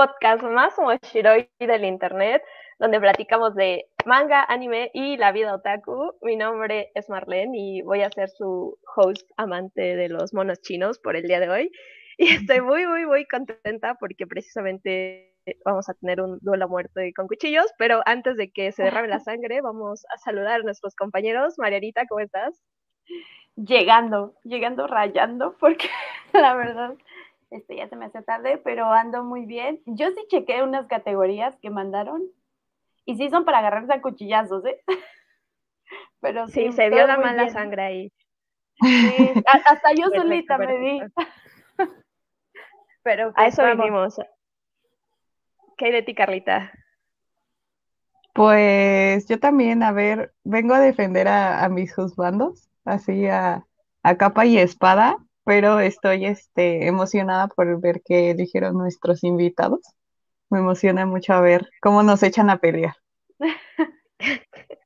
podcast más Moshiroi del internet, donde platicamos de manga, anime y la vida otaku. Mi nombre es Marlene y voy a ser su host amante de los monos chinos por el día de hoy. Y estoy muy, muy, muy contenta porque precisamente vamos a tener un duelo a muerte con cuchillos, pero antes de que se derrame la sangre, vamos a saludar a nuestros compañeros. Marianita, ¿cómo estás? Llegando, llegando rayando, porque la verdad este, ya se me hace tarde, pero ando muy bien. Yo sí chequé unas categorías que mandaron y sí son para agarrarse a cuchillazos, ¿eh? Pero sí, se dio la mala sangre ahí. Sí, hasta yo solita me di. Pero a pues eso venimos. ¿Qué hay de ti, Carlita? Pues yo también, a ver, vengo a defender a, mis juzgandos, así a, a, capa y espada, pero estoy este, emocionada por ver qué dijeron nuestros invitados. Me emociona mucho a ver cómo nos echan a pelear.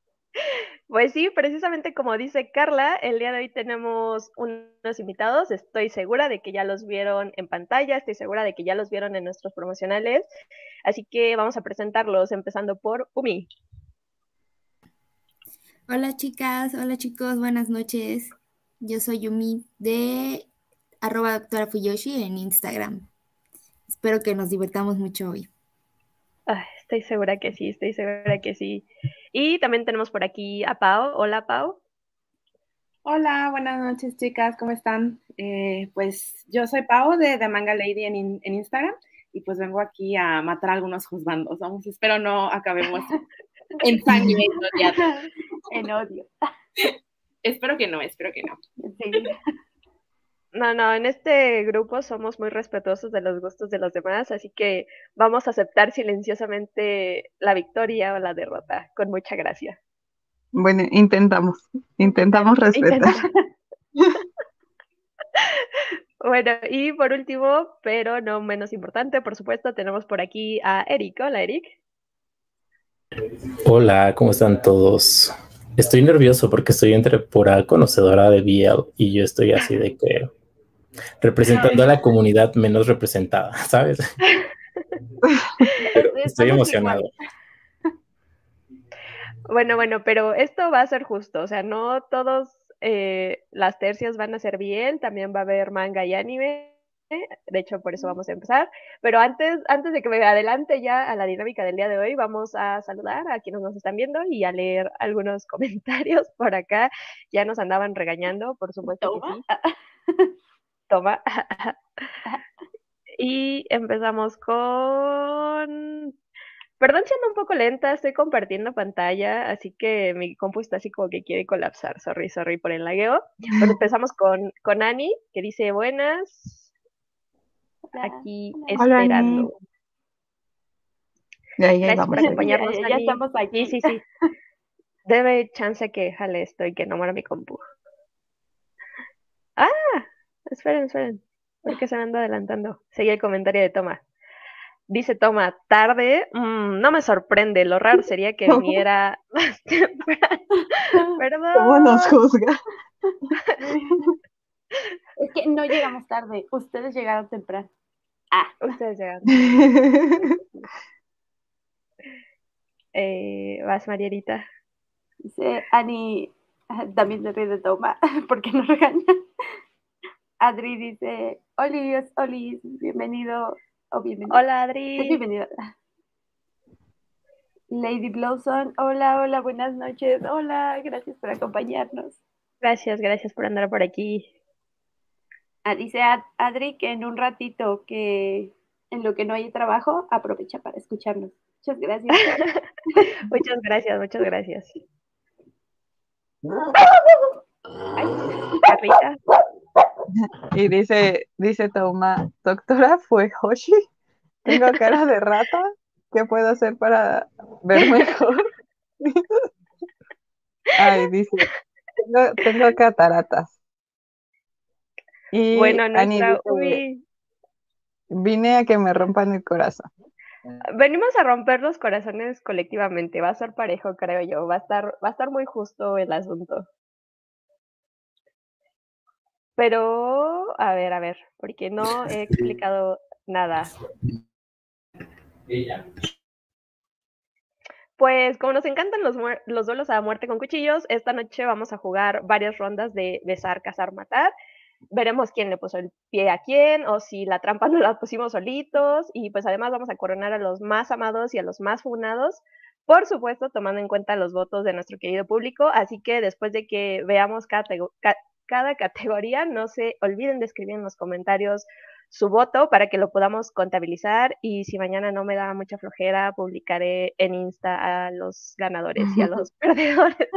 Pues sí, precisamente como dice Carla, el día de hoy tenemos unos invitados. Estoy segura de que ya los vieron en pantalla, estoy segura de que ya los vieron en nuestros promocionales. Así que vamos a presentarlos, empezando por Umi. Hola chicas, hola chicos, buenas noches. Yo soy Yumi de arroba doctora Fuyoshi en Instagram. Espero que nos divertamos mucho hoy. estoy segura que sí, estoy segura que sí. Y también tenemos por aquí a Pau. Hola, Pau. Hola, buenas noches, chicas, ¿cómo están? Eh, pues yo soy Pau de The Manga Lady en, Instagram y pues vengo aquí a matar a algunos juzgandos. Vamos, espero no acabemos en sangre en odio. Espero que no, espero que no. Sí. No, no, en este grupo somos muy respetuosos de los gustos de los demás, así que vamos a aceptar silenciosamente la victoria o la derrota, con mucha gracia. Bueno, intentamos, intentamos respetar. bueno, y por último, pero no menos importante, por supuesto, tenemos por aquí a Eric. Hola, Eric. Hola, ¿cómo están todos? Estoy nervioso porque estoy entre pura conocedora de BL y yo estoy así de que representando a la comunidad menos representada, ¿sabes? estoy emocionado. Bueno, bueno, pero esto va a ser justo, o sea, no todos eh, las tercias van a ser bien, también va a haber manga y anime, de hecho por eso vamos a empezar, pero antes, antes de que me adelante ya a la dinámica del día de hoy, vamos a saludar a quienes nos están viendo y a leer algunos comentarios por acá, ya nos andaban regañando, por supuesto que sí. Toma. y empezamos con... Perdón siendo un poco lenta, estoy compartiendo pantalla, así que mi compu está así como que quiere colapsar. Sorry, sorry por el lagueo. Pero empezamos con, con Ani, que dice buenas. Aquí esperando. Gracias por acompañarnos. Ya, estamos aquí. Sí, sí, sí. Debe chance que jale esto y que no muera mi compu. ¡Ah! esperen, esperen, porque se me anda adelantando. Seguí el comentario de Toma. Dice Toma, tarde, mm, no me sorprende, lo raro sería que viniera más temprano. Perdón. ¿Cómo nos juzga? es que no llegamos tarde, ustedes llegaron temprano. Ah, ustedes llegaron. eh, vas, Marierita. Dice Ani, también se ríe de Toma, porque no regaña. Adri dice, Olis, Olis, bienvenido o bienvenido. Hola Adri. Bienvenido. Lady Blossom, hola, hola, buenas noches. Hola, gracias por acompañarnos. Gracias, gracias por andar por aquí. Ah, dice Adri que en un ratito que en lo que no hay trabajo, aprovecha para escucharnos. Muchas gracias. muchas gracias, muchas gracias. Ay, Carrita. Y dice, dice Toma, doctora, ¿fue Hoshi? Tengo cara de rata. ¿Qué puedo hacer para ver mejor? Ay, dice, tengo, cataratas. Y bueno, nuestra vine a que me rompan el corazón. Venimos a romper los corazones colectivamente, va a ser parejo, creo yo, va a estar, va a estar muy justo el asunto. Pero, a ver, a ver, porque no he explicado nada. Pues como nos encantan los, los duelos a muerte con cuchillos, esta noche vamos a jugar varias rondas de besar, cazar, matar. Veremos quién le puso el pie a quién o si la trampa no la pusimos solitos y pues además vamos a coronar a los más amados y a los más funados. Por supuesto, tomando en cuenta los votos de nuestro querido público, así que después de que veamos cada, cada categoría, no se olviden de escribir en los comentarios su voto para que lo podamos contabilizar y si mañana no me da mucha flojera, publicaré en Insta a los ganadores y a los perdedores.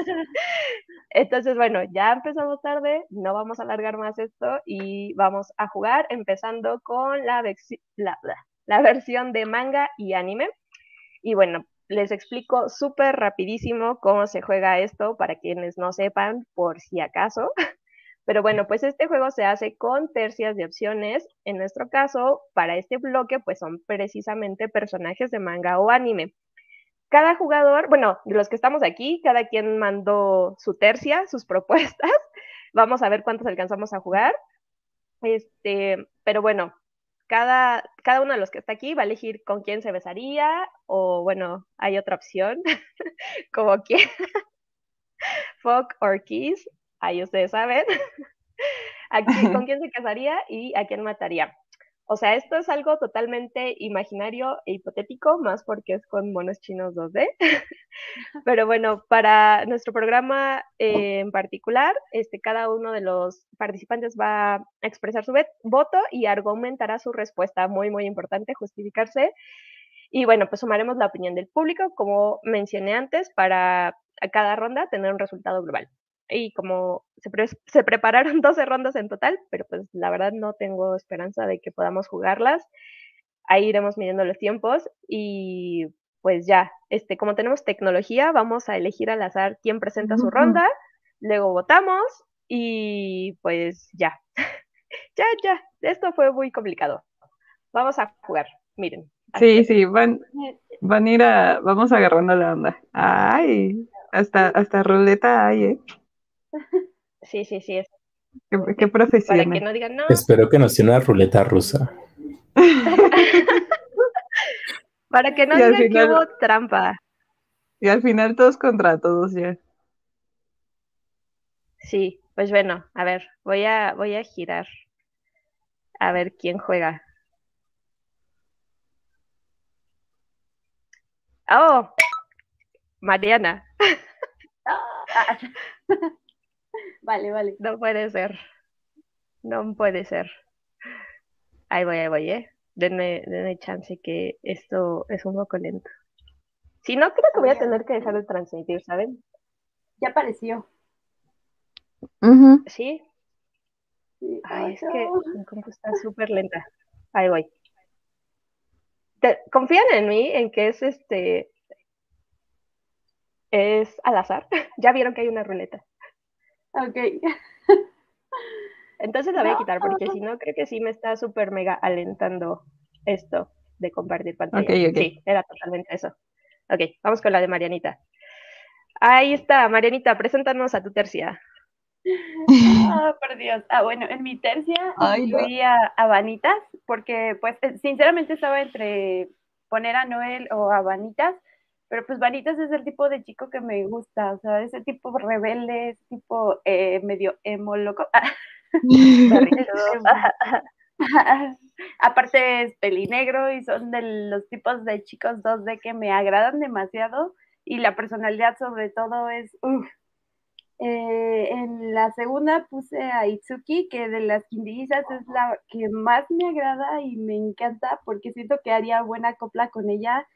Entonces, bueno, ya empezamos tarde, no vamos a alargar más esto y vamos a jugar empezando con la, la, la versión de manga y anime. Y bueno, les explico súper rapidísimo cómo se juega esto para quienes no sepan, por si acaso. Pero bueno, pues este juego se hace con tercias de opciones. En nuestro caso, para este bloque, pues son precisamente personajes de manga o anime. Cada jugador, bueno, de los que estamos aquí, cada quien mandó su tercia, sus propuestas. Vamos a ver cuántos alcanzamos a jugar. Este, pero bueno, cada, cada uno de los que está aquí va a elegir con quién se besaría, o bueno, hay otra opción, como quién. Fuck or kiss, ahí ustedes saben, con quién se casaría y a quién mataría. O sea, esto es algo totalmente imaginario e hipotético, más porque es con monos chinos 2D. Pero bueno, para nuestro programa eh, en particular, este, cada uno de los participantes va a expresar su voto y argumentará su respuesta. Muy, muy importante justificarse. Y bueno, pues sumaremos la opinión del público, como mencioné antes, para cada ronda tener un resultado global y como se, se, prepararon 12 rondas en total, pero pues la verdad no tengo esperanza de que podamos jugarlas. Ahí iremos midiendo los tiempos y pues ya, este, como tenemos tecnología, vamos a elegir al azar quién presenta su ronda, luego votamos y pues ya, ya, ya, esto fue muy complicado. Vamos a jugar, miren. Sí, sí, van, van a ir a, vamos agarrando la onda. Ay, hasta, hasta ruleta hay, ¿eh? Sí, sí, sí. Es... Qué, profesional. Para que no digan no. Espero que nos sea una ruleta rusa. Para que no digan que hubo trampa. Y al final todos contra todos ya. Sí, pues bueno, a ver, voy a, voy a girar. A ver quién juega. Oh, Mariana. Vale, vale. No puede ser. No puede ser. Ahí voy, ahí voy, ¿eh? Denme, denme chance que esto es un poco lento. Si no, creo que voy a tener que dejar de transmitir, ¿saben? Ya apareció. ¿Sí? Ay, es que mi compu está súper lenta. Ahí voy. ¿Confían en mí en que es este es al azar? ya vieron que hay una ruleta. Ok. Entonces la voy a quitar porque si no, creo que sí me está súper mega alentando esto de compartir pantalla. Sí, era totalmente eso. Ok, vamos con la de Marianita. Ahí está, Marianita, preséntanos a tu tercia. Ah, por Dios. Ah, bueno, en mi tercia fui a, Vanitas porque, pues, eh, sinceramente estaba entre poner a Noel o a Vanitas, pero pues Vanitas es el tipo de chico que me gusta, o sea, ese tipo rebelde, ese tipo eh, medio emo loco. Aparte es pelinegro y son de los tipos de chicos 2D que me agradan demasiado y la personalidad sobre todo es... Eh, en la segunda puse a Itsuki, que de las quindillizas es la que más me agrada y me encanta porque siento que haría buena copla con ella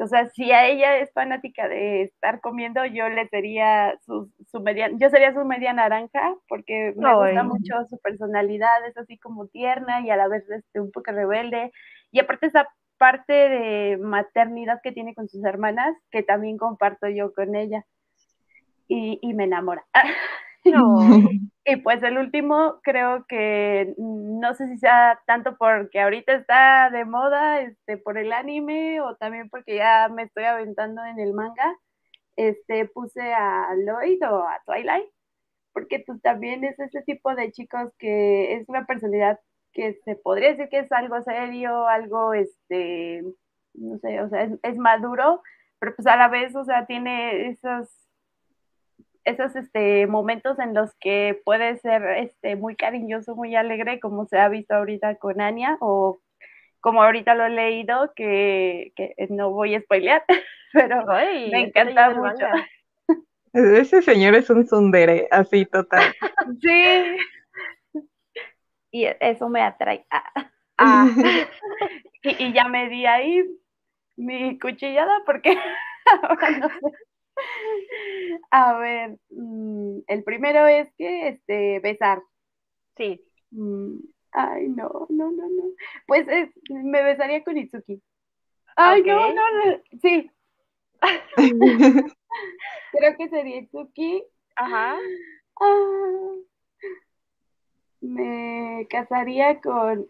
o sea, si a ella es fanática de estar comiendo, yo le sería su, su media, yo sería su media naranja, porque me gusta mucho su personalidad, es así como tierna y a la vez este, un poco rebelde. Y aparte esa parte de maternidad que tiene con sus hermanas, que también comparto yo con ella. Y, y me enamora. Y pues el último creo que no sé si sea tanto porque ahorita está de moda este, por el anime o también porque ya me estoy aventando en el manga. Este, puse a Lloyd o a Twilight porque pues también es ese tipo de chicos que es una personalidad que se podría decir que es algo serio, algo, este, no sé, o sea, es, es maduro, pero pues a la vez, o sea, tiene esos esos este, momentos en los que puede ser este, muy cariñoso, muy alegre, como se ha visto ahorita con Anya, o como ahorita lo he leído, que, que no voy a spoilear, pero Ay, me encanta mucho. Ese señor es un tsundere, así total. Sí. Y e- eso me atrae. Ah, Ah, Y, y ya me di ahí mi cuchillada porque ahora no sé. A ver, mm, el primero es que este besar. sí. Mm, Ay, no, no, no, no. Pues es- me besaría con Itsuki. Ay, no, no, no. Sí, creo que sería Itsuki. Ajá. Ah, me casaría con,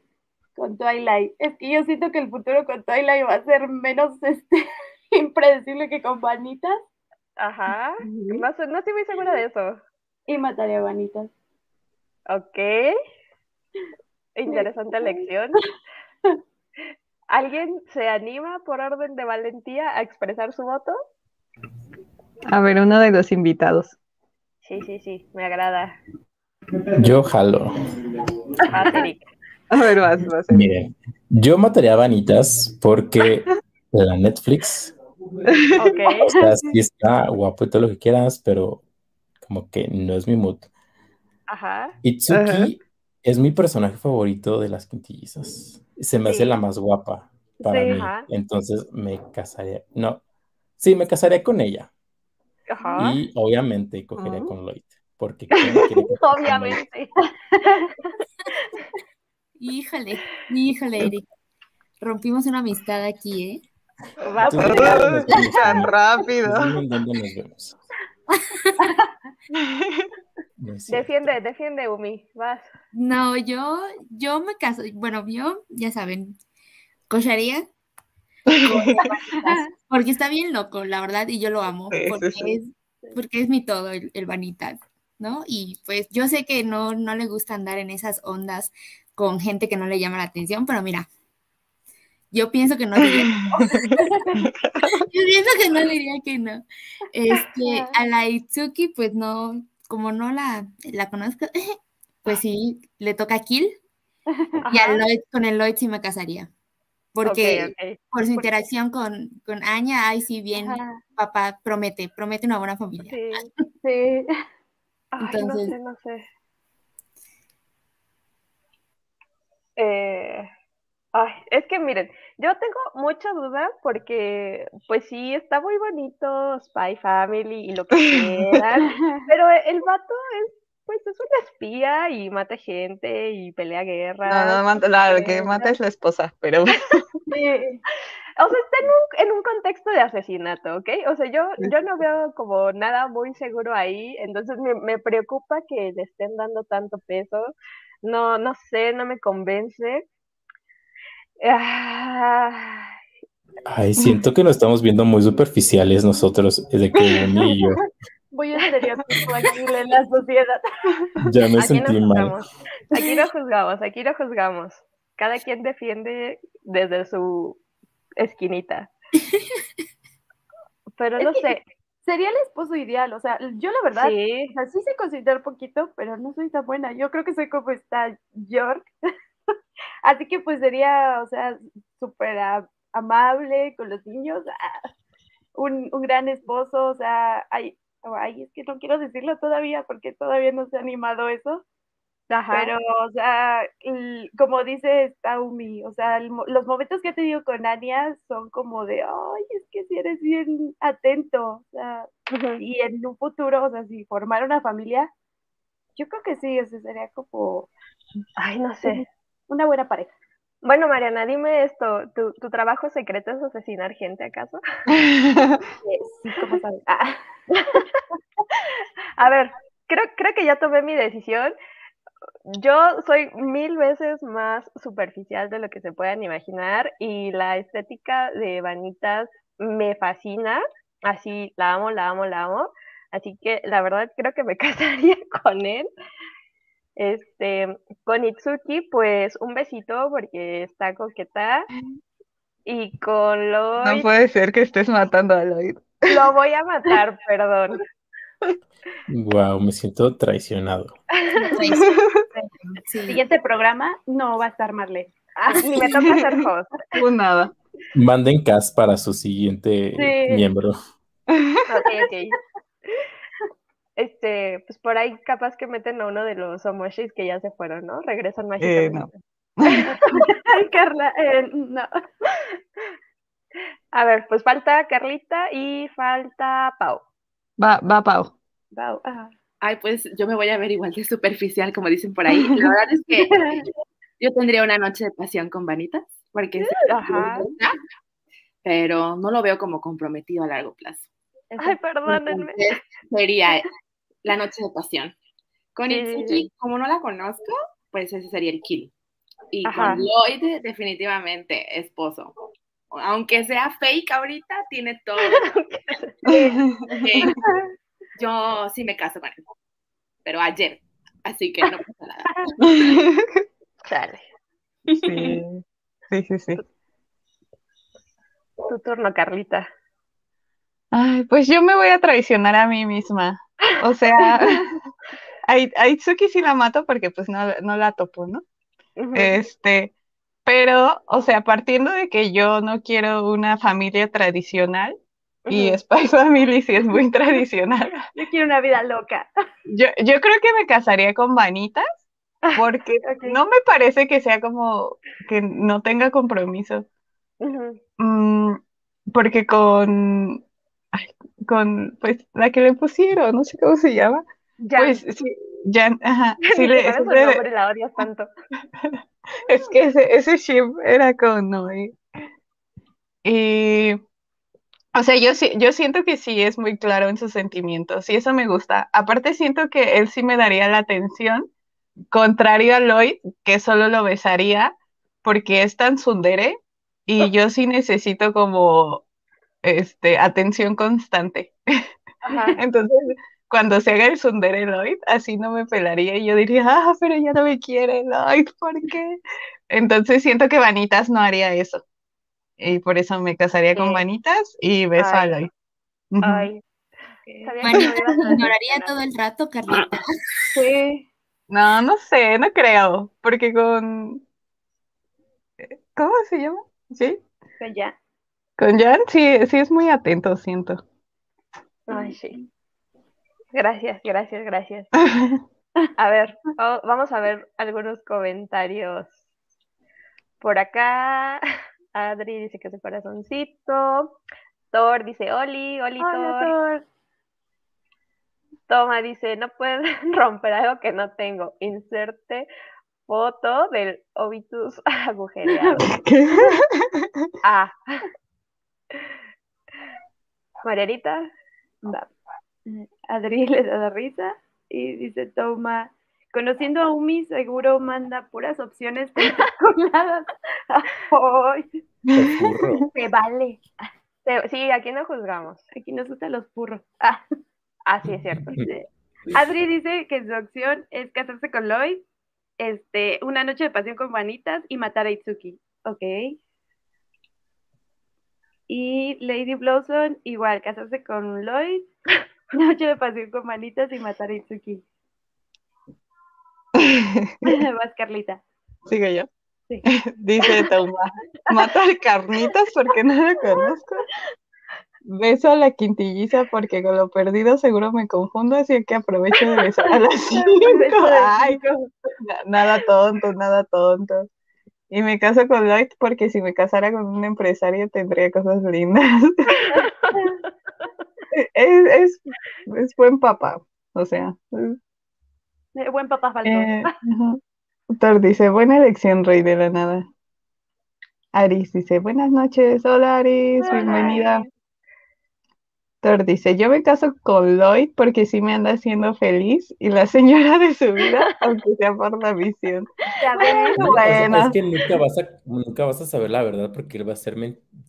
con Twilight. Es que yo siento que el futuro con Twilight va a ser menos este, impredecible que con Vanitas. Ajá. No, estoy muy segura de eso. Y mataría a Vanitas. Ok. Interesante elección. ¿Alguien se anima por orden de valentía a expresar su voto? A ver, uno de los invitados. Sí, sí, sí, me agrada. Yo jalo. Eric. A ver, vas, vas. Miren, yo mataría a Vanitas porque la Netflix, Ok. o sea, sí está guapo y todo lo que quieras, pero como que no es mi mood. Ajá. Itsuki Ajá. es mi personaje favorito de las quintillizas. Se me hace la más guapa para Sí. mí. Ajá. Entonces me casaría. No, sí, me casaría con ella. Ajá. Y obviamente cogería con Lloyd. Porque. Obviamente. Híjole, híjole, Eric. Rompimos una amistad aquí, ¿eh? Ah, Tan rápido. Nos vemos. Defiende, defiende, Umi. Vas. No, yo, yo me caso, bueno, yo, ya saben, cocharía. Porque está bien loco, la verdad, y yo lo amo, Sí, sí, porque, sí. Es, porque es mi todo, el, el Vanitas, ¿no? Y pues yo sé que no, no le gusta andar en esas ondas con gente que no le llama la atención, pero mira, yo pienso que no diría Yo pienso que no diría que no. Este, a la Itsuki, pues no, como no la, la conozco, pues sí, le toca Kill. Y a Ajá. Lloyd, con el Lloyd sí me casaría. Porque Ok, ok. por su interacción con, con Anya, ay, sí, bien, Ajá, papá, promete, promete una buena familia. Sí. sí. Ay, Entonces- no sé, no sé. Eh, ay, es que miren, yo tengo mucha duda porque, pues sí, está muy bonito Spy Family y lo que quieran, pero el vato es, pues es un espía y mata gente y pelea No, guerras. no, mata- la que mata es la esposa, pero Sí. O sea, está en un, en un contexto de asesinato, ¿ok? O sea, yo, yo no veo como nada muy seguro ahí, entonces me, me preocupa que le estén dando tanto peso. No, no sé, no me convence. Ah, Ay, siento que nos estamos viendo muy superficiales nosotros, de que Uni y yo. Voy a estereotipo aquí en la sociedad. Ya me aquí sentí mal. juzgamos, aquí no juzgamos, aquí no juzgamos. Cada quien defiende desde su esquinita. Pero no sé, Sería el esposo ideal, o sea, yo la verdad, sí, o sea, sí sé considerar poquito, pero no soy tan buena. Yo creo que soy como está York. Así que pues sería, o sea, súper amable con los niños, ah, un, un gran esposo, o sea, ay, ay, es que no quiero decirlo todavía porque todavía no se ha animado eso, ajá. pero, o sea, como dice Taumi, o sea, el los momentos que he tenido con Anya son como de, ay, es que si eres bien atento, o sea, y en un futuro, o sea, si formar una familia, yo creo que sí, ese sería como Ay, no sé. Una buena pareja. Bueno, Mariana, dime esto, ¿tu, tu trabajo secreto es asesinar gente acaso? Sí, como sabes. Ah, A ver, creo, creo que ya tomé mi decisión. Yo soy mil veces más superficial de lo que se puedan imaginar y la estética de Vanitas me fascina. Así, la amo, la amo, la amo. Así que la verdad creo que me casaría con él. Este, con Itsuki, pues un besito porque está coqueta. Y con No Lloyd, puede ser que estés matando a Lloyd. lo voy a matar, perdón. Wow, me siento traicionado. Sí. Siguiente programa no va a estar Marlene. Ah, ni me toca hacer host. Pues nada. Manden cast para su siguiente Sí. miembro. Ok, ok. Este, pues por ahí capaz que meten a uno de los omoshis que ya se fueron, ¿no? Regresan Eh, mágicamente. no. Ay, Carla, eh, no. A ver, pues falta Carlita y falta Pau. Va, va, Pau. Wow, ajá. Ay, pues yo me voy a ver igual de superficial, como dicen por ahí. La verdad es que yo tendría una noche de pasión con Vanitas, porque sí, Ajá. pero no lo veo como comprometido a largo plazo. Ay, perdónenme. Entonces, sería la noche de pasión. Con Sí. Itsuki, como no la conozco, pues ese sería el kill. Y Ajá. con Lloyd, definitivamente esposo. Aunque sea fake ahorita, tiene todo. yo sí me caso con él. Pero ayer. Así que no pasa nada. Chale. Sí, sí, sí, sí. Tu turno, Carlita. Ay, pues yo me voy a traicionar a mí misma. O sea, a, I- a Itsuki sí la mato porque pues no, no la topo, ¿no? Este, pero, o sea, partiendo de que yo no quiero una familia tradicional y. Spy Family sí es muy tradicional, Yo quiero una vida loca. yo, yo creo que me casaría con Vanitas porque no me parece que sea como que no tenga compromiso. Mm, porque con, con, pues, la que le pusieron, no sé cómo se llama, Ya. pues, sí, ya, ajá, sí le, siempre- nombre, la odias tanto. es que ese, ese ship era con Noé. Y, o sea, yo, sí- yo siento que sí es muy claro en sus sentimientos y eso me gusta. Aparte siento que él sí me daría la atención, contrario a Lloyd, que solo lo besaría porque es tan tsundere y yo sí necesito como, este, atención constante. Ajá. Entonces, cuando se haga el tsundere Lloyd, así no me pelaría y yo diría, ah, pero ya no me quiere Lloyd, ¿por qué? Entonces siento que Vanitas no haría eso. Y por eso me casaría con. Vanitas y beso a. Lloyd. Ay. Ignoraría todo el rato, Carlita. Sí. No, no sé, no creo, porque con... ¿Cómo se llama? ¿Sí? Pues ya. Con Jan sí, sí es muy atento, siento. Ay, sí. Gracias, gracias, gracias. A ver, va- vamos a ver algunos comentarios. Por acá, Adri dice que es de corazoncito. Thor dice Oli, Oli Hola, Thor. Thor. Toma dice, no puedes romper algo que no tengo. Inserte foto del ovitus agujereado. ¿Qué? Ah. Marianita, Va. Adri le da la risa y dice, toma, conociendo a Umi seguro manda puras opciones tentaculadas. Se vale. sí, aquí no juzgamos. Aquí nos gustan los purros. Ah, Ah, sí, es cierto. Adri dice que su opción es casarse con Lloyd, este, una noche de pasión con Vanitas y matar a Itsuki. Ok. Y Lady Blossom, igual, casarse con Lloyd, noche de pasión con Vanitas y matar a Itsuki. Vas, Carlita. Sigo yo. Sí. Dice Toma, matar carnitas porque no la conozco. Beso a la quintilliza porque con lo perdido seguro me confundo, así que aprovecho de besar a las cinco. Ay, nada tonto, nada tonto. Y me caso con Lloyd porque si me casara con un empresario tendría cosas lindas. Es, es, es buen papá, o sea. es- Eh, Buen papá falso. eh. Thor dice, buena elección, rey de la nada. Aris dice, buenas noches, hola Aris, Hola, bienvenida. Aris. Thor dice, yo me caso con Lloyd porque sí me anda haciendo feliz y la señora de su vida, aunque sea por la visión. Ya ves. No, Bueno. es que nunca vas, a, nunca vas a saber la verdad porque él va a ser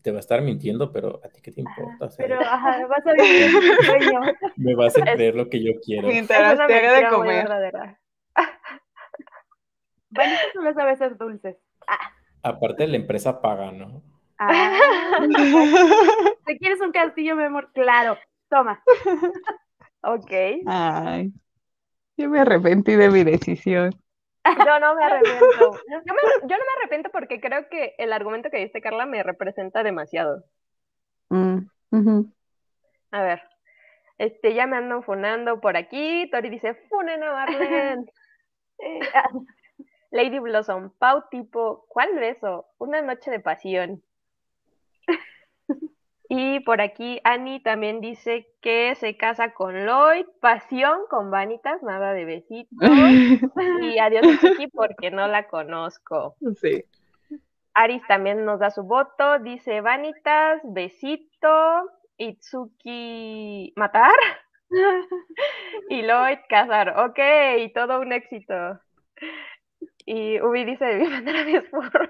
te va a estar mintiendo, pero a ti qué te importa. O sea, Pero, ajá, vas a vivir sueño. me vas a creer lo que yo quiero. Una te haga de mentira muy comer. Bueno, eso solo sabe ser dulces. Aparte, la empresa paga, ¿no? Ah, ¿te quieres un castillo, mi amor? Claro, toma. Ok. Ay, yo me arrepentí de mi decisión. Yo no me arrepiento. Yo, me- yo no me arrepiento porque creo que el argumento que diste, Carla, me representa demasiado. Mm. A ver. Este, ya me andan funando por aquí. Tori dice, funen a Marlene. Eh, ah, Lady Blossom, Pau tipo, ¿cuál beso? Una noche de pasión. Y por aquí Annie también dice que se casa con Lloyd, pasión con Vanitas, nada de besitos. Y adiós Chiqui porque no la conozco. Sí. Aris también nos da su voto, dice Vanitas, besito, Itsuki matar y Lloyd casar. Ok, todo un éxito. Y Ubi dice, debí mandar a mis furros.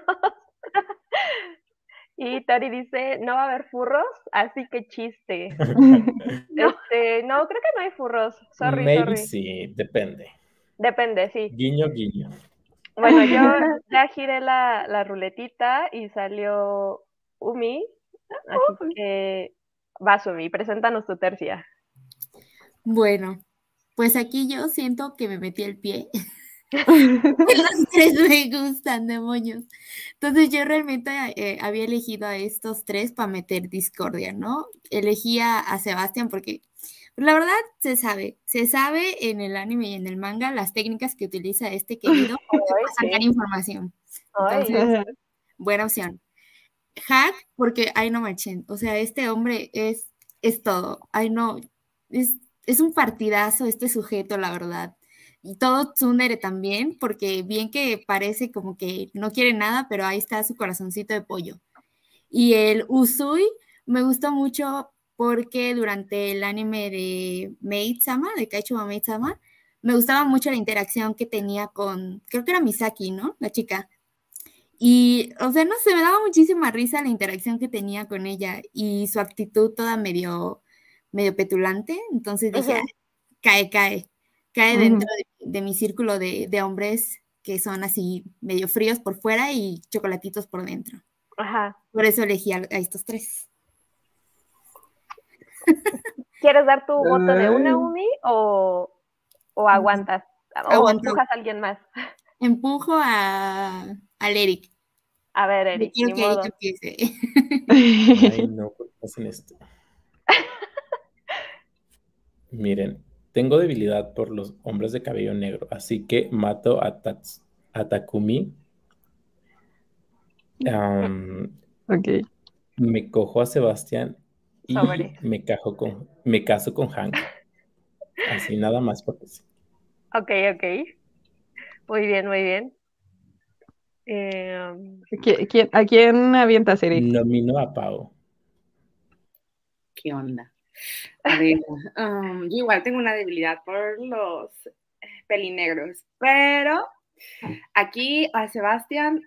Y Tori dice, no va a haber furros, así que chiste. Este, no, creo que no hay furros. Sorry, Maybe sorry. sí, depende. Depende, sí. Guiño, guiño. Bueno, yo ya giré la, la ruletita y salió Umi, así que vas Umi, preséntanos tu tercia. Bueno, pues aquí yo siento que me metí el pie. Los tres me gustan, demonios. Entonces yo realmente eh, había elegido a estos tres para meter discordia, ¿no? Elegí a, a Sebastián porque la verdad se sabe, se sabe en el anime y en el manga las técnicas que utiliza este querido para sacar información. Entonces, buena opción. Hack, porque, ay, no manchen, o sea, este hombre es, es todo. Ay, no, es, es un partidazo este sujeto, la verdad. Y todo Tsundere también, porque bien que parece como que no quiere nada, pero ahí está su corazoncito de pollo. Y el Usui me gustó mucho porque durante el anime de Maid-sama, de Kaichuma Maid-sama, me gustaba mucho la interacción que tenía con, creo que era Misaki, ¿no? La chica. Y, o sea, no sé, me daba muchísima risa la interacción que tenía con ella y su actitud toda medio, medio petulante. Entonces dije. "Ay, cae, cae, cae dentro de, de mi círculo de, de hombres que son así medio fríos por fuera y chocolatitos por dentro. Ajá. Por eso elegí a, a estos tres. ¿Quieres dar tu voto de una. Umi o, o aguantas? O Aguanto. empujas a alguien más. Empujo a, al Eric. A ver, Eric, quiero que Eric empiece. Ay, no, ¿por qué hacen esto? Miren, tengo debilidad por los hombres de cabello negro, así que mato a, Tats- a Takumi. Am, Ok. me cojo a Sebastián y me, cajo con, me caso con Hank. Así nada más porque sí. Ok, ok. Muy bien, muy bien. Em, ¿Qui- quién- ¿A quién avientas, Eric? Nomino a Pau. ¿Qué onda? A ver, um, yo igual tengo una debilidad por los eh, pelinegros, pero aquí a Sebastián,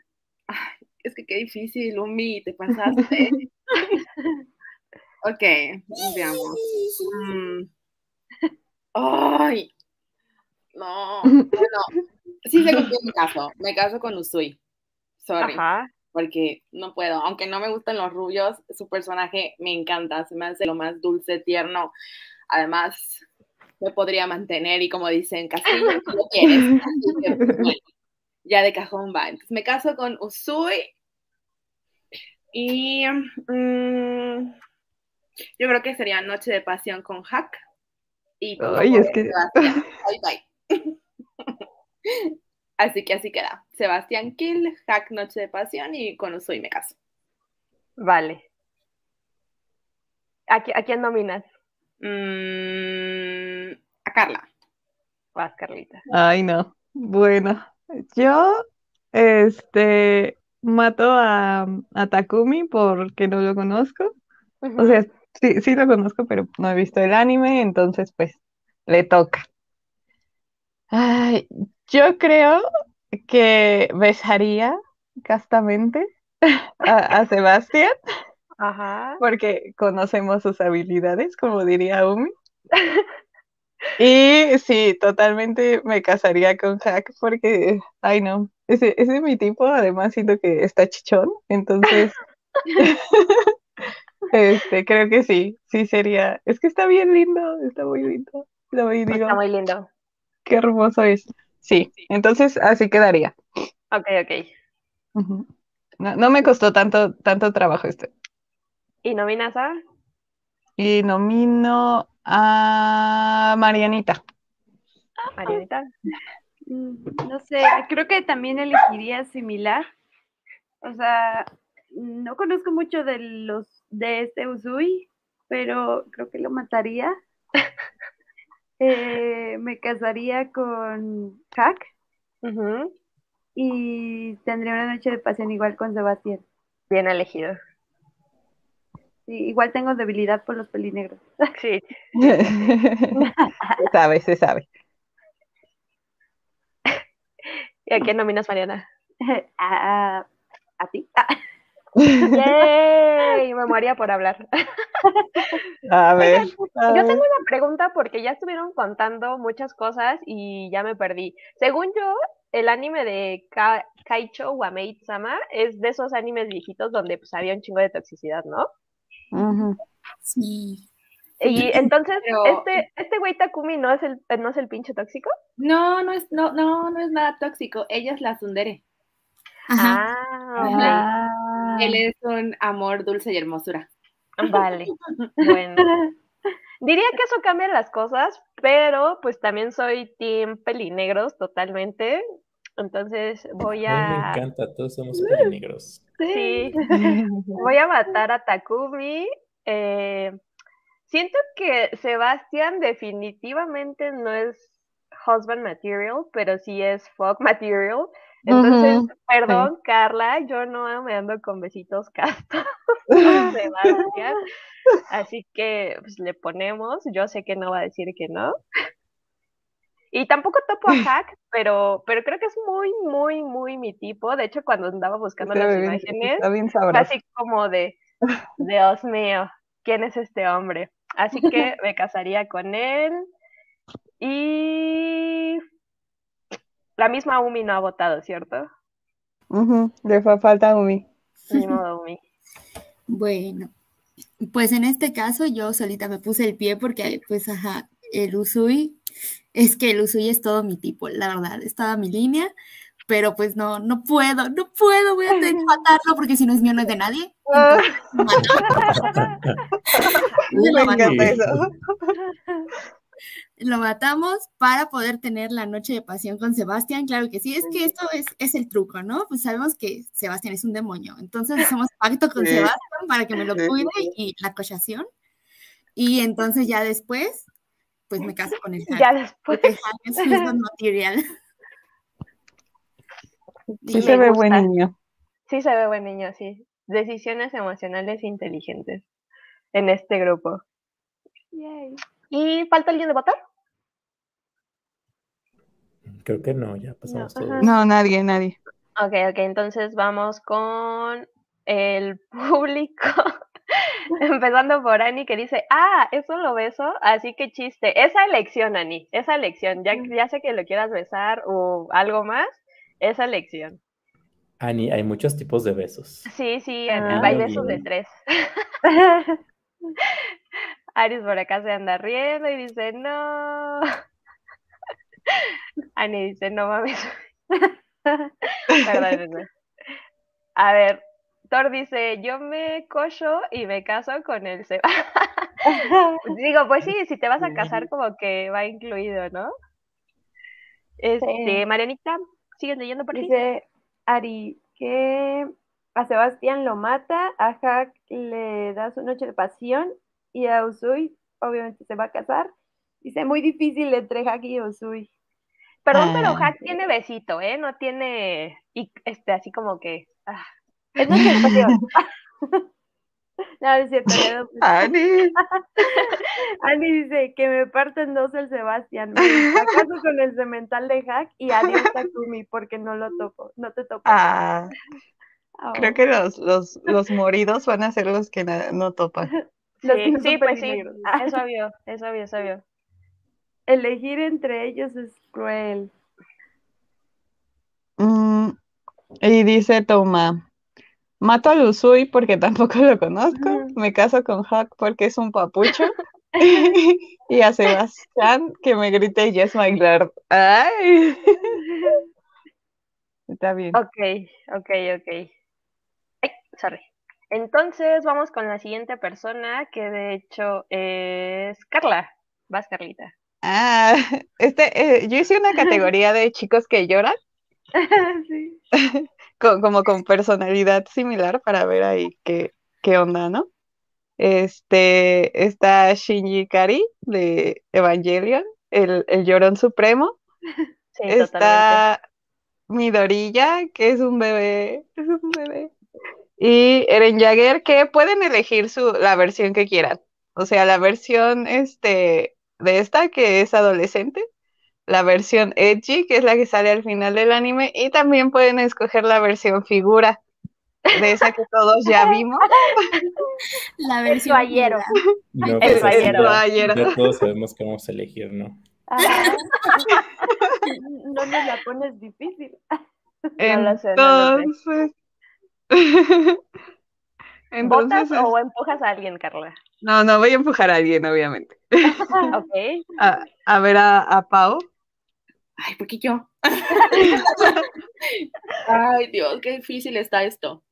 ay, es que qué difícil, Umi, te pasaste. ok, veamos. Mm. Ay, no, bueno, sí sé quién me caso, me caso con Usui, sorry ajá. Porque no puedo, aunque no me gustan los rubios, su personaje me encanta, se me hace lo más dulce, tierno, además me podría mantener y como dicen, Castillo, si lo quieres, ya de cajón va, entonces me caso con Usui y mm, yo creo que sería Noche de Pasión con Hack y Ay, es que- bye bye. Así que así queda. Sebastián Kill, Hack Noche de Pasión y con Usui me caso. Vale. ¿A, qui- a quién nominas? Mm, a Carla. Vas, Carlita. Ay, no. Bueno, yo, este, mato a, a Takumi porque no lo conozco. O sea, Sí, sí lo conozco, pero no he visto el anime, entonces pues le toca. Ay, yo creo que besaría castamente a, a Sebastián, Ajá. porque conocemos sus habilidades, como diría Umi. Y sí, totalmente me casaría con Hack porque, ay no, ese, ese es mi tipo, además siento que está chichón, entonces, este, creo que sí, sí sería, es que está bien lindo, está muy lindo, lo digo, Está muy lindo. qué hermoso es. Sí, entonces así quedaría. Ok, ok. No, no me costó tanto, tanto trabajo este. ¿Y nominas a? Y nomino a Marianita. Marianita. Mm, No sé, creo que también elegiría similar. O sea, no conozco mucho de los de este Usui, pero creo que lo mataría. Eh, me casaría con Hack Ujú. y tendría una noche de pasión igual con Sebastián. Bien elegido. Sí, igual tengo debilidad por los pelinegros. Sí. Se sabe, se sabe. ¿Y a quién nominas, Mariana? a, a ti. Ah, ¡Yay! Me moría por hablar. A ver. a Yo ver. tengo una pregunta porque ya estuvieron contando muchas cosas y ya me perdí. Según yo, el anime de Ka- Kaicho Wameit-sama es de esos animes viejitos donde pues había un chingo de toxicidad, ¿no? Ujú. Sí. Y entonces, Pero- este, este güey Takumi no es el, no es el pinche tóxico. No, no es, no, no, no es nada tóxico. Ella es la Sundere. Ajá. Ah, Ah. Él es un amor dulce y hermosura. Vale. Bueno. Diría que eso cambia las cosas, pero pues también soy team pelinegros totalmente. Entonces voy A mí me encanta, todos somos pelinegros. Sí, voy a matar a Takumi. Eh, siento que Sebastián definitivamente no es husband material, pero sí es fuck material. Entonces, perdón, Carla, yo no me ando con besitos castos. Así que pues, le ponemos, yo sé que no va a decir que no. Y tampoco topo a Hack, pero, pero creo que es muy, muy, muy mi tipo. De hecho, cuando andaba buscando Está las bien, imágenes, bien así como de, Dios mío, ¿quién es este hombre? Así que me casaría con él. Y la misma Umi no ha votado, ¿cierto? Ujú, Le fa- falta Umi. Ni modo, Umi. Bueno, pues en este caso yo solita me puse el pie porque, pues, ajá, el Usui, es que el Usui es todo mi tipo, la verdad, es toda mi línea, pero pues no, no puedo, no puedo, voy a tener que matarlo porque si no es mío no es de nadie. Entonces. Me encanta eso. Lo matamos para poder tener la noche de pasión con Sebastián. Claro que sí, es que esto es, es el truco, ¿no? Pues sabemos que Sebastián es un demonio. Entonces hacemos pacto con Sí. Sebastián para que me lo cuide y la cochación. Y entonces ya después, pues me caso con el Hank. Ya después. Porque el Hank es husband material. Sí se ve buen niño. Sí se ve buen niño, sí. Decisiones emocionales inteligentes en este grupo. Yay. ¿Y falta alguien de votar? Creo que no, ya pasamos No, todos. No, nadie, nadie. Ok, ok, entonces vamos con el público. Empezando por Ani que dice, ah, eso lo beso, así que chiste. Esa elección, Ani, esa elección. Ya, ya sé que lo quieras besar o algo más, esa elección. Ani, hay muchos tipos de besos. Sí, sí, Ah. hay besos de tres. Aris por acá se anda riendo y dice, no. Ani dice, no mames. Perdónenme. A ver, Thor dice, yo me cocho y me caso con el Seba. Digo, pues sí, si te vas a casar como que va incluido, ¿no? Este, Sí. Marianita, ¿sigues leyendo por aquí? Dice Ari que a Sebastián lo mata, a Hack le da su noche de pasión y a Usui obviamente se va a casar. Dice muy difícil entre Hack y Usui. Perdón, pero Ah. Hack tiene besito, ¿eh? No tiene, y este, así como que, ah, Es pasión. No, es cierto. Ani. Ani dice que me parten dos el Sebastián. Me acaso con el cemental de Hack y adiós Takumi porque no lo topo. No te topo. Ah, Oh. creo que los, los, los moridos van a ser los que no topan. Los Sí, que sí, pues sí. Ah, Es obvio, es obvio, es obvio. Elegir entre ellos es cruel. Mm, y dice Toma, mato a Lusui porque tampoco lo conozco, me caso con Hawk porque es un papucho, y a Sebastián que me grite Yes, my lord. Ay. Está bien. Ok, ok, ok. Ay, sorry. Entonces vamos con la siguiente persona, que de hecho es Carla. Vas, Carlita. Ah, este, eh, yo hice una categoría de chicos que lloran, sí. co- como con personalidad similar para ver ahí qué, qué onda, ¿no? Este, está Shinji Ikari de Evangelion, el, el llorón supremo. Sí, totalmente. Está Midorilla, que es un bebé, es un bebé. Y Eren Jaeger, que pueden elegir su, la versión que quieran. O sea, la versión este, de esta, que es adolescente, la versión edgy, que es la que sale al final del anime, y también pueden escoger la versión figura, de esa que todos ya vimos. La versión Toallero. figura. No, El pues, toallero. ya- Toallero. ya todos sabemos que vamos a elegir, ¿no? Ajá. no nos la pones difícil. No lo sé, no lo sé. Entonces, ¿Votas entonces, o empujas a alguien, Carla? no, no voy a empujar a alguien, obviamente. Ok. A, a ver a, a Pau. Ay, ¿por qué yo? Ay, Dios, qué difícil está esto.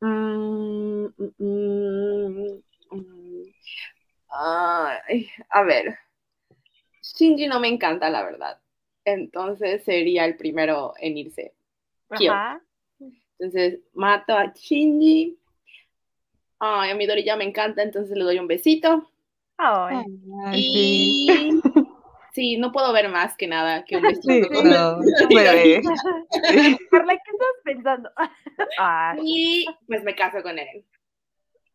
Mm, mm, mm. Ay, a ver. Shinji no me encanta, la verdad. Entonces sería el primero en irse. Kyo. Ajá. Entonces mato a Shinji. Ay, a Midori ya me encanta, entonces le doy un besito. Ay. Ay, sí. Y sí, no puedo ver más que nada que un besito. Sí, no, bebé. Carla, ¿qué estás pensando? Ay, Y pues me caso con Eren.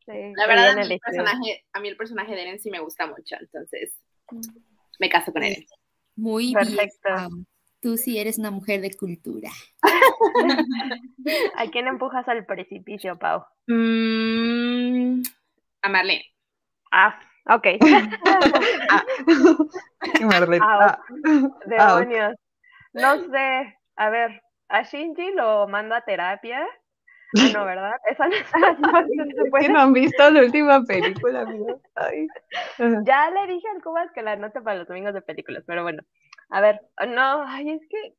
sí, La verdad, a bien mí, el personaje, a mí el personaje de Eren sí me gusta mucho, entonces me caso con Eren. Muy bien. Perfecto. Pau. Tú sí eres una mujer de cultura. ¿A quién empujas al precipicio, Pau? Mm, a Marlene. Ah, ok. Y Marlene, Ah, ah, Demonios. No sé. A ver, a Shinji lo mando a terapia. Ah, no, ¿verdad? Esa no No, no se que puede. no han visto la última película, amigo. Ay. Ya le dije al Cubas que la anote para los domingos de películas, pero bueno. A ver, no, ay, es que,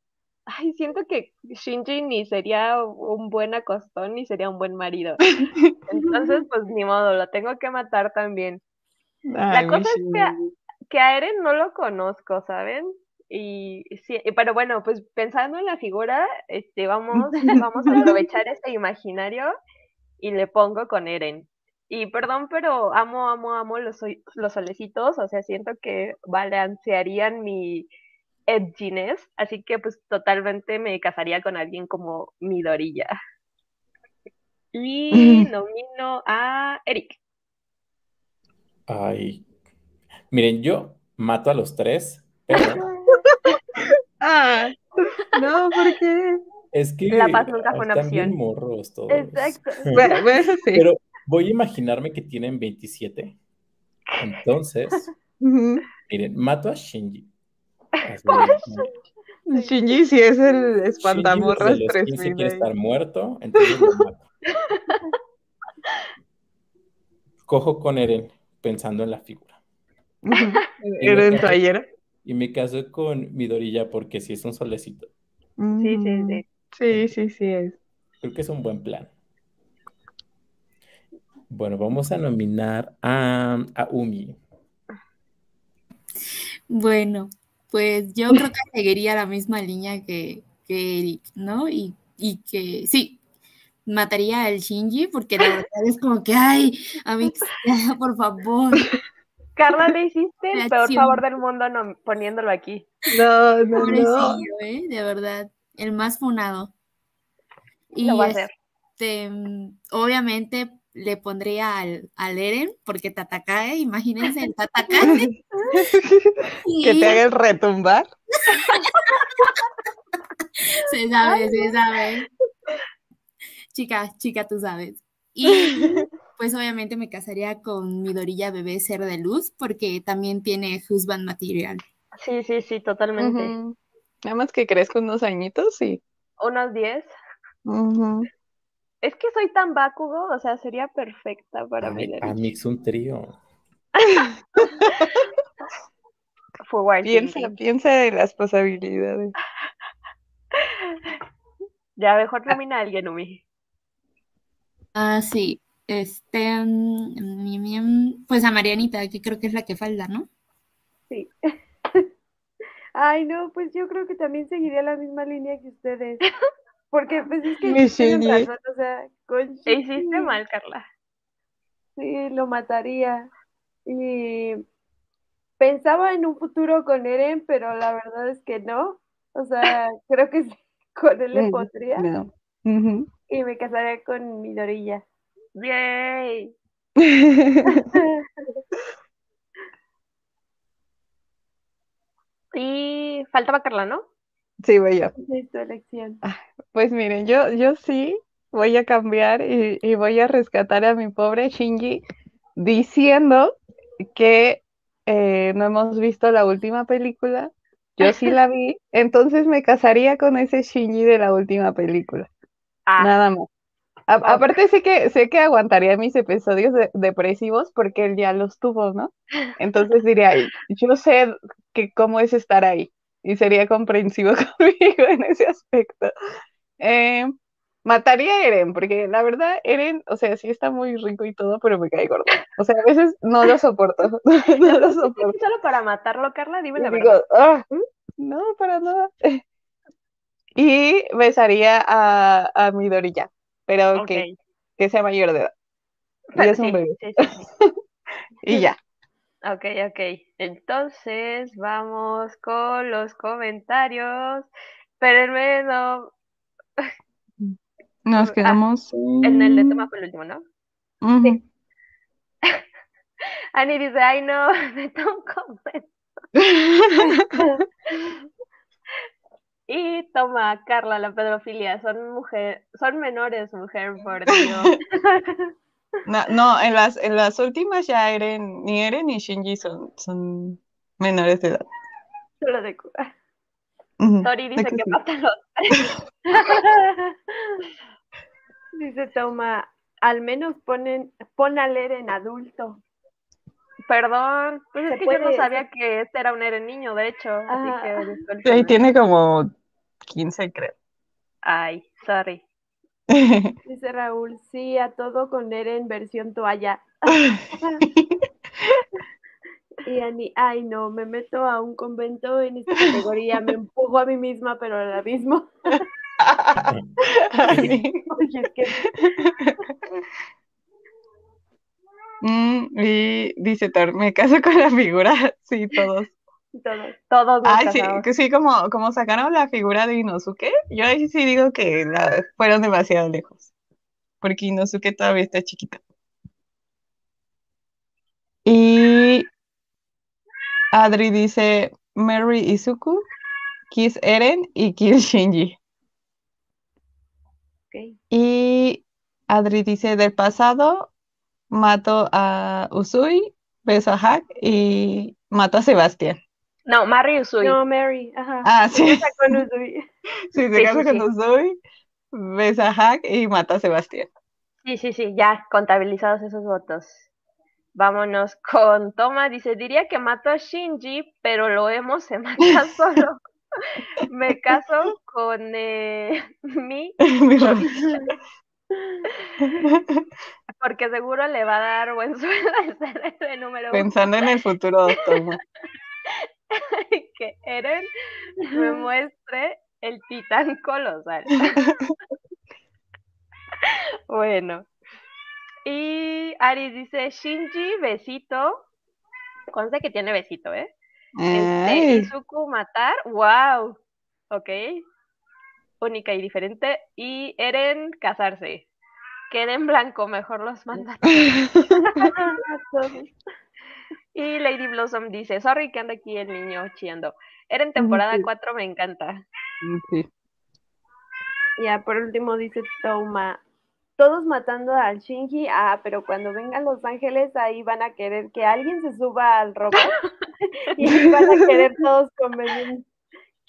ay, siento que Shinji ni sería un buen acostón ni sería un buen marido. Entonces, pues ni modo, lo tengo que matar también. Ay, cosa es que- Shinji. Que a Eren no lo conozco, ¿saben? Y sí, pero bueno, pues pensando en la figura, este, vamos, vamos a aprovechar este imaginario y le pongo con Eren. Y perdón, pero amo, amo, amo los, los solecitos, o sea, siento que balancearían mi edginess, así que pues totalmente me casaría con alguien como Midorilla. Y nomino a Eric. Ay. Miren, yo mato a los tres, pero Ah, no, ¿por qué? es que La paz nunca fue una están bien opción. morros todos. Exacto. Bueno, eso sí. Pero voy a imaginarme que tienen 27. Entonces, miren, mato a Shinji. Shinji sí es el espantamorras desde los 15 3000. quiere ahí. estar muerto, entonces lo mato. Cojo con Eren pensando en la figura. Ujú. Y Era me en caso- toallera. Y me caso con Midorilla porque sí es un solecito. Sí, sí, sí. Sí, sí, sí es. Creo que es un buen plan. Bueno, vamos a nominar a, a Umi. Bueno, pues yo creo que seguiría la misma línea que, que Eric, ¿no? Y, y que sí, mataría al Shinji porque la verdad es como que, ay, Amix, ya, por favor. Carla, le hiciste el peor favor del mundo no- poniéndolo aquí. No, no, no. ¿eh? De verdad, el más funado. Y Lo va a hacer. este, obviamente, le pondría al, al Eren, porque Tatakae, imagínense el Tatakae. Que te haga el retumbar. se sabe, se sabe. Chica, chica, tú sabes. Y pues obviamente me casaría con mi Dorilla bebé ser de luz, porque también tiene husband material. Sí, sí, sí, totalmente. Nada más que crezca unos añitos y. Unos 10. Ujú. Es que soy tan Bakugo, o sea, sería perfecta para mi Ay, Dorilla. Amix un trío. Forward Piensa, thinking. piensa en las posibilidades. Ya mejor nomina a alguien, Umi. Ah, sí. Este, mm, mm, pues a Marianita, que creo que es la que falta, ¿no? Sí. Ay, no, pues yo creo que también seguiría la misma línea que ustedes. Porque pues es que Mi tienen Shinji. razón, o sea, con Te hiciste mal, Carla. Sí, lo mataría. Y pensaba en un futuro con Eren, pero la verdad es que no. O sea, creo que sí, con él le. Ujú. y me casaría con mi Dorilla. Yay. Y faltaba Carla, ¿no? Sí, voy yo. Es tu elección. Pues miren, yo, yo sí voy a cambiar y, y voy a rescatar a mi pobre Shinji diciendo que eh, no hemos visto la última película. Yo sí la vi, entonces me casaría con ese Shinji de la última película. Ah, Nada más. A- aparte sé que sé que aguantaría mis episodios de- depresivos porque él ya los tuvo, ¿no? Entonces diría, yo sé que cómo es estar ahí y sería comprensivo conmigo en ese aspecto. Eh, mataría a Eren porque la verdad Eren, o sea, sí está muy rico y todo, pero me cae gordo. O sea, a veces no lo soporto, no lo soporto. solo para matarlo, Carla, dime Y la digo, verdad. "Ah, no, para nada. Y besaría a, a mi Dorilla, pero que, que sea mayor de edad. Y Bueno, es un sí, bebé. sí, sí, sí. Y ya. Ok, ok. Entonces vamos con los comentarios. Espérenme, no. Nos Ah, quedamos En el de Toma fue el último, ¿no? Ujú. Ani dice, ay no, de Tom Comment. Y toma, Carla, la pedofilia. Son mujer, son menores, mujer, por Dios. No, no, en las, en las últimas ya Eren, ni Eren ni Shinji son, son menores de edad. Solo de. Ujú. Tori dice que que sí. mata los Dice Toma, al menos ponen, pon al Eren adulto. Perdón, pues es que yo no sabía que este era un Eren niño, de hecho, así Ajá. que Sí, tiene como 15, creo. Ay, sorry. Dice Raúl, sí, a todo con Eren versión toalla. Y Ani, ay no, me meto a un convento en esta categoría, me empujo a mí misma, pero al abismo. Mm, y dice Thor, me caso con la figura. Sí, todos. todo. Todos nos Ay, sí, que sí, como, como sacaron la figura de Inosuke, yo ahí sí digo que la, fueron demasiado lejos. Porque Inosuke todavía está chiquita. Y Adri dice Mary Izuku, Kiss Eren y Kill Shinji. Y Adri dice del pasado, mato a Usui, beso a Hack y mato a Sebastián. No, Mary Usui. No, Mary, ajá. Ah, sí. Esa con Uzui. Sí, se Sí, casa sí, con sí. Uzui, besa a Hack y mata a Sebastián. Sí, sí, sí, ya contabilizados esos votos. Vámonos con Toma. Dice, diría que mato a Shinji, pero lo hemos se mata solo. Me caso con eh, mi, Mi porque seguro le va a dar buen sueldo ser el número uno. Pensando en el futuro, Toma. que Eren me muestre el titán colosal. bueno. Y Aris dice, Shinji, besito. Conste que tiene besito, ¿eh? Este, Izuku matar, wow. Ok. Única y diferente. Y Eren casarse. quede en blanco, mejor los manda. y Lady Blossom dice, sorry que anda aquí el niño chillando. Era en temporada 4, me encanta. Sí. Ya, por último dice Toma, todos matando al Shinji, ah, pero cuando vengan los ángeles ahí van a querer que alguien se suba al robot y van a querer todos convenir-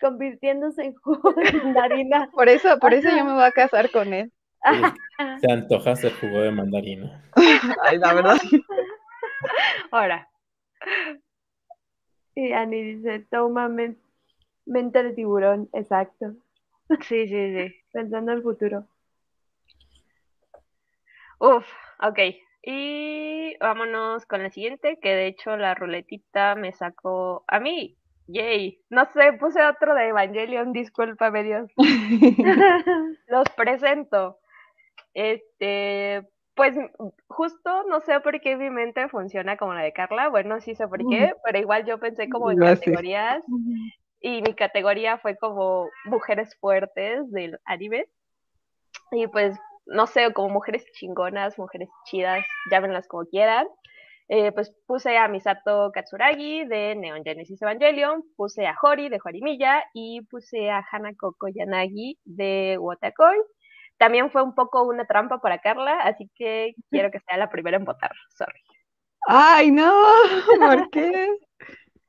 convirtiéndose en jugo de mandarina. Por eso, por eso yo me voy a casar con él. Se antoja hacer jugo de mandarina. Ay, la verdad. Ahora, Y Annie dice, toma men- mente de tiburón, exacto, sí, sí, sí. pensando en el futuro. Uf, ok. Y vámonos con la siguiente, que de hecho la ruletita me sacó a mí. Yay. No sé, puse otro de Evangelion, discúlpame Dios. Los presento. Este, pues justo no sé por qué mi mente funciona como la de Carla. Bueno, sí sé por qué, pero igual yo pensé como en Gracias. categorías y mi categoría fue como mujeres fuertes del anime. Y pues, no sé, como mujeres chingonas, mujeres chidas, llámenlas como quieran. Eh, pues puse a Misato Katsuragi de Neon Genesis Evangelion, puse a Hori de Horimiya y puse a Hanako Koyanagi de Wotakoi. También fue un poco una trampa para Carla, así que quiero que sea la primera en votar. Sorry. Ay, no, ¿por qué?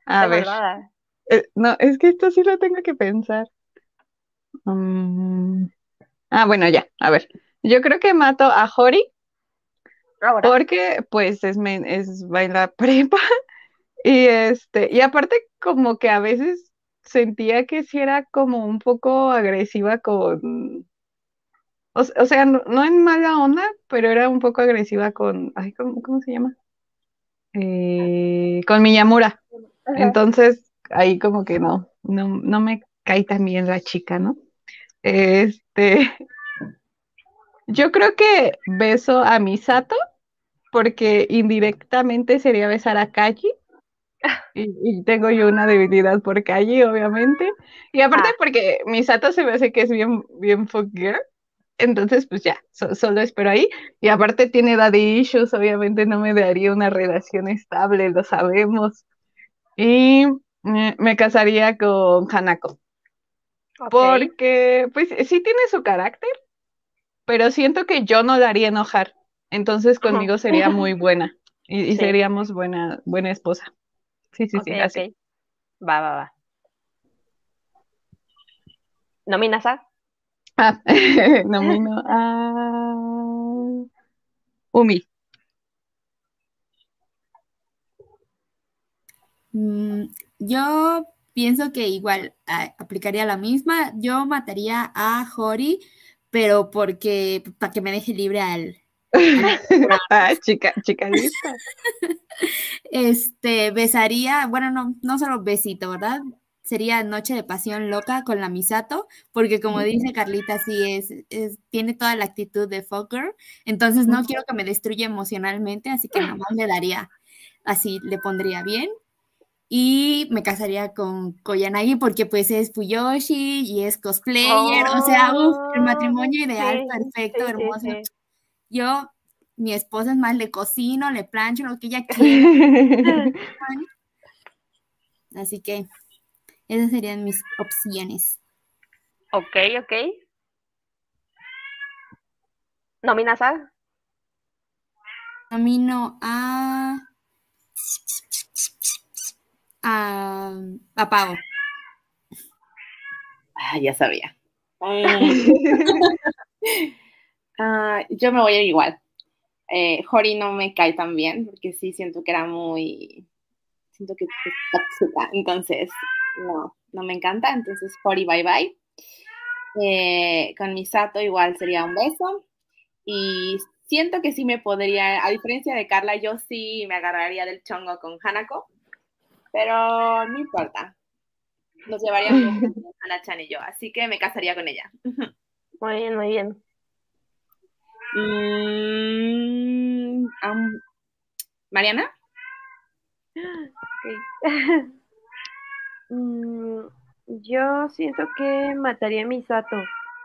A ver, eh, no, es que esto sí lo tengo que pensar. Mm, Ah, bueno, ya, a ver. Yo creo que mato a Hori Ahora, porque pues es, es baila prepa y este, y aparte como que a veces sentía que sí era como un poco agresiva con, o, sea, no, no en mala onda, pero era un poco agresiva con, ay, ¿cómo, cómo se llama? Eh, con Miyamura. Entonces, ahí como que no, no, no me cae tan bien la chica, ¿no? Este, yo creo que beso a Misato porque indirectamente sería besar a Kaji. Y, y tengo yo una debilidad por Kaji, obviamente. Y aparte Ah. porque Misato se me hace que es bien, bien fuck girl. Entonces, pues ya, so- solo espero ahí. Y aparte tiene daddy issues, obviamente no me daría una relación estable, lo sabemos. Y me casaría con Hanako, porque pues sí tiene su carácter, pero siento que yo no la haría enojar. Entonces conmigo sería muy buena y, y Sí. seríamos buena, buena esposa. Sí, sí, sí, así. Va, va, va. ¿Nominas a? Ah, nomino a Umi. Mm, yo pienso que igual ah, aplicaría la misma. Yo mataría a Hori, pero porque para que me deje libre al, Ah, chica, chica lista. este besaría, bueno, no, no solo besito, ¿verdad? Sería Noche de Pasión Loca con la Misato, porque como dice Carlita, sí es, es- tiene toda la actitud de fucker, entonces no quiero que me destruya emocionalmente, así que nomás le daría, así le pondría bien. Y me casaría con Koyanagi porque pues es Fuyoshi y es cosplayer, o sea, uf, el matrimonio ideal, Oh, sí, perfecto, sí, hermoso. sí. Yo, mi esposa es más, le cocino, le plancho, lo que ella quiera. Así que esas serían mis opciones. Ok, ok. ¿Nominas a? Nomino a. a. a Pau. Ah, ya sabía. Ah, yo me voy a ir igual. Eh, Hori no me cae tan bien porque sí siento que era muy. Siento que es tóxica. Entonces, no, no me encanta. Entonces, Hori, bye bye. Eh, con Misato igual sería un beso. Y siento que sí me podría, a diferencia de Carla, yo sí me agarraría del chongo con Hanako. Pero no importa. Nos llevaríamos Hana-chan y yo. Así que me casaría con ella. Muy bien, muy bien. Mm, Mariana. Mm, yo siento que mataría a Misato.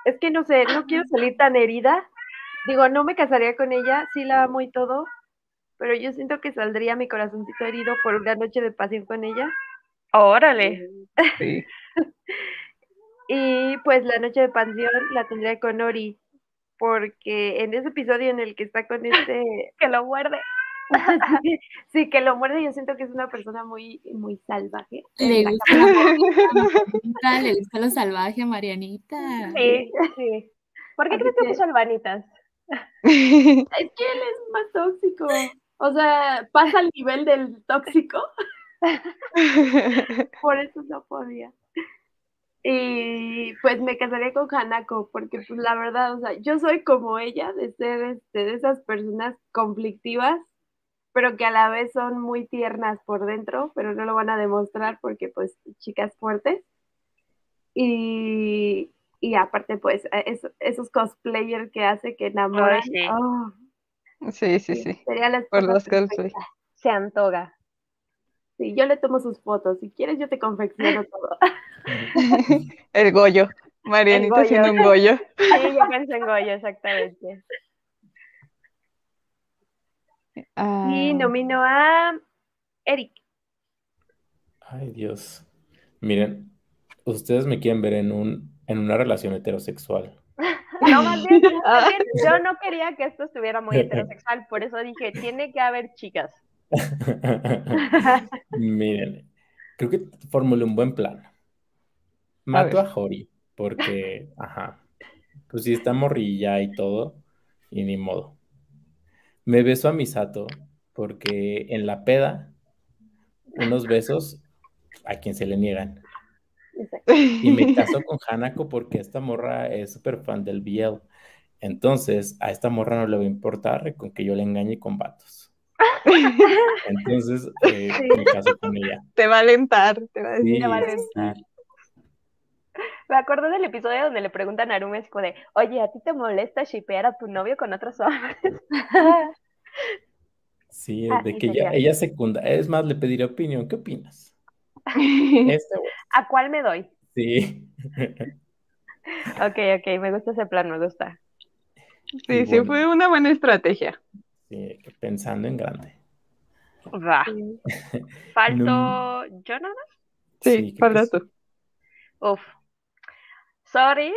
Es que no sé, no quiero salir tan herida digo, no me casaría con ella, sí la amo y todo, pero yo siento que saldría mi corazoncito herido por una noche de pasión con ella. Órale. Sí. Y pues la noche de pasión la tendría con Ori, porque en ese episodio en el que está con este, Que lo muerde. sí, que lo muerde, yo siento que es una persona muy, muy salvaje. Le gusta, Marianita, le gusta lo salvaje a Marianita. Sí, sí. ¿Por qué Así crees que que- puso albanitas? Es que él es más tóxico. O sea, pasa al nivel del tóxico, por eso no podía. Y pues me casaría con Hanako, porque pues la verdad, o sea, yo soy como ella, de ser este, de esas personas conflictivas, pero que a la vez son muy tiernas por dentro, pero no lo van a demostrar porque pues chicas fuertes. Y, y aparte pues es- esos cosplayers que hace que enamoran. sí. oh, Sí, sí, sí. Sería la Por los. Se antoga. Sí, yo le tomo sus fotos. Si quieres, yo te confecciono todo. El Goyo. Marianita Goyo. siendo un Goyo. Sí, yo pensé en Goyo, exactamente. Ah, Y nomino a Eric. Ay, Dios. Miren, ustedes me quieren ver en un, en una relación heterosexual. No, más bien, más bien, yo no quería que esto estuviera muy heterosexual, por eso dije, tiene que haber chicas. Miren, creo que formulé un buen plan. Mato a, Jori, porque, ajá, pues sí está morrilla y todo, y ni modo. Me beso a Misato, porque en la peda, unos besos a quien se le niegan. Y me caso con Hanako porque esta morra es súper fan del BL. Entonces, a esta morra no le va a importar con que yo le engañe con vatos. Entonces, eh, me caso con ella. Te va a alentar, te va a decir. Sí, Te va a alentar. Me acordé del episodio donde le preguntan a Narume, es como de, oye, ¿a ti te molesta shipear a tu novio con otros hombres? Sí, Ah, de que ella, ella secunda. Es más, le pediré opinión. ¿Qué opinas? Este. ¿A cuál me doy? Sí. Ok, ok, me gusta ese plan, me gusta. Sí, sí, fue una buena estrategia. Sí, pensando en grande. Va. Falto No. yo nada más. Sí, Sí, falta tú. Uf. Sorry,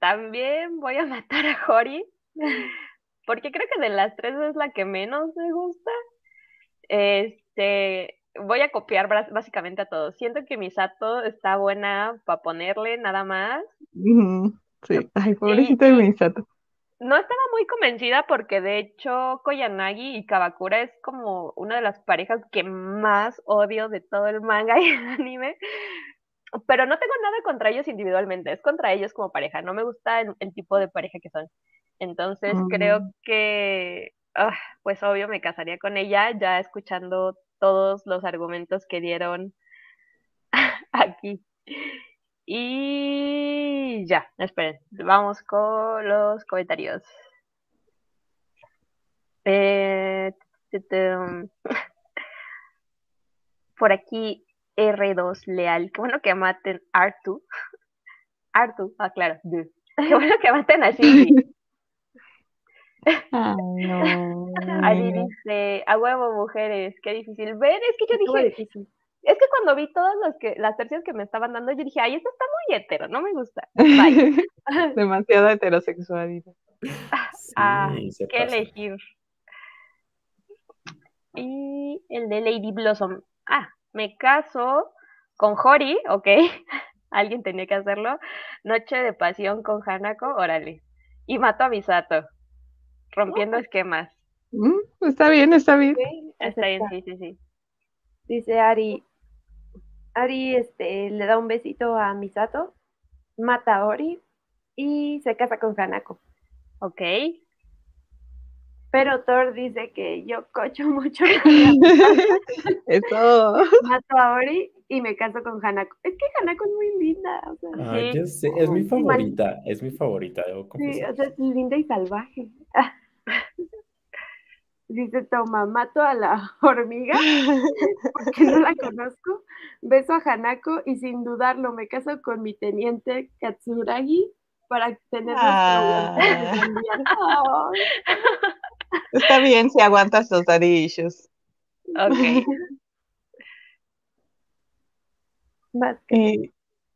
también voy a matar a Hori. Porque creo que de las tres es la que menos me gusta. Este, voy a copiar básicamente a todos. Siento que Misato está buena para ponerle nada más. Sí, ay, pobrecito de Misato. No estaba muy convencida porque de hecho Koyanagi y Kabakura es como una de las parejas que más odio de todo el manga y el anime. Pero no tengo nada contra ellos individualmente, es contra ellos como pareja. No me gusta el, el tipo de pareja que son. Entonces creo Mm. que, ah, pues obvio, me casaría con ella ya escuchando todos los argumentos que dieron aquí. Y ya, esperen, vamos con los comentarios. Eh, por aquí R2 Leal, qué bueno que maten Artu. Artu, ah, claro. Qué bueno que maten a Shinji. Ay, no. Ahí dice, a huevo, mujeres, qué difícil. Ven, es que yo dije, difícil. es que cuando vi todas las que las tercias que me estaban dando, yo dije, ay, esto está muy hetero, no me gusta. Demasiada heterosexualidad. Ah, Sí, se ¿Qué pasa. elegir? Y el de Lady Blossom. Ah, me caso con Hori, ok. Alguien tenía que hacerlo. Noche de pasión con Hanako, órale. Y mato a Misato. Rompiendo esquemas. Mm, Está bien, está bien. Está bien, sí, sí, sí. Dice Ari. Ari este, le da un besito a Misato, mata a Ori y se casa con Hanako. Ok. Pero Thor dice que yo cocho mucho, Eso. mato a Ori y me caso con Hanako. Es que Hanako es muy linda. O sea, Ay, Sí. ya sé, es mi Sí, favorita, es mi favorita, debo sí, o sea, es linda y salvaje. Dice Toma, mato a la hormiga porque no la conozco, beso a Hanako y sin dudarlo me caso con mi teniente Katsuragi para tener Ah. nuestro Está bien si aguantas los daddy issues. Ok. Y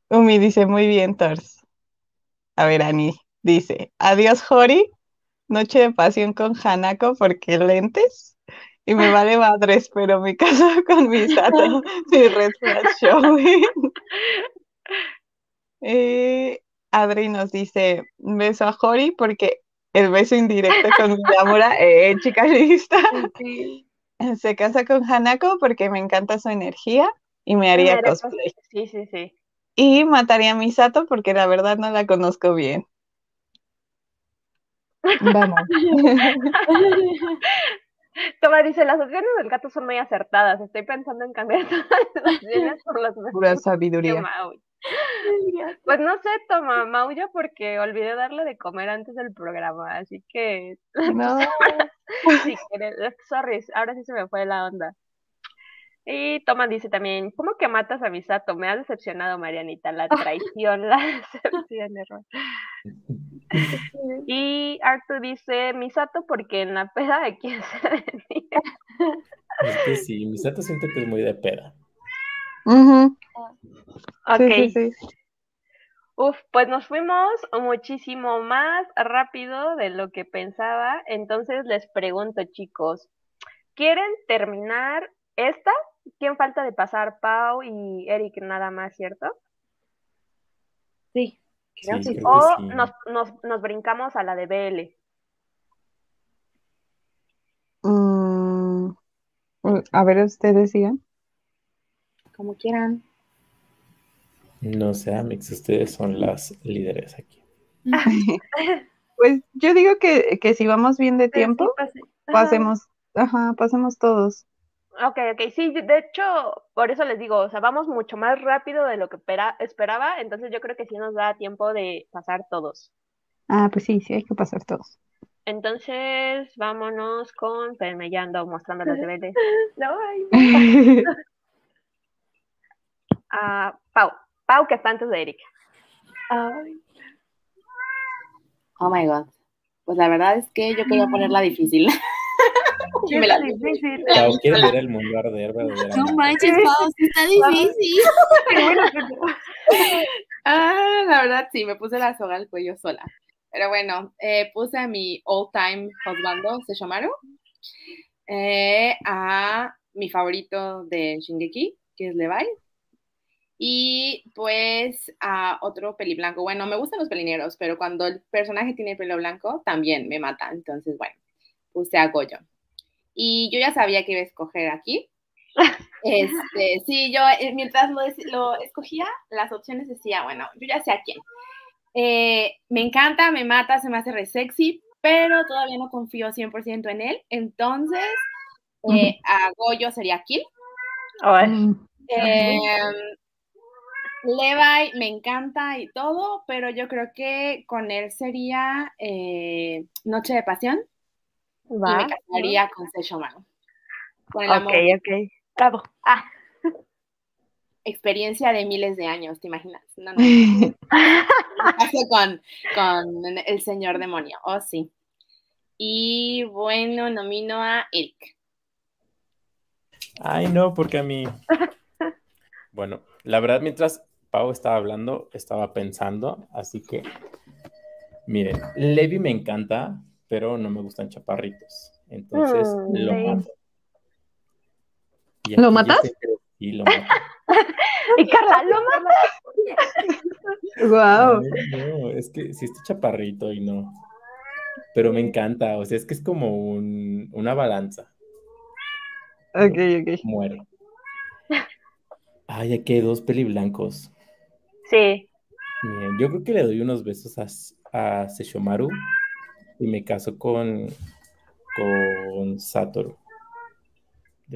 Umi dice, muy bien, Tors. A ver, Ani dice, adiós, Jori. Noche de pasión con Hanako porque lentes. Y me vale madres, pero me caso con mi Sato. Mi red showing. Eh, Adri nos dice, beso a Jori porque el beso indirecto con Miyamura, eh, chica lista. Sí. Se casa con Hanako porque me encanta su energía y me haría cosplay. Sí, sí, sí. Y mataría a Misato porque la verdad no la conozco bien. Vamos. Toma dice, las opciones del gato son muy acertadas. Estoy pensando en cambiar todas las opciones por las Pura sabiduría. Maui. Pues no sé, toma Mauyo porque olvidé darle de comer antes del programa, así que No. si quieres, sorry, ahora sí se me fue la onda. Y Toma dice también, ¿cómo que matas a Misato? Me has decepcionado, Marianita, la traición, la decepción, error. Y Arthur dice, Misato porque en la peda de quién se venía. Es que sí, Misato siento que es muy de peda. Ok, Sí, sí, sí. Uf, pues nos fuimos muchísimo más rápido de lo que pensaba. Entonces les pregunto, chicos, ¿quieren terminar esta? ¿Quién falta de pasar? Pau y Eric nada más, ¿cierto? Sí. Creo Sí, que creo O que sí. nos, nos, nos brincamos a la de BL. Mm, a ver, ustedes digan. como quieran. No sé, Amix, ustedes son las líderes aquí. Pues yo digo que, que si vamos bien de tiempo, Sí, pase. Ajá. pasemos, ajá, pasemos todos. Ok, ok, sí, de hecho, por eso les digo, o sea, vamos mucho más rápido de lo que espera- esperaba, entonces yo creo que sí nos da tiempo de pasar todos. Ah, pues sí, sí, hay que pasar todos. Entonces, vámonos con, espérenme, ya ando mostrando las de BL. No, ay. Ah, Pau, Pau que está antes de Eric. Ay. Oh my god. Pues la verdad es que yo quería ponerla difícil. Sí, Me la- está difícil. Pau, ¿quieres ver el mundo arder verdaderamente? No manches, Pau, sí está difícil. Ah, la verdad sí, me puse la soga al cuello sola. Pero bueno, eh, puse a mi all time husbando, Sesshomaru, eh, a mi favorito de Shingeki, que es Levi, y pues a otro peli blanco. Bueno, me gustan los pelineros, pero cuando el personaje tiene pelo blanco, también me mata. Entonces, bueno, puse a Goyo. Y yo ya sabía que iba a escoger aquí. Este, sí, yo eh, mientras lo, lo escogía, las opciones decía, bueno, yo ya sé a quién. Eh, me encanta, me mata, se me hace re sexy, pero todavía no confío 100% en él. Entonces, eh, a Goyo sería Kill. Mm, Eh, Levi me encanta y todo, pero yo creo que con él sería eh, Noche de Pasión y me casaría con Sesshomaru. Con el Ok, amor, ok. Bravo. Ah, experiencia de miles de años, ¿te imaginas? No, no. Me caso con, con el señor demonio, oh sí. Y bueno, nomino a Eric. Ay, no, porque a mí. Bueno, la verdad, mientras Pau estaba hablando, estaba pensando, así que. Miren, Levi me encanta, pero no me gustan chaparritos. Entonces, Mm, lo sí. mato. Y ¿Lo matas? Sí, lo mato. Y Carla, lo mata. Guau. Ay, no, es que sí está chaparrito y no. Pero me encanta, o sea, es que es como un- una balanza. Ok, ok. Muere. Ay, aquí hay dos peliblancos. Sí. Miren, yo creo que le doy unos besos a, a Sesshomaru y me caso con, con Satoru.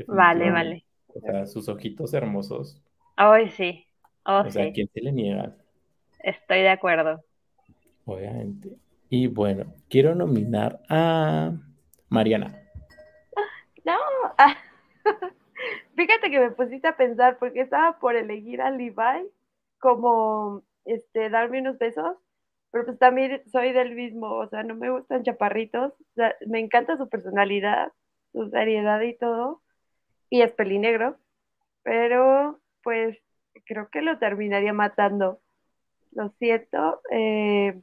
Vale, vale. O sea, sus ojitos hermosos. Hoy sí. Oh, O sea, ¿a sí. quién se le niega? Estoy de acuerdo. Obviamente. Y bueno, quiero nominar a Mariana. no. Ah. Fíjate que me pusiste a pensar porque estaba por elegir a Levi como este darme unos besos, pero pues también soy del mismo, o sea, no me gustan chaparritos, me encanta su personalidad, su seriedad y todo, y es pelinegro, pero pues creo que lo terminaría matando. Lo siento. Eh,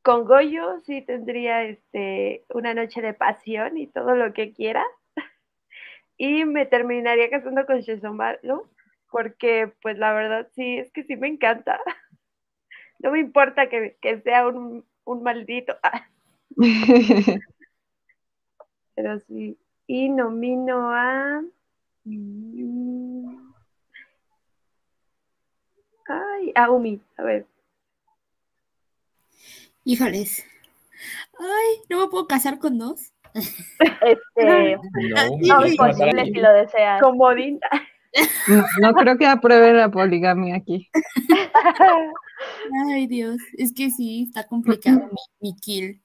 con Goyo sí tendría este, una noche de pasión y todo lo que quiera. Y me terminaría casando con Shesomaru, porque pues la verdad sí, es que sí me encanta. No me importa que, sea un, un maldito. Pero sí. Y nomino a... Ay, a Umi, a ver. Híjoles. Ay, ¿no me puedo casar con dos? Este, no, es posible si lo deseas. Comodín. No, no, creo que apruebe la poligamia aquí. Ay, Dios, es que sí, está complicado mi, kill.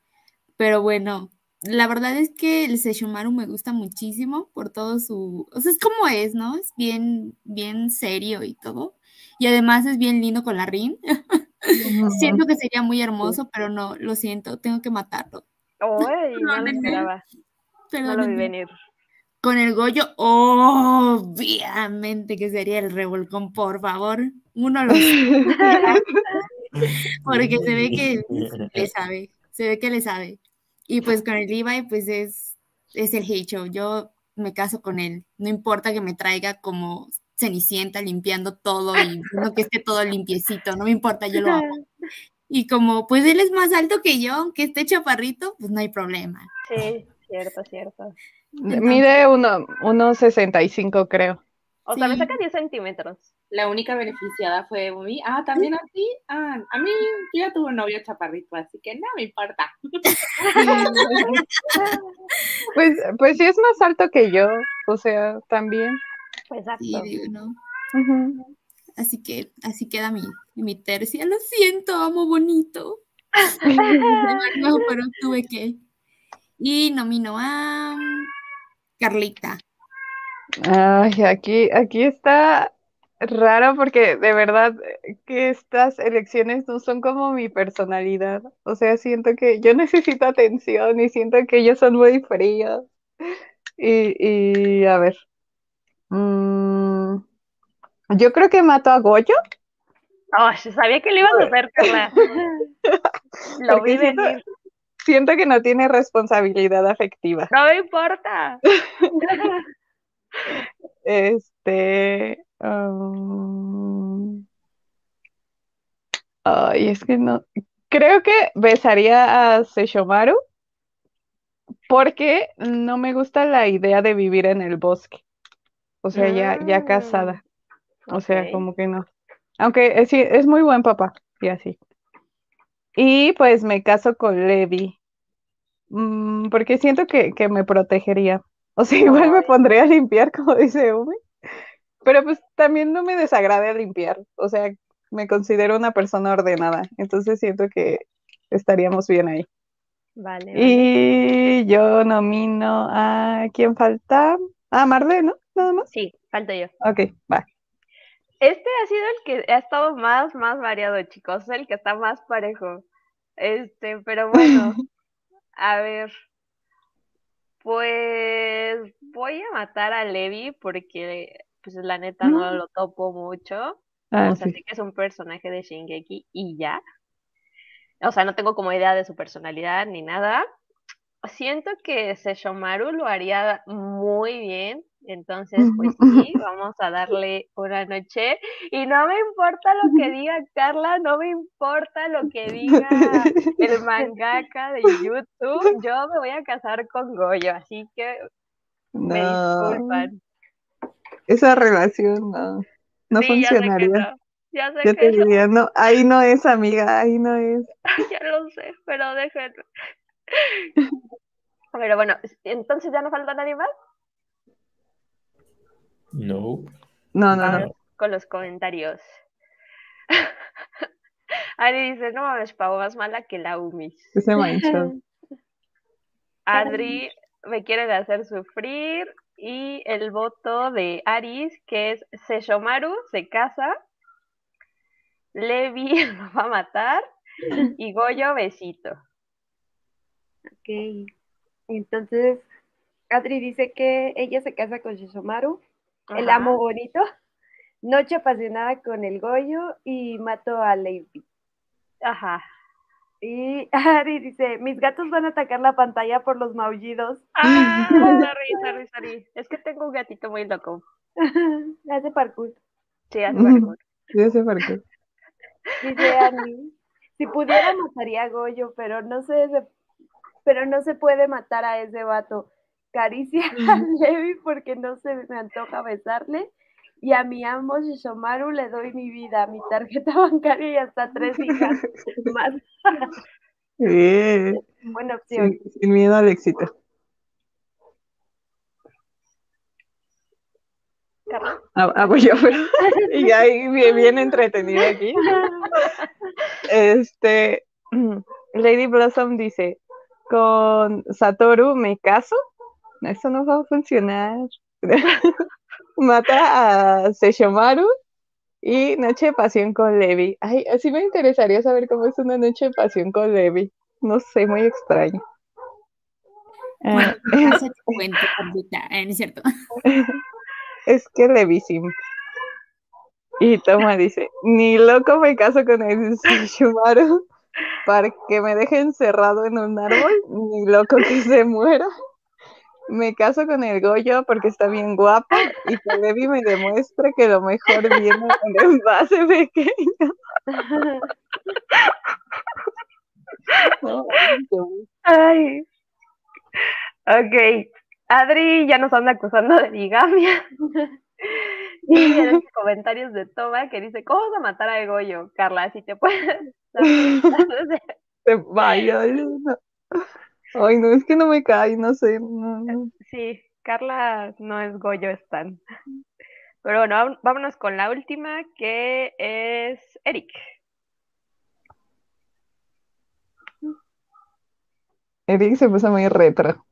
Pero bueno, la verdad es que el Seshomaru me gusta muchísimo por todo su. O sea, es como es, ¿no? Es bien, bien serio y todo. Y además es bien lindo con la Rin. siento que sería muy hermoso, pero no, lo siento, tengo que matarlo. Uy, no lo esperaba. no lo vi venir. Con el Goyo, obviamente que sería el revolcón, por favor. Uno lo Porque se ve que le sabe, se ve que le sabe. Y pues con el Levi, pues es, es el hate show. Yo me caso con él. No importa que me traiga como cenicienta limpiando todo y no que esté todo limpiecito, no me importa, yo lo hago. Y como pues él es más alto que yo, aunque esté chaparrito, pues no hay problema. Sí, cierto, cierto. Mide uno, unos 65, creo. O sea, me saca 10 centímetros. La única beneficiada fue Umi. Ah, también a ti. Ah, a mí yo ya tuve un novio chaparrito, así que no me importa. pues, pues sí es más alto que yo, o sea, también. Exacto. ¿no? Así que así queda mi, mi tercia. Lo siento, amo bonito. no, pero tuve que. Y nomino a Carlita. Ay, aquí, aquí está raro porque de verdad que estas elecciones no son como mi personalidad. O sea, siento que yo necesito atención y siento que ellos son muy fríos. Y, y a ver, Mm, yo creo que mató a Goyo. Oh, sabía que le ibas a hacer, Carla. Lo vi venir. Siento que no tiene responsabilidad afectiva. No me importa. este. Um, ay, es que no. Creo que besaría a Seshomaru porque no me gusta la idea de vivir en el bosque. O sea, ya, ya mm, casada. O sea, como que no. Aunque es, es muy buen papá, y así. Y pues me caso con Levi. Mm, porque siento que, me protegería. O sea, igual me pondría a limpiar, como dice Umi. Pero pues también no me desagrade limpiar. O sea, me considero una persona ordenada. Entonces siento que estaríamos bien ahí. Vale. Y yo nomino a quién falta. A Marlene, ¿no? nada más? Sí, falta yo. Ok, va. Este ha sido el que ha estado más, más variado, chicos, el que está más parejo. Este, pero bueno, a ver. Pues voy a matar a Levi porque, pues la neta no lo topo mucho. Ah, o sea, sí. que es un personaje de Shingeki y ya. O sea, no tengo como idea de su personalidad ni nada. Siento que Seshomaru lo haría muy bien entonces, pues sí, vamos a darle una noche. Y no me importa lo que diga Carla, no me importa lo que diga el mangaka de YouTube. Yo me voy a casar con Goyo, así que me disculpan. Esa relación no, no funcionaría. Ya sé que te diría, no, ahí no es, amiga, ahí no es. ya lo sé, pero déjenme. Pero bueno, entonces ya no falta nadie más. No. No, no, no. Con los comentarios. Ari dice, no mames, Pau, más mala que la Umis. Ese manchó. Adri me quiere hacer sufrir. Y el voto de Aris, que es Seshomaru, se casa. Levi lo va a matar. Y Goyo, besito. Ok. Entonces, Adri dice que ella se casa con Shishomaru, el amo bonito, noche apasionada con el Goyo y mato a Lady. Ajá. Y Adri dice, mis gatos van a atacar la pantalla por los maullidos. Ah, sorry, sorry, sorry. Es que tengo un gatito muy loco. Hace parkour. Sí, hace parkour. Sé por qué. Dice Annie, si pudiera mataría a Goyo, pero no se, se- pero no se puede matar a ese vato. Caricia a Levi porque no se me antoja besarle. Y a mi amo Shishomaru le doy mi vida, mi tarjeta bancaria y hasta tres hijas más. Buena opción. Sin, sin miedo al éxito. Carla. Ah, Hago yo, pero. Y ahí bien, bien entretenido aquí. Este. Lady Blossom dice: Con Satoru me caso. Eso no va a funcionar. Mata a Seishomaru y Noche de Pasión con Levi. Ay, así me interesaría saber cómo es una noche de pasión con Levi. No sé, muy extraño. Bueno, Eh, cuento, Carlita. Eh, ¿no es cierto? Es que levísimo. Y Toma dice, ni loco me caso con el Shumaru para que me deje encerrado en un árbol, ni loco que se muera. Me caso con el Goyo porque está bien guapo y que Levi me demuestre que lo mejor viene en el envase pequeño. Ay. Ok. Adri ya nos anda acusando de bigamia. Y en los comentarios de Toma que dice, ¿cómo vas a matar a Goyo? Carla, si te puedes. te vaya, Luna. Ay, no, es que no me cae, no sé. no. Sí, Carla no es Goyo Stan. Pero bueno, vámonos con la última que es Eric. Eric se puso muy retro.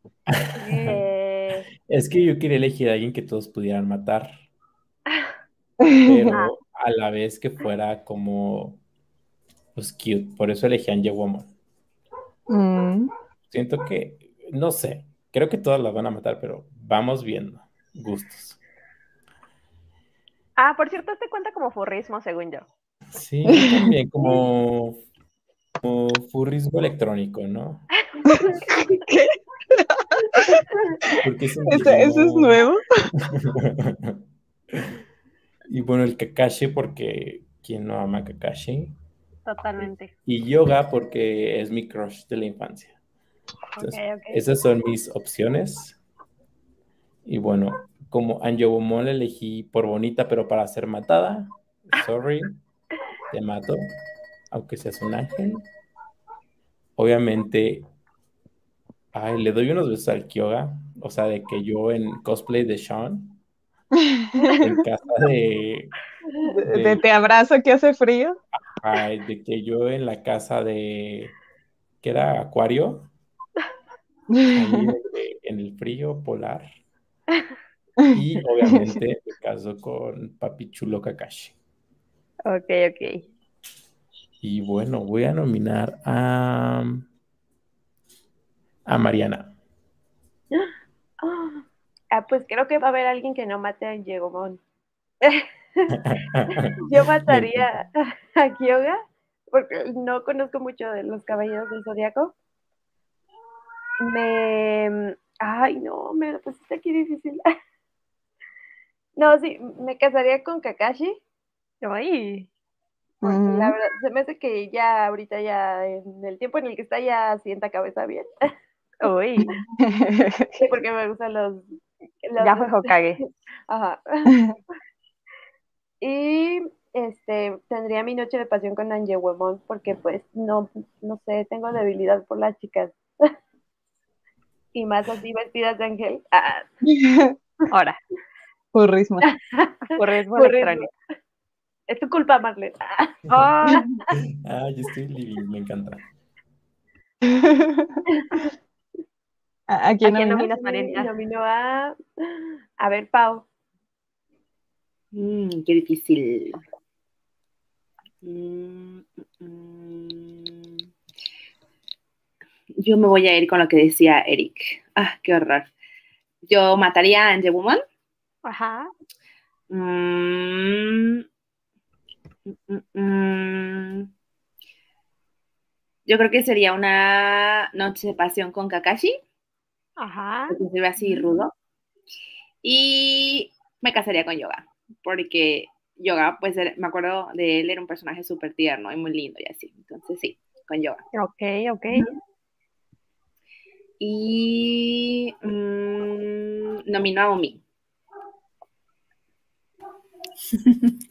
Eh, Es que yo quería elegir a alguien que todos pudieran matar, pero a la vez que fuera como pues cute. Por eso elegí a Angie Woman. Mm. Siento que, no sé, creo que todas las van a matar, pero vamos viendo. Gustos. Ah, por cierto, este cuenta como furrismo, según yo. Sí, también como, como furrismo electrónico, ¿no? ¿Qué? Porque es un ¿Eso, eso es nuevo? Y bueno, el Kakashi porque quien no ama a Kakashi. Totalmente. Y Yoga porque es mi crush de la infancia. Ok, Entonces, ok. esas son mis opciones. Y bueno, como Anjouwon la elegí por bonita, pero para ser matada. Sorry, te mato, aunque seas un ángel. Obviamente, ay, le doy unos besos al Kyoga. O sea, de que yo en cosplay de Sean, en casa de, De, de te abrazo que hace frío. ay, de que yo en la casa de, que era Acuario, ahí de- en el frío polar. Y obviamente me caso con Papi Chulo Kakashi. Ok, ok. Y bueno, voy a nominar a, a Mariana. Ah, pues creo que va a haber alguien que no mate a Yegomon. Yo mataría a Kyoga porque no conozco mucho de los caballeros del zodiaco. Me. Ay, no, me lo pusiste aquí difícil. No, sí, me casaría con Kakashi. Ay. Porque la verdad, se me hace que ya ahorita ya en el tiempo en el que está ya sienta cabeza bien. Uy. Sí, porque me gustan los, los- Ya fue Hokage. Ajá. Y este tendría mi noche de pasión con Angie Huemón porque pues no, no sé, tengo debilidad por las chicas. Y más así vestidas de ángel. Ah, Ahora, furrismo Furrismo. electrónico. es tu culpa, Marlene. Ah, Ah, Ay, estoy living, me encanta. ¿A, a ¿A quién quién nominas? Nominó a. A ver, Pau. Mm, qué difícil. Mm, mm, yo me voy a ir con lo que decía Eric. Ah, qué horror. Yo mataría a Anjewomon. Ajá. Mm, mm, mm, yo creo que sería una noche de pasión con Kakashi. Ajá. Que se ve así rudo. Y me casaría con Yoga. Porque Yoga, pues me acuerdo de él, era un personaje súper tierno y muy lindo y así. Entonces sí, con Yoga. Ok, ok. Y mmm, nomino a Omi.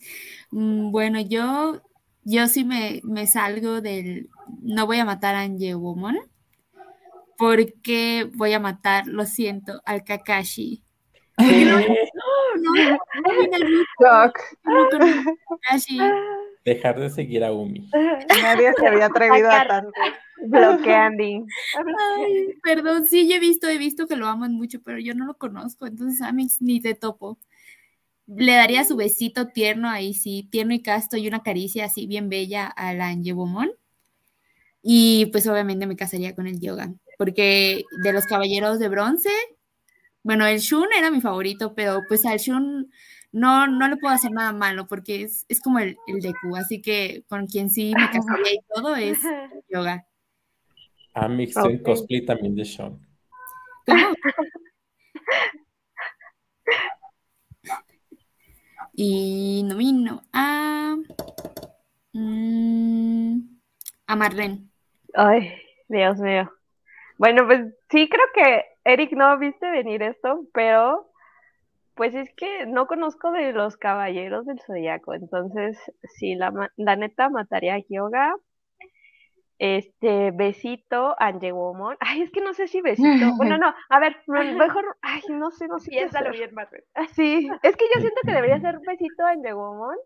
Mm, bueno, yo, yo sí me, me, salgo del. No voy a matar a Anjewomon porque voy a matar, lo siento, al Kakashi. Dejar de seguir a Umi. Nadie se había atrevido a tanto. Bloqueando. perdón, sí, yo he visto, he visto que lo aman mucho, pero yo no lo conozco, entonces a mí ni te topo. Le daría su besito tierno ahí, sí, tierno y casto y una caricia así bien bella a la Anjebomon. Y pues obviamente me casaría con el yoga, porque de los caballeros de bronce, bueno, el Shun era mi favorito, pero pues al Shun no, no le puedo hacer nada malo porque es, es como el, el Deku, así que con quien sí me casaría y todo es yoga. Ah, mi okay. cosplay también de Sean. y nomino a, mm, a Marlene. Ay, Dios mío. Bueno, pues sí, creo que Eric no viste venir esto, pero pues es que no conozco de los caballeros del zodiaco, entonces sí, la, la neta mataría a Kyoga. Este, besito, Anjewomon. Ay, es que no sé si besito. Bueno, no, a ver, mejor, ay, no sé, no sé. Piénsalo bien, Marvel. Sí, es que yo siento que debería ser besito Anjewomon.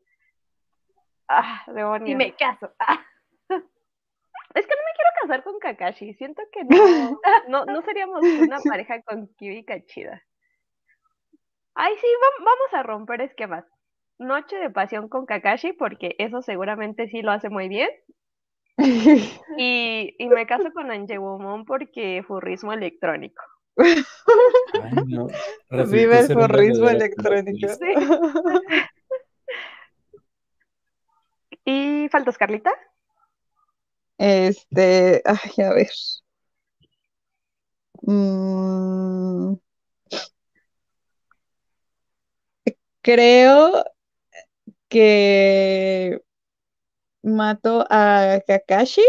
Ah, demonios. Y me caso. Ah. Es que no me quiero casar con Kakashi. Siento que no, no, no seríamos una pareja con Kiwi Kachida. Ay, sí, vamos a romper esquemas. Noche de pasión con Kakashi, porque eso seguramente sí lo hace muy bien. Y, y me caso con Anjewomon porque furrismo electrónico. Ay, no. Vive el furrismo electrónico. Sí. ¿Y faltas, Carlita? Este, ay, a ver. Mm, creo que mato a Kakashi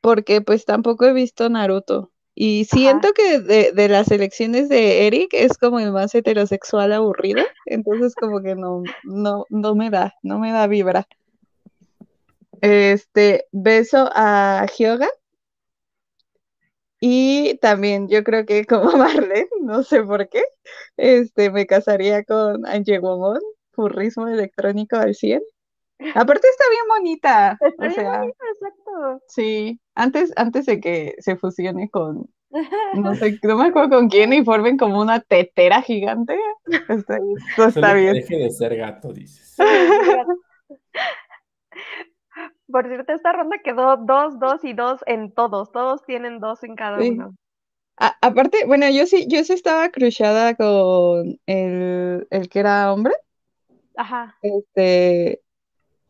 porque pues tampoco he visto Naruto. Y siento que de, de las elecciones de Eric es como el más heterosexual aburrido, entonces como que no, no, no me da, no me da vibra. Este, beso a Hyoga. Y también yo creo que como Marlene, no sé por qué, este, me casaría con Anjewomon, furrismo electrónico al 100. Aparte está bien bonita. Está o bien sea, bonito, exacto. sí, antes, antes de que se fusione con, no sé, no me acuerdo con quién y formen como una tetera gigante. Está, esto está bien. deje de ser gato, dices. Por cierto, esta ronda quedó dos, dos y dos en todos. Todos tienen dos en cada Sí. uno. A- aparte, bueno, yo sí, yo sí estaba crushada con el, el que era hombre, Ajá. este,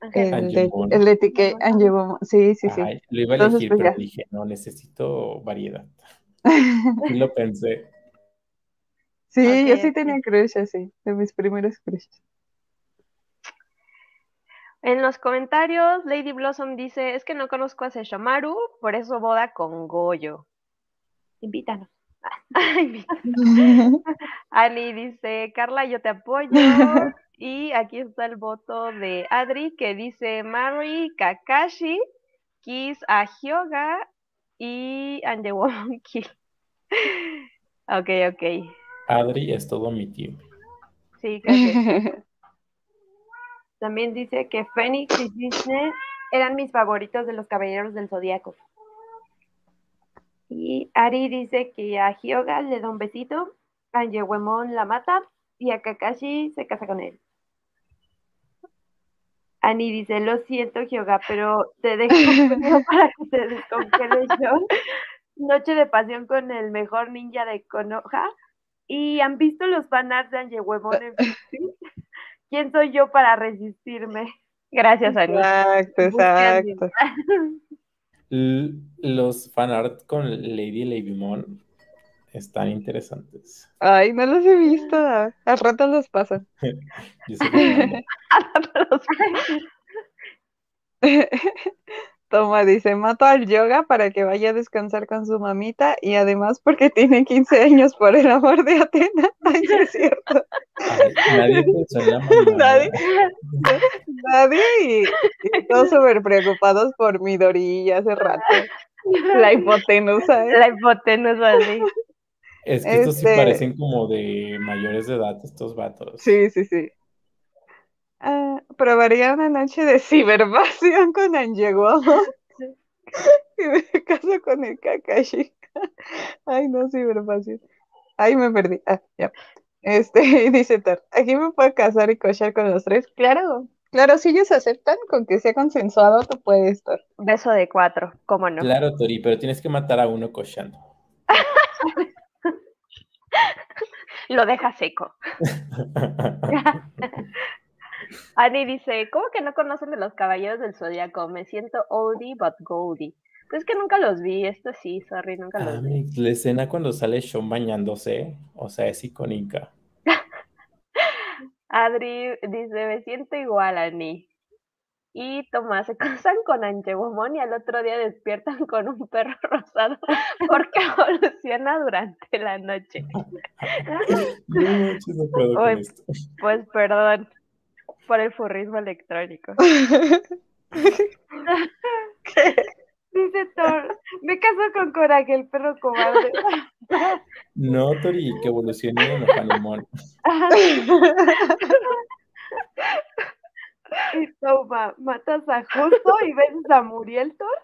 Ángel. el de, el de Tique. Sí, sí, sí. Ay, lo iba a Entonces, elegir, pues pero ya. dije, no, necesito variedad. Y lo pensé. Sí, yo sí tenía crush así, de mis primeros crushes. En los comentarios, Lady Blossom dice, es que no conozco a Sesshomaru, por eso boda con Goyo. Invítanos. Ani dice, Carla, yo te apoyo. Y aquí está el voto de Adri que dice Mari, Kakashi, Kiss a Hyoga y Anjewon Kill. Ok, ok. Adri es todo mi team. Sí, creo que También dice que Fénix y Disney eran mis favoritos de los Caballeros del Zodíaco. Y Ari dice que a Hyoga le da un besito, a Yewemon la mata y a Kakashi se casa con él. Ani dice, lo siento, Gioga, pero te dejo para que te descongele yo. Noche de pasión con el mejor ninja de Konoha. ¿Y han visto los fanarts de Huevón en ¿Quién soy yo para resistirme? Gracias, Ani. Exacto, exacto. Los fanart con Lady Labymon están interesantes. Ay, no los he visto. Al rato los pasan. Yo sé que- Toma, dice, mato al yoga para que vaya a descansar con su mamita y además porque tiene 15 años por el amor de Atena. Ay, es cierto. Ay, nadie pensó en la mamá. Nadie. Nadie y, y todos súper preocupados por mi dorilla hace rato. La hipotenusa. ¿eh? La hipotenusa, sí. Es que estos sí Este- parecen como de mayores de edad, estos vatos. Sí, sí, sí. Ah, probaría una noche de cibervasión con Anjego. y me caso con el Kakashi. Ay, no, cibervasión. Ay, me perdí. Ah, ya. Este, dice Thor, aquí me puedo casar y cochar con los tres. Claro, claro, si ellos aceptan con que sea consensuado, tú puedes, Thor. Beso de cuatro, cómo no. Claro, Tori, pero tienes que matar a uno cochando. Lo deja seco. Ani dice, ¿cómo que no conocen de los caballeros del zodiaco? Me siento oldie but goldie. Pues es que nunca los vi, esto sí, sorry, nunca Ah, los vi. mi- la escena cuando sale Sean bañándose, o sea, es icónica. Adri dice, me siento igual, Ani. Y Tomás, se casan con Angebomón y al otro día despiertan con un perro rosado porque evoluciona durante la noche. No no Ay. esto. Pues perdón por el furrismo electrónico. Dice Thor, me caso con Coraje, el perro cobarde. No, Tori, que evolucione en Ojanimon. y toma, matas a Justo y ves a Muriel Thor.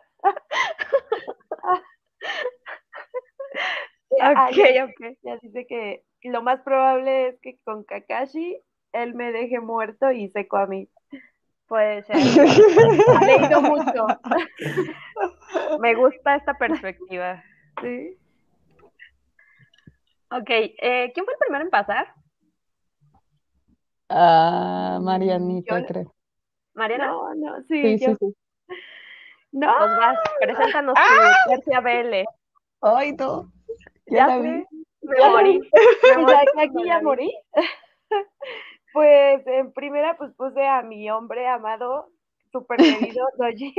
Ok, ok. ya dice que lo más probable es que con Kakashi él me deje muerto y seco a mí. Puede ser. Ha leído mucho. Me gusta esta perspectiva. Sí. Ok, eh, ¿quién fue el primero en pasar? Ah, Marianita, Yo- creo. Mariana. No, no, sí, Sí, yo- sí, sí. No, Pues vas, preséntanos tu tercia BL. Ay, no. Ya Ya la vi. me morí. Me morí aquí, ya morí. Pues en primera pues puse a mi hombre amado, súper querido, Dojin.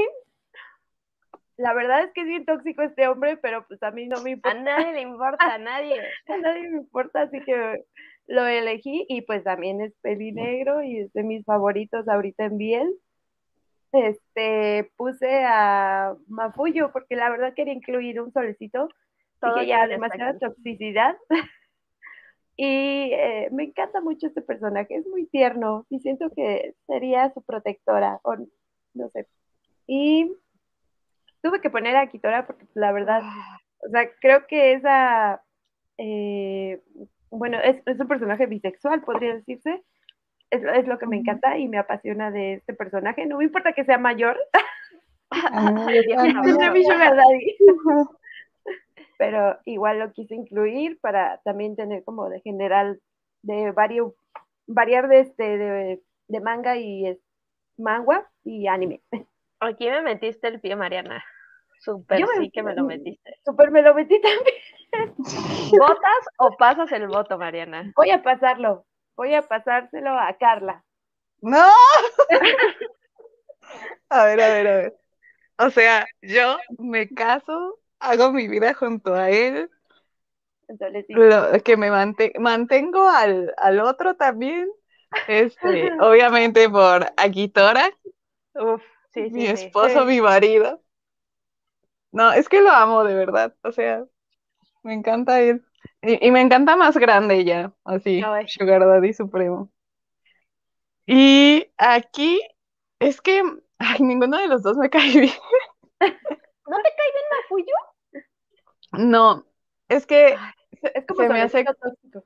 La verdad es que es bien tóxico este hombre, pero pues a mí no me A importa, nadie le importa, a nadie. a nadie me importa, así que lo elegí y pues también es peli negro y es de mis favoritos ahorita en Biel. Este, puse a Mafuyo porque la verdad quería incluir un solecito Todo que ya demasiada toxicidad. y eh, me encanta mucho este personaje, es muy tierno y siento que sería su protectora, o no sé. Y tuve que poner a Kitora porque la verdad, o sea, creo que esa, eh, bueno, es, es un personaje bisexual, podría decirse. Es, es lo que me encanta y me apasiona de este personaje. No me importa que sea mayor, Ah, ah, es de no. Pero igual lo quise incluir para también tener como de general, de vario, variar de este, de, de manga y manga y anime. Aquí me metiste el pie, Mariana. Súper me- sí que me lo metiste. Super me lo metí también. ¿Votas o pasas el voto, Mariana? Voy a pasarlo, voy a pasárselo a Carla. No. A ver, a ver, a ver. O sea, yo me caso, hago mi vida junto a él, Entonces, sí. lo- que me mante- mantengo al, al otro también, este, obviamente por Akitora, Uf, sí, sí, mi sí. esposo, mi marido. No, es que lo amo de verdad, o sea, me encanta él. Y, y me encanta más grande ya, así, Ay. Sugar Daddy Supremo. Y aquí, es que, ay, ninguno de los dos me cae bien. ¿No te cae bien Mafuyo? No, es que Es como se me hace- tóxico.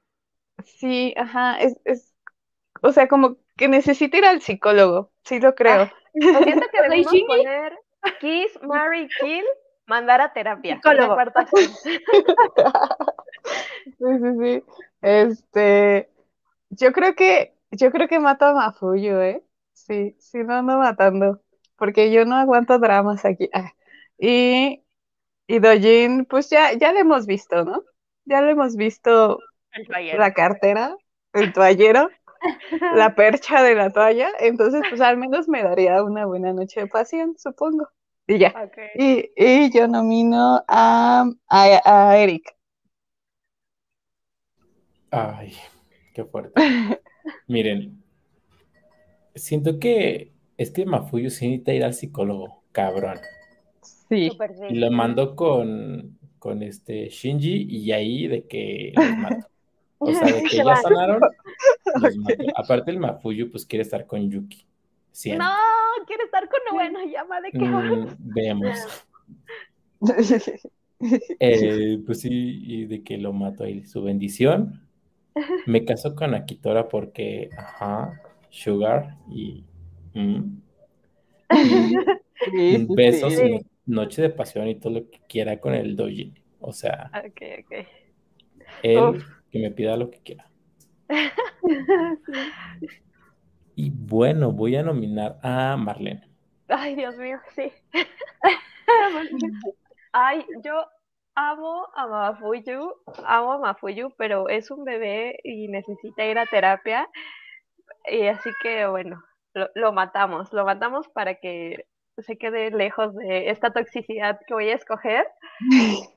sí, ajá, es, es, o sea, como que necesita ir al psicólogo, sí lo creo. Ah, siento que debemos poner Kiss, Marry, Kill, mandar a terapia. Psicólogo. Sí, sí, sí. Este, yo creo que, yo creo que mato a Mafuyu, ¿eh? Sí, sí lo ando matando, porque yo no aguanto dramas aquí. Ah, Y, y Dojin, pues ya, ya lo hemos visto, ¿no? Ya lo hemos visto El la cartera, el toallero, la percha de la toalla, entonces pues al menos me daría una buena noche de pasión, supongo. Y ya. Y, y yo nomino a, a, a Eric. Ay, qué fuerte. Miren, siento que es que Mafuyu sí necesita ir al psicólogo, cabrón. Sí. Y lo mando con, con este Shinji y ahí de que los mato. O sea, de que ya sanaron, los mato. Aparte el Mafuyu pues quiere estar con Yuki. Siempre. No, quiere estar con Bueno Llama de qué? Mm, veamos. Eh, pues sí, y de que lo mato ahí. Su bendición. Me caso con Akitora porque, ajá, Sugar y... mm, Sí, sí, besos sí. Noche de pasión y todo lo que quiera con el Dojin. O sea, Ok, ok. él Uf. que me pida lo que quiera. Y bueno, voy a nominar a Marlene. Ay, Dios mío, sí. Ay, yo amo a Mafuyu, amo a Mafuyu, pero es un bebé y necesita ir a terapia. Y así que, bueno, lo, lo matamos, lo matamos para que se quede lejos de esta toxicidad que voy a escoger,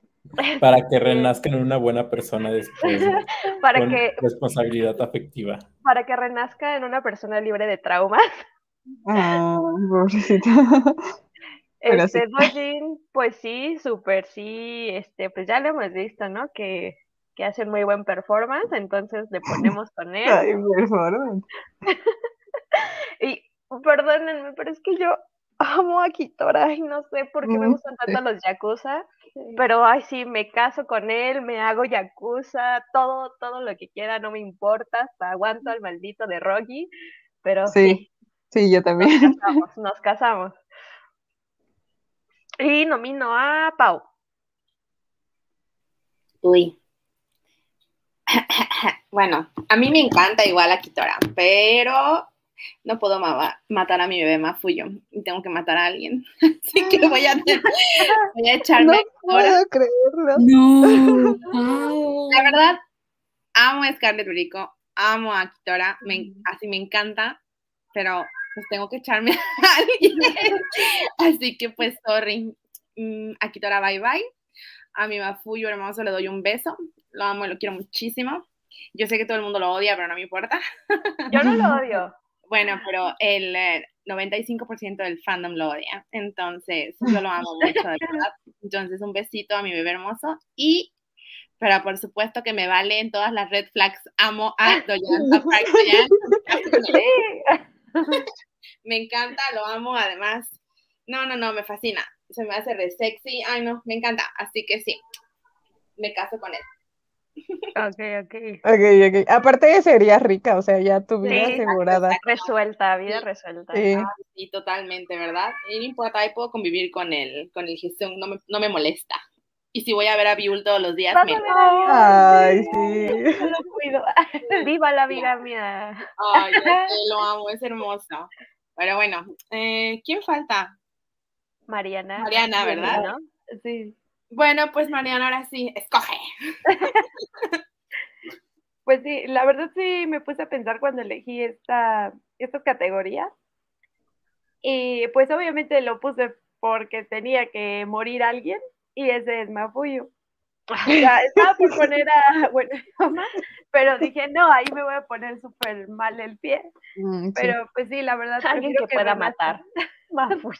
Para que renazca en una buena persona después, ¿no? para con que, responsabilidad afectiva. para que renazca en una persona libre de traumas. Ah, pobrecita. Este, sí. Dojin, pues sí, súper sí, este, pues ya lo hemos visto, ¿no? Que, que hacen muy buen performance, entonces le ponemos con él. Ay, performance. Y perdónenme, pero es que yo amo a Kitora y no sé por qué me gustan tanto los Yakuza, pero ay sí, me caso con él, me hago Yakuza, todo, todo lo que quiera, no me importa, hasta aguanto al maldito de Rocky, pero sí, Sí, sí, yo también. casamos, nos casamos. Y nomino a Pau. Uy. Bueno, a mí me encanta igual a Kitora, pero no puedo ma- matar a mi bebé Mafuyo y tengo que matar a alguien. Así que voy a, voy a echarme No puedo creerlo. No. La verdad, amo a Scarlett Rico, amo a Kitora, me así me encanta, pero pues tengo que echarme a alguien. Así que pues, sorry. Mm, A Kitora, bye bye. A mi Mafuyo hermoso le doy un beso. Lo amo y lo quiero muchísimo. Yo sé que todo el mundo lo odia, pero no me importa. Yo no lo odio. Bueno, pero el eh, 95% del fandom lo odia. Entonces, yo lo amo mucho, de verdad. Entonces, un besito a mi bebé hermoso. Y, pero por supuesto que me valen todas las red flags. Amo a Doyan, a Park Doyan. Me encanta, lo amo, además. No, no, no, me fascina. Se me hace re sexy. Ay, no, me encanta. Así que sí, me caso con él. Ok, ok. Ok, ok. Aparte sería rica, o sea, ya tu vida Sí, asegurada. Resuelta, vida resuelta. Sí. Sí, totalmente, ¿verdad? Y no importa, ahí puedo convivir con el, con el gestión, no me, no me molesta. Y si voy a ver a Biul todos los días, me... Ay, sí. Yo lo cuido. Viva la bigamia. Ay, ya sé, lo amo, es hermoso. Pero bueno, eh, ¿quién falta? Mariana. Mariana, ¿verdad? ¿no? Sí. Bueno, pues Mariana, ahora sí, escoge. Pues sí, la verdad sí me puse a pensar cuando elegí esta, estas categorías. Y pues obviamente lo puse porque tenía que morir alguien y ese es Mafuyu. O sea, estaba por poner a, bueno, mamá, pero dije, no, ahí me voy a poner súper mal el pie. Mm, sí. Pero pues sí, la verdad. Alguien prefiero que pueda matar. Mafuyo.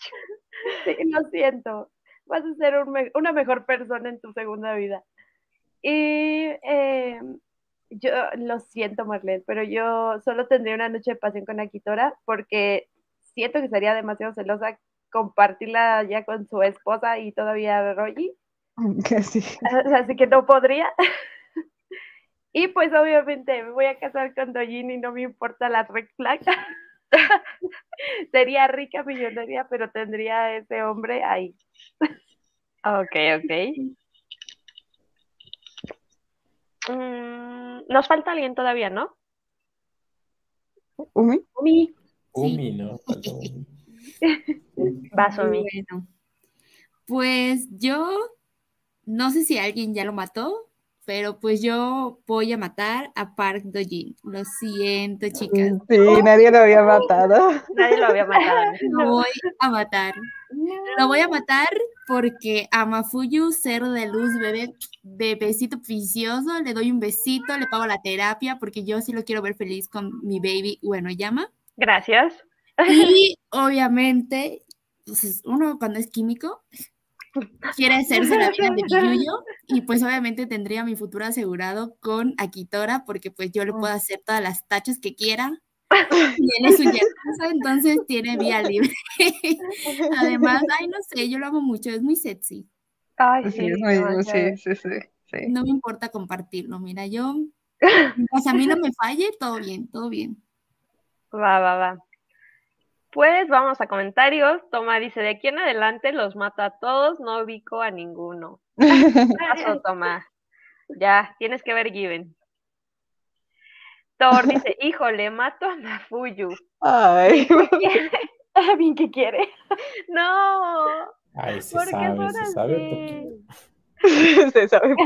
Sí, lo siento. Vas a ser un me- una mejor persona en tu segunda vida. Y eh, yo lo siento, Marlene, pero yo solo tendría una noche de pasión con Akitora porque siento que sería demasiado celosa compartirla ya con su esposa y todavía Rogi. Sí. Así que no podría. Y pues obviamente me voy a casar con Dojin y no me importa las red flags. Sería rica millonaria, pero tendría a ese hombre ahí. Ok, ok. Mm, nos falta alguien todavía, ¿no? ¿Umi? Umi. Umi, ¿no? Vas, Umi. Bueno, pues yo no sé si alguien ya lo mató, pero pues yo voy a matar a Park Dojin. Lo siento, chicas. Sí, nadie lo había matado. Nadie lo había matado. Lo voy a matar. Lo voy a matar porque a Mafuyu, cero de luz, bebé, bebecito precioso, le doy un besito, le pago la terapia porque yo sí lo quiero ver feliz con mi baby, bueno, llama. Gracias. Y obviamente, pues, uno cuando es químico quiere hacerse la vida de Yuyo y pues obviamente tendría mi futuro asegurado con Akitora porque pues yo le puedo hacer todas las tachas que quiera. Tiene su entonces tiene vía libre. Además, ay, no sé, yo lo amo mucho, es muy sexy. Ay, Sí, es muy- demasiado. sí, sí, sí, sí. No me importa compartirlo, mira, yo, pues a mí no me falle, todo bien, todo bien. Va, va, va. Pues vamos a comentarios. Toma dice, de aquí en adelante los mato a todos, no ubico a ninguno. Paso, Toma. Ya, tienes que ver Given. Thor dice, híjole, mato a Mafuyu. Ay, Bien que quiere. No, Ay, se ¿por qué sabe, son se sabe así? poquito. se sabe.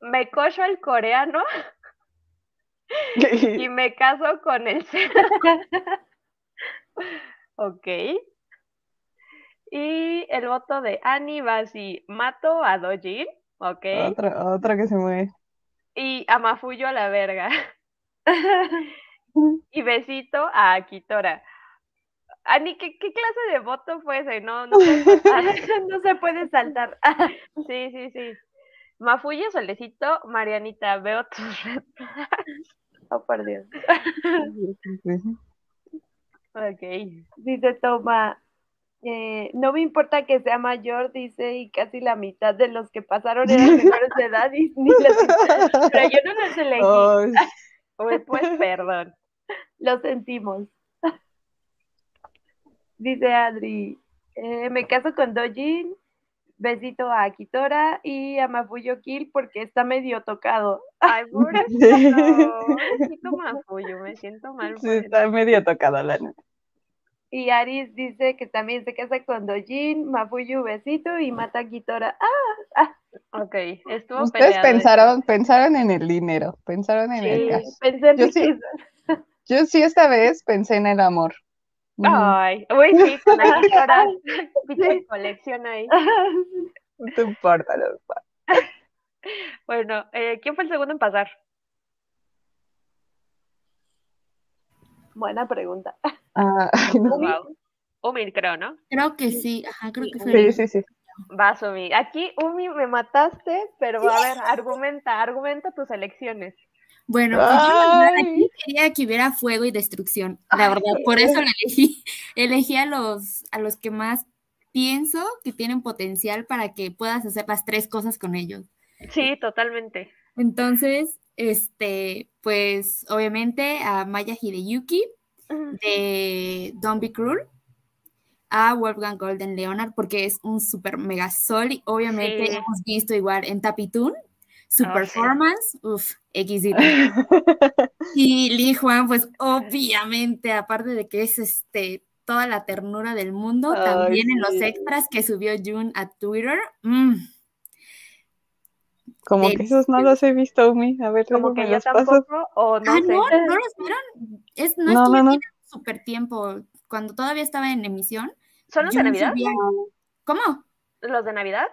Me cocho el coreano y me caso con el cerdo. Ok. Y el voto de Annie va así, mato a Dojin, ok, Otro, otro que se mueve. y a Mafuyo a la verga. Y besito a Akitora. Ani, ¿qué, qué clase de voto fue ese? No, no no se puede saltar. Sí, sí, sí. Mafuyo, Solecito, Marianita, veo tus red flags. Oh, por Dios. Ok. Dice Toma, eh, no me importa que sea mayor, dice, y casi la mitad de los que pasaron eran menores de edad y ni los- Pero yo no los elegí, Uy, pues perdón. lo sentimos. Dice Adri, eh, me caso con Dojin, besito a Akitora y a Mafuyo Kill porque está medio tocado. Ay, pobrecito. Pobrecito Mafuyo, me siento mal sí, está medio tocada la neta. Y Aris dice que también se casa con Dojin, Mafuyu besito y mata a Akitora. Ah, Ok, estuvo Ustedes esto. pensaron, pensaron en el dinero, pensaron en el Sí. cash. pensé en Yo sí. Yo sí esta vez pensé en el amor. Ay, uy, sí, con Akitora. Pinche colección ahí. No te importa, no importa. Bueno, eh, ¿quién fue el segundo en pasar? Buena pregunta. Ah, no. Wow. Umi, creo, ¿no? Creo que sí, ajá, creo que fue. Sí, sí, sí. Vas, Umi. Aquí, Umi, me mataste, pero a ver, argumenta, argumenta tus elecciones. Bueno, pues yo quería que hubiera fuego y destrucción, la verdad, por eso la elegí. Elegí a los, a los que más pienso que tienen potencial para que puedas hacer las tres cosas con ellos. Sí, totalmente. Entonces, este, pues obviamente a Maya Hideyuki de Don't Be Cruel, a Wolfgang Golden Leonard porque es un super mega sol y obviamente Sí. hemos visto igual en Tapitoon su Oh, sí. performance, uff, exquisito. Y Lee Juan, pues obviamente, aparte de que es este toda la ternura del mundo, Ay, también en los sí. extras que subió June a Twitter. mm, Como que esos no los he visto, Umi. A ver, Como que yo tampoco, o no ah, sé. no, no los vieron. Es, no, No, es que no, no. súper tiempo. Cuando todavía estaba en emisión. ¿Son los de Navidad? subía- ¿Cómo? ¿Los de Navidad?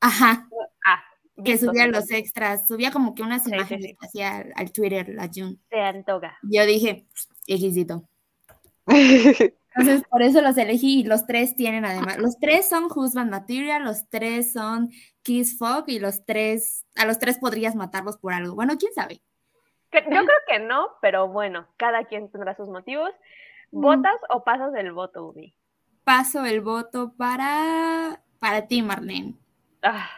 Ajá, Ah, que subía los extras, subía como que unas Sí, imágenes sí. hacia al, al Twitter, la June. Se antoja. Yo dije, exquisito. Entonces, por eso los elegí y los tres tienen además, los tres son Husband Material, los tres son Kiss Fog y los tres, a los tres podrías matarlos por algo. Bueno, quién sabe. Yo creo que no, pero bueno, cada quien tendrá sus motivos. ¿Votas o pasas el voto, Umi? Paso el voto para, para ti, Marlene. Ah.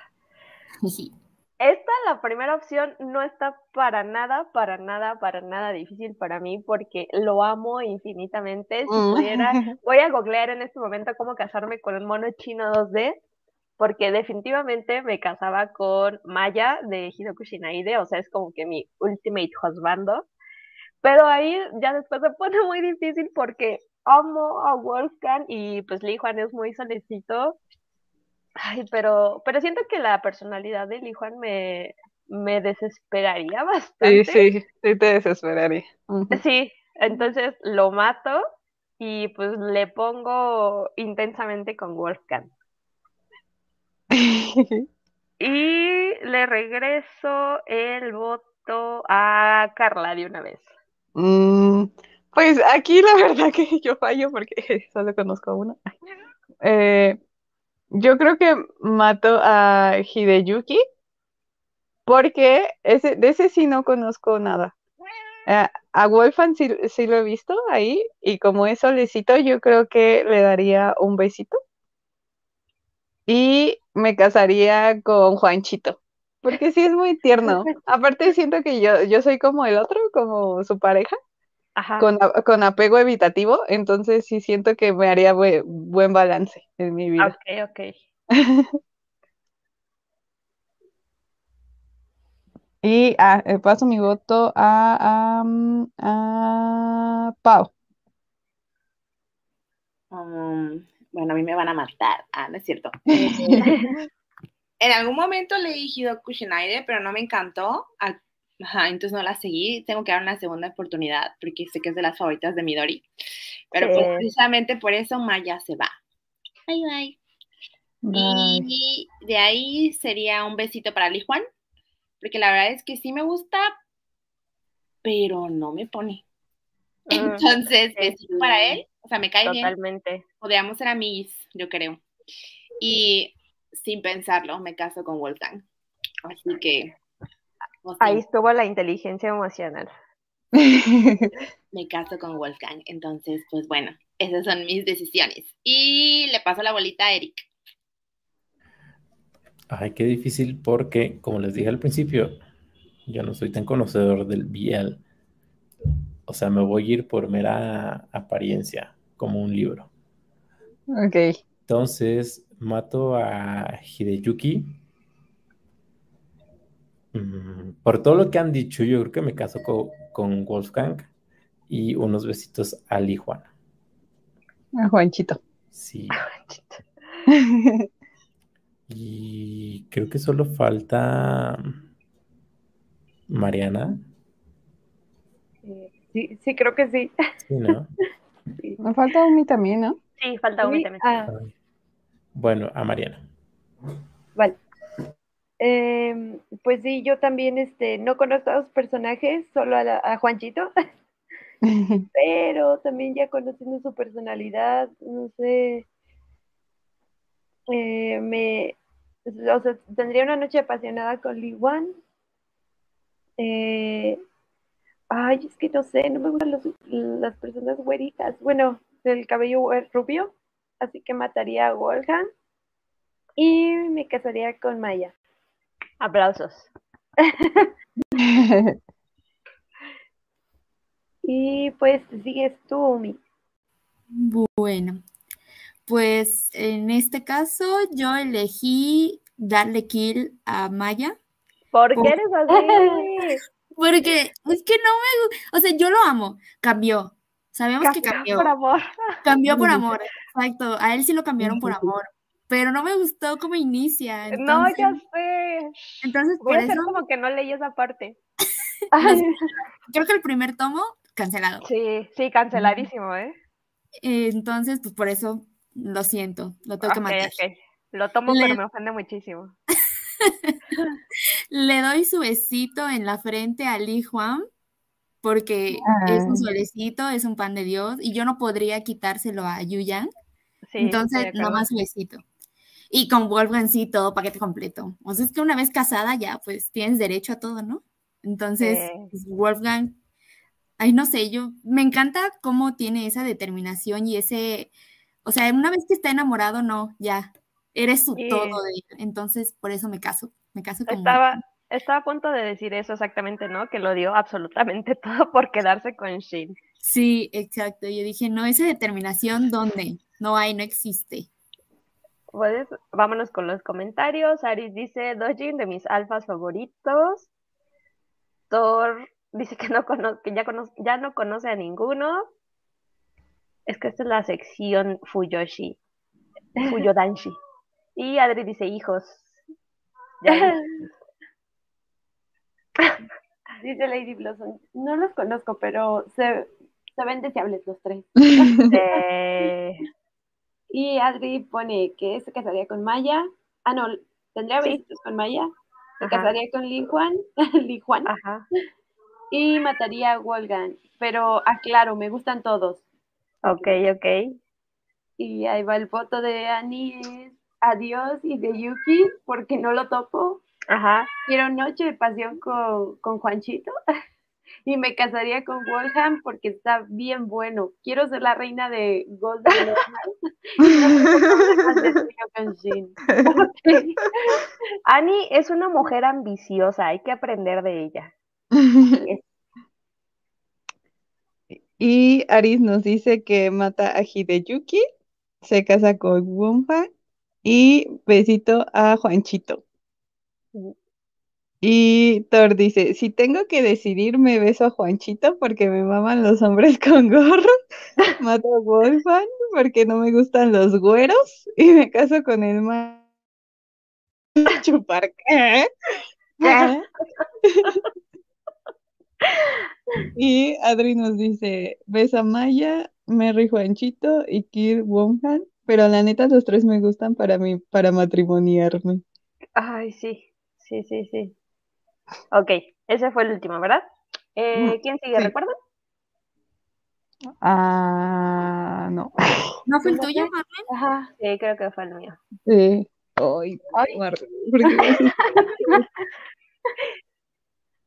Esta la primera opción no está para nada, para nada, para nada difícil para mí porque lo amo infinitamente. Si Mm. pudiera, voy a googlear en este momento cómo casarme con un mono chino 2D porque definitivamente me casaba con Maya de Hidoku Shinaide, o sea, es como que mi ultimate husbando. Pero ahí ya después se pone muy difícil porque amo a Wolfgang y pues Li Juan es muy solicito. Ay, pero, pero siento que la personalidad de Li Juan me, me desesperaría Sí, bastante. sí, sí te desesperaría. Sí, entonces lo mato y pues le pongo intensamente con Wolfgang. Y le regreso el voto a Carla de una vez. Mm, pues aquí la verdad que yo fallo porque solo conozco a uno. Eh, yo creo que mato a Hideyuki porque ese, de ese sí no conozco nada. Eh, a Wolfgang sí, sí lo he visto ahí y como es solecito yo creo que le daría un besito y me casaría con Juanchito. Porque sí es muy tierno. Aparte siento que yo, yo soy como el otro, como su pareja. Ajá. con, con apego evitativo, entonces sí siento que me haría bue- buen balance en mi vida. Ok, ok. Y ah, eh, paso mi voto a, a, mm, a Pau. Um, bueno, a mí me van a matar. Ah, no es cierto. Eh, en algún momento leí Hidoku Shinaide, pero no me encantó. Al- Ajá, entonces no la seguí. Tengo que dar una segunda oportunidad porque sé que es de las favoritas de Midori. Pero pues, Sí. precisamente por eso Maya se va. Bye bye. Bye. Y de ahí sería un besito para Li Juan, porque la verdad es que sí me gusta, pero no me pone. Mm, Entonces, sí. besito para él, o sea, me cae bien, Totalmente. podríamos ser amigos, yo creo. Y sin pensarlo, me caso con Wolfgang. Así que, Ahí estuvo la inteligencia emocional. me caso con Wolfgang. Entonces, pues bueno, esas son mis decisiones. Y le paso la bolita a Eric. Ay, qué difícil porque, como les dije al principio, yo no soy tan conocedor del BL. O sea, me voy a ir por mera apariencia, como un libro. Ok. Entonces, mato a Hideyuki. Mm, Por todo lo que han dicho, yo creo que me caso co- con, Wolfgang y unos besitos a Li Juan. A Juanchito. Sí. Y creo que solo falta Mariana. Sí, sí, creo que sí. Sí, ¿no? Sí. Me falta Umi también, ¿no? Sí, falta un Sí, también. ah. Bueno, a Mariana. vale. Em, pues sí, yo también este, no conozco a los personajes, solo a, la- a Juanchito, pero también ya conociendo su personalidad, no sé, eh, me, o sea, tendría una noche apasionada con Lee Wan. Eh, ay, es que no sé, no me gustan los- las personas güeritas, bueno, del cabello rubio, así que mataría a Wolfgang y me casaría con Maya. Aplausos. Y pues sigues tú, Umi. Bueno, pues en este caso yo elegí darle kill a Maya. ¿Por qué eres así? Porque es que no me gusta, o sea, yo lo amo, cambió, sabemos que cambió, Por amor. cambió por amor, exacto, a él sí lo cambiaron por amor, pero no me gustó cómo inicia, No, entonces, ya sé. entonces Voy por a hacer eso como que no leí esa parte. creo que el primer tomo, cancelado, Sí, sí, canceladísimo, ¿eh? Entonces pues por eso lo siento, lo tengo que matar. Lo tomo, Le- pero me ofende muchísimo. Le doy su besito en la frente a Li Juan porque es un solecito, es un pan de Dios y yo no podría quitárselo a Yu Yang. Sí, Entonces, nomás su besito. Y con Wolfgang sí, todo paquete completo. O sea, es que una vez casada ya, pues tienes derecho a todo, ¿no? Entonces, Sí. pues, Wolfgang, ay, no sé, yo me encanta cómo tiene esa determinación y ese, o sea, una vez que está enamorado, no, ya, eres su Sí. todo de él. Entonces, por eso me caso, me caso con Estaba, estaba a punto de decir eso exactamente, ¿no? Que lo dio absolutamente todo por quedarse con Shin. Sí, exacto. Yo dije, no, esa determinación, ¿dónde? No hay, no existe. Pues vámonos con los comentarios. Aris dice, Dojin de mis alfas favoritos. Thor dice que, no que ya, ya no conoce a ninguno. Es que esta es la sección Fuyoshi. Fuyodanshi. Y Adri dice, hijos. dice Lady Blossom, no los conozco, pero se, se ven deseables los tres. Y Adri pone que se casaría con Maya. Ah, no, tendría besitos con Maya. Se casaría con Li Juan. Li Juan. Ajá. Y mataría a Wolgan. Pero aclaro, me gustan todos. Ok, ok. Y ahí va el foto de Annie. Adiós y de Yuki, porque no lo topo. Ajá. Quiero noche de pasión con, con Juanchito. y me casaría con Wolfham porque está bien bueno. Quiero ser la reina de Golden Annie es una mujer ambiciosa, hay que aprender de ella. Y Aris nos dice que mata a Hideyuki, se casa con Wolfham y besito a Juanchito. Y Thor dice, si tengo que decidir, me beso a Juanchito porque me maman los hombres con gorro, mato a Wolfan porque no me gustan los güeros y me caso con el más chupar. y Adri nos dice, besa a Maya, Merry Juanchito y Kir Wonhan, pero la neta los tres me gustan para mí, para matrimoniarme. Ay, sí, sí, sí, sí. Ok, ese fue el último, ¿verdad? Eh, ¿Quién sigue? ¿Recuerdan? Ah, no. ¿No fue el tuyo, Marlene? Ajá, sí, creo que fue el mío. Sí. Ay,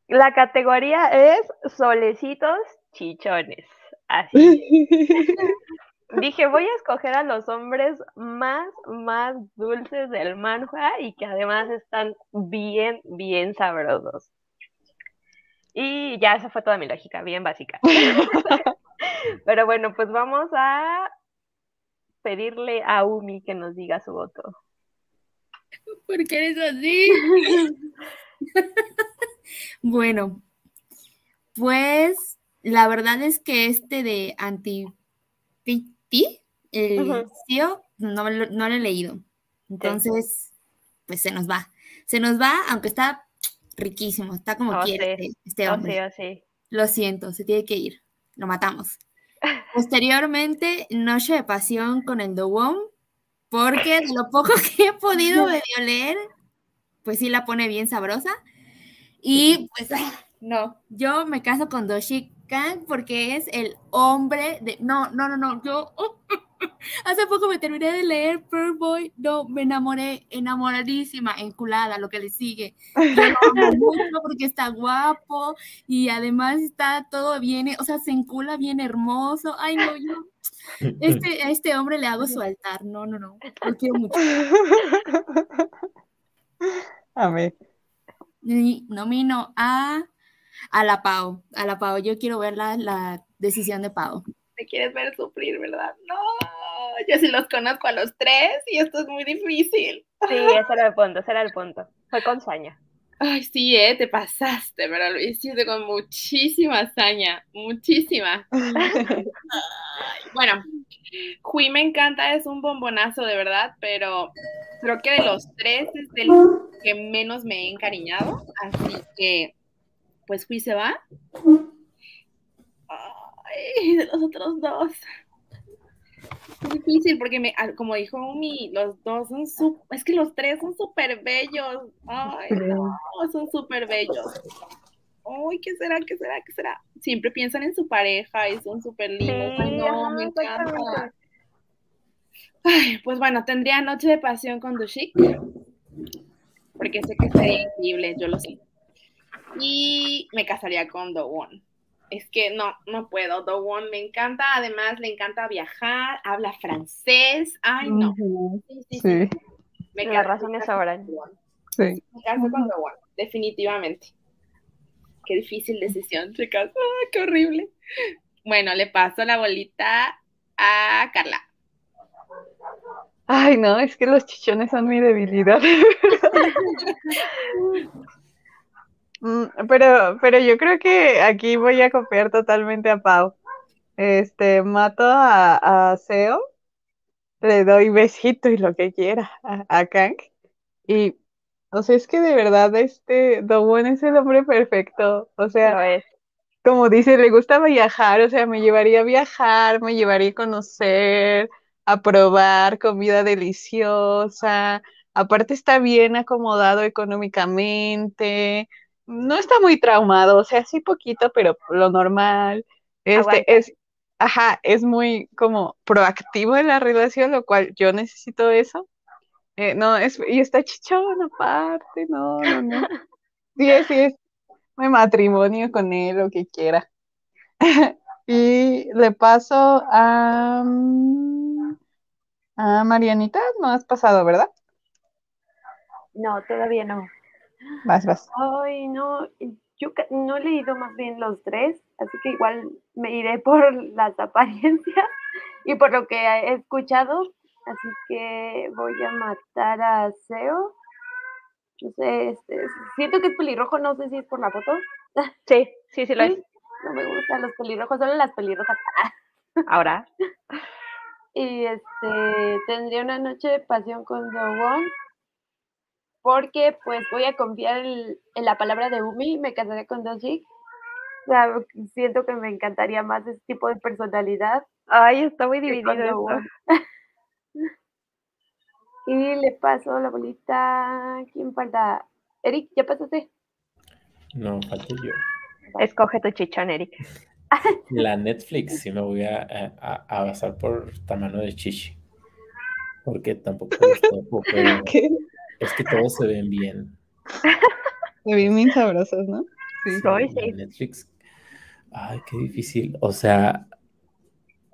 La categoría es solecitos chichones. Así. Dije, voy a escoger a los hombres más, más dulces del manhua y que además están bien, bien sabrosos. Y ya esa fue toda mi lógica, bien básica. Pero bueno, pues vamos a pedirle a Umi que nos diga su voto. ¿Por qué eres así? bueno, pues la verdad es que este de anti el tío, no, lo he leído. Entonces, pues se nos va. Se nos va, aunque está riquísimo, está como oh, quiere este, este oh, hombre. Oh, lo siento, se tiene que ir. Lo matamos. Posteriormente, Noche de Pasión con el Dowon, porque de lo poco que he podido medio leer, pues sí la pone bien sabrosa. Y pues, no, yo me caso con Doshi Kang porque es el hombre de... No, no, no, no, yo... hace poco me terminé de leer Pearl Boy, no, me enamoré, enamoradísima, enculada, lo que le sigue. Yo mucho porque está guapo y además está todo bien, o sea, se encula bien hermoso. Ay, no, yo... Este, a este hombre le hago su altar, no, no, no, lo quiero mucho. A ver. Y nomino a a la Pau, a la Pau. Yo quiero ver la, decisión de Pau. Me quieres ver sufrir, ¿verdad? No, yo sí los conozco a los tres y esto es muy difícil. Sí, ese era el punto, ese era el punto. Fue con saña. Ay, sí, eh, te pasaste, pero lo hiciste con muchísima saña, muchísima. bueno, Hui me encanta, es un bombonazo de verdad, pero creo que de los tres es el que menos me he encariñado, así que pues fui se va. Ay, de los otros dos. Es difícil porque, me, como dijo Umi, los dos son súper, es que los tres son súper bellos. Ay, no, son súper bellos. Ay, ¿qué será? ¿Qué será? ¿Qué será? Siempre piensan en su pareja y son súper lindos. Ay, no, me encanta. Ay, pues bueno, tendría noche de pasión con Dushik. Porque sé que sería increíble, yo lo sé y me casaría con Dowon. Es que no, no puedo. Dowon me encanta, además le encanta viajar, habla francés. Ay, no. Sí, sí, sí. Me Las razones. Sí. Me caso con Dowon. definitivamente. Qué difícil decisión, chicas. ¡Ah, qué horrible! Bueno, le paso la bolita a Carla. Ay, no, es que los chichones son mi debilidad. Mm, pero, pero yo creo que aquí voy a copiar totalmente a Pau. Este, mato a, a Seo, le doy besito y lo que quiera a, a Kang. Y, o sea, es que de verdad este Dowon es el hombre perfecto. O sea, como dice, le gusta viajar, o sea, me llevaría a viajar, me llevaría a conocer, a probar comida deliciosa. Aparte está bien acomodado económicamente, no está muy traumado, o sea, sí poquito, pero lo normal. Este Aguanta. es, ajá, es muy como proactivo en la relación, lo cual yo necesito eso. Eh, no, es, y está chichón aparte, no, no, no. Sí, es, sí, es mi matrimonio con él, lo que quiera. Y le paso a, mm, a Marianita, no has pasado, ¿verdad? No, todavía no. Vas, vas. Ay, no, yo no he leído más bien los tres, así que igual me iré por las apariencias y por lo que he escuchado, así que voy a matar a Seo. No sé, este, siento que es pelirrojo, no sé si es por la foto. Sí, sí, sí lo es. No me gustan los pelirrojos, solo las pelirrojas. Ahora. Y este tendría una noche de pasión con Dowon porque pues voy a confiar en, en la palabra de Umi me casaré con Dojik. O sea, siento que me encantaría más ese tipo de personalidad Ay, está muy dividido y le paso la bolita. ¿Quién falta? Eric, ¿ya pasaste? No, falta yo. Escoge tu chichón, Eric. La Netflix, sí me voy a, a, a basar por tamaño de chichi. Porque tampoco topo, pero ¿Qué? Es que todos se ven bien. Se ven bien sabrosos, ¿no? Sí. Sí. Netflix. Ay, qué difícil. O sea,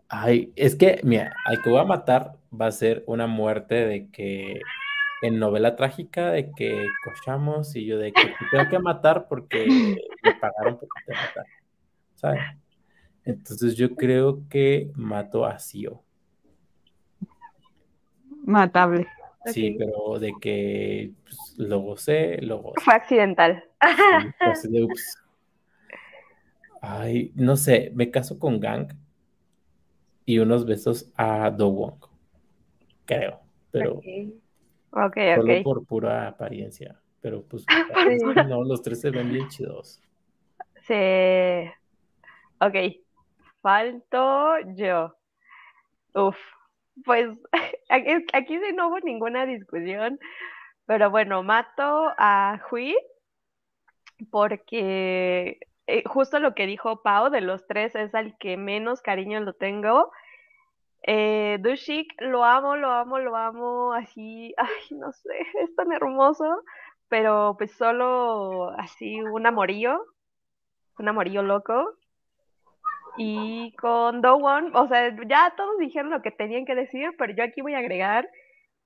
ay, es que, mira, al que voy a matar va a ser una muerte de que en novela trágica de que cochamos y yo de que te tengo que matar porque me pagaron por te matar. ¿Sabes? Entonces yo creo que mato a Sio. Matable. Sí, pero de que pues, lo gocé, lo gocé. Fue accidental. Sí, pues, de, ups. Ay, no sé, me caso con Gang y unos besos a Do Wong, creo, pero Ok, solo ok. por pura apariencia. Pero pues no, los tres se ven bien chidos. Sí. Ok. Falto yo. Uf. Pues aquí, sí no hubo ninguna discusión. Pero bueno, mato a Hui porque eh, justo lo que dijo Pau, de los tres es al que menos cariño lo tengo. Eh, Dushik, lo amo, lo amo, lo amo, así, ay, no sé, es tan hermoso, pero pues solo así un amorío, un amorío loco. Y con Dowon, o sea, ya todos dijeron lo que tenían que decir, pero yo aquí voy a agregar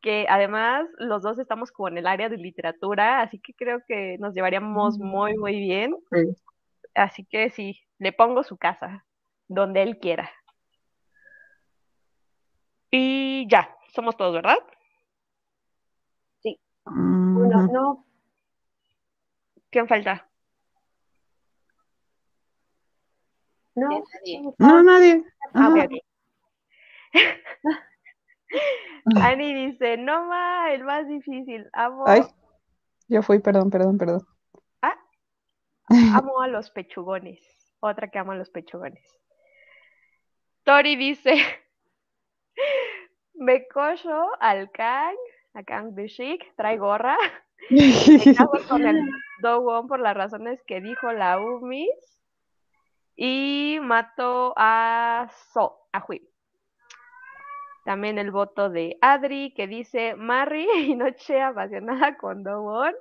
que además los dos estamos como en el área de literatura, así que creo que nos llevaríamos muy, muy bien. Sí. Así que sí, le pongo su casa, donde él quiera. Y ya, somos todos, ¿verdad? Bueno, Ujú. no, ¿Quién falta? No. Nadie. No, nadie. Ah, ok, Ajá. ok. Ani dice, no ma, el más difícil. Amo, Ay, yo fui, perdón, perdón, perdón. Ah. amo a los pechugones. Otra que ama a los pechugones. Tori dice, me cojo al Kang, a Kang de Chic, trae gorra. Me con el Dowon por las razones que dijo la Umis. Y mato a So, a Hui. También el voto de Adri que dice Marry y noche apasionada con Dowon.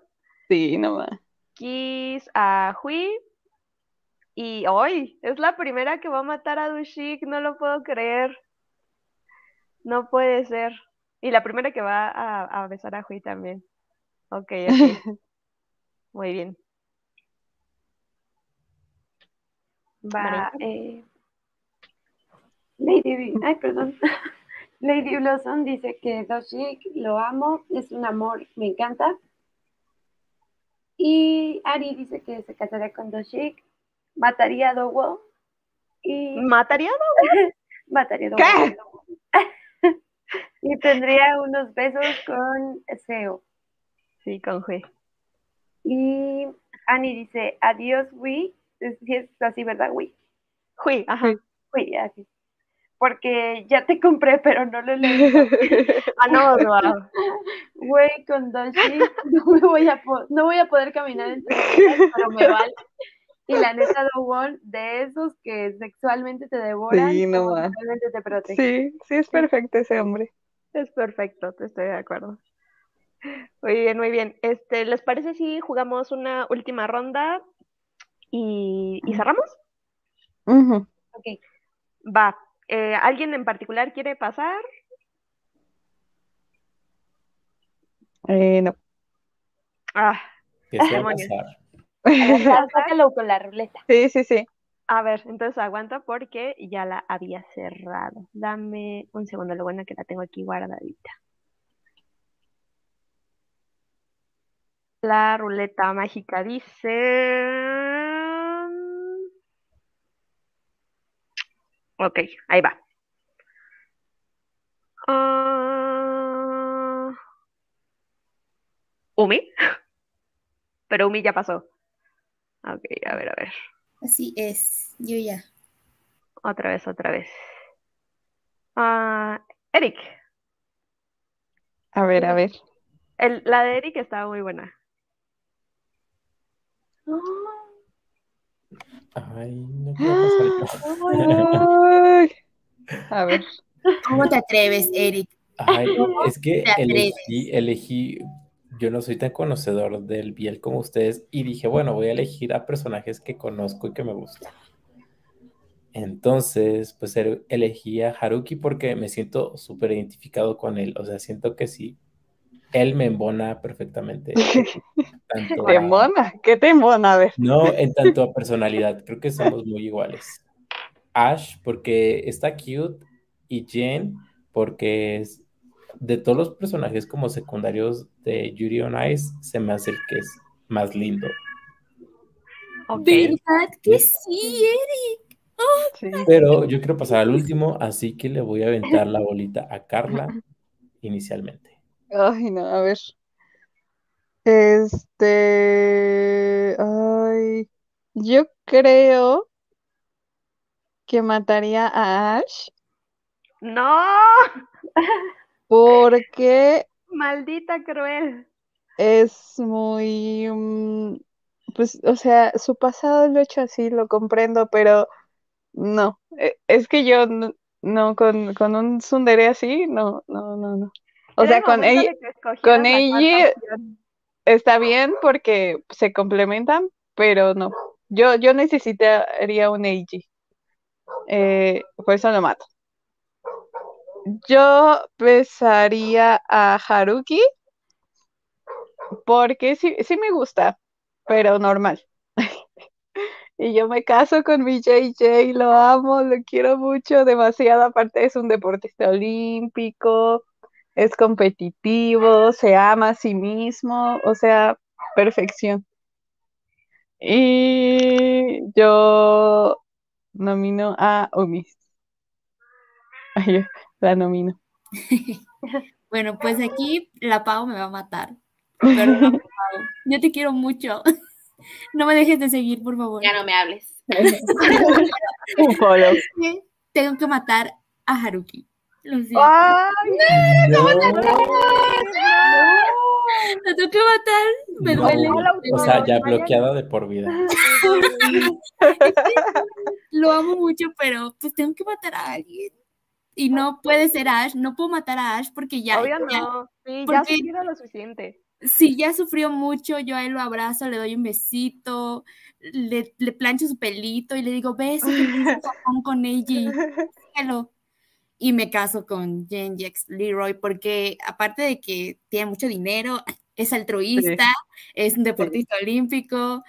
Sí, nomás. Kiss a Hui. Y hoy es la primera que va a matar a Dushik, no lo puedo creer. No puede ser. Y la primera que va a, a besar a Hui también. Ok, ok. Muy bien. Va, eh, Lady, ay, perdón. Lady Blossom dice que Doshik lo amo, es un amor, me encanta. Y Ari dice que se casaría con Doshik, mataría a Dowo. Y ¿Mataría a Dowo? mataría a Dowo. y tendría unos besos con Seo. Sí, con G. Y Annie dice, adiós, Wii. Si es así, ¿verdad, Wii? Hui, ajá. Wii, así. Porque ya te compré, pero no lo leído. ah, no, no. Güey, con Doshi no, me voy a no voy a poder caminar en pero me vale. Y la neta, Dowon, de esos que sexualmente te devoran, Sí, no sexualmente te protegen. Sí, sí es perfecto ese hombre. Es perfecto, te estoy de acuerdo. Muy bien, muy bien. Este, ¿les parece si jugamos una última ronda y, y cerramos? Ujú. Ok. Va. Eh, ¿Alguien en particular quiere pasar? Eh, no. Ah, pasar. Sácalo con la ruleta. Sí, sí, sí. a ver, entonces aguanta porque ya la había cerrado. Dame un segundo, lo bueno que la tengo aquí guardadita. La ruleta mágica dice... Ok, ahí va. Ah, ¿Umi? Pero Umi ya pasó. Ok, a ver, a ver. Así es, yo ya. Otra vez, otra vez. Ah, Eric. A ver, a ver. El- la de Eric estaba muy buena. Ay, no puedo pasar. A ver. ¿Cómo te atreves, Eric? Ay, es que elegí, elegí, yo no soy tan conocedor del Biel como ustedes y dije, bueno, voy a elegir a personajes que conozco y que me gustan. Entonces, pues elegí a Haruki porque me siento súper identificado con él, o sea, siento que sí, él me embona perfectamente. Tanto ¿Te a- mona? ¿Qué te mona? A ver. no, en tanto a personalidad, creo que somos muy iguales. Ash, porque está cute, y Jen, porque es de todos los personajes como secundarios de Yuri on Ice, se me hace el que es más lindo. Ok. ¿Verdad que sí, Eric? Sí. Pero yo quiero pasar al último, así que le voy a aventar la bolita a Carla inicialmente. Ay, no, a ver. Este. Ay. Yo creo que mataría a Ash No, porque maldita cruel. es muy. mm, Pues, o sea, su pasado lo he hecho así, lo comprendo, pero no. E- Es que yo no, no, con, con un tsundere así, no, no, no, no. O sea, con ella. con ella-. Está bien porque se complementan, pero no. Yo, yo necesitaría un Eiji. Eh, por eso lo mato. Yo besaría a Haruki porque sí, sí me gusta, pero normal. Y yo me caso con mi JJ, lo amo, lo quiero mucho, demasiado. Aparte es un deportista olímpico, es competitivo, se ama a sí mismo, o sea, perfección. Y yo nomino a. Ay, la nomino. Bueno, pues aquí la Pau me va a matar. Perdón, Pau. Yo te quiero mucho. No me dejes de seguir, por favor. Ya no me hables. Un follow. Tengo que matar a Haruki. Lo siento. ¡Ay! No, Lo tengo que matar. Me No. duele. o sea, ya bloqueada de por vida. Lo amo mucho, pero pues tengo que matar a alguien. Y no puede ser Ash. No puedo matar a Ash porque ya, Obvio ya- no. Sí, ya sufrido lo suficiente. si ya sufrió mucho, yo a él lo abrazo, le doy un besito, le, le plancho su pelito y le digo, beso, que con déjalo". Y me caso con Jen Jex Leroy porque aparte de que tiene mucho dinero, es altruista, es un deportista olímpico,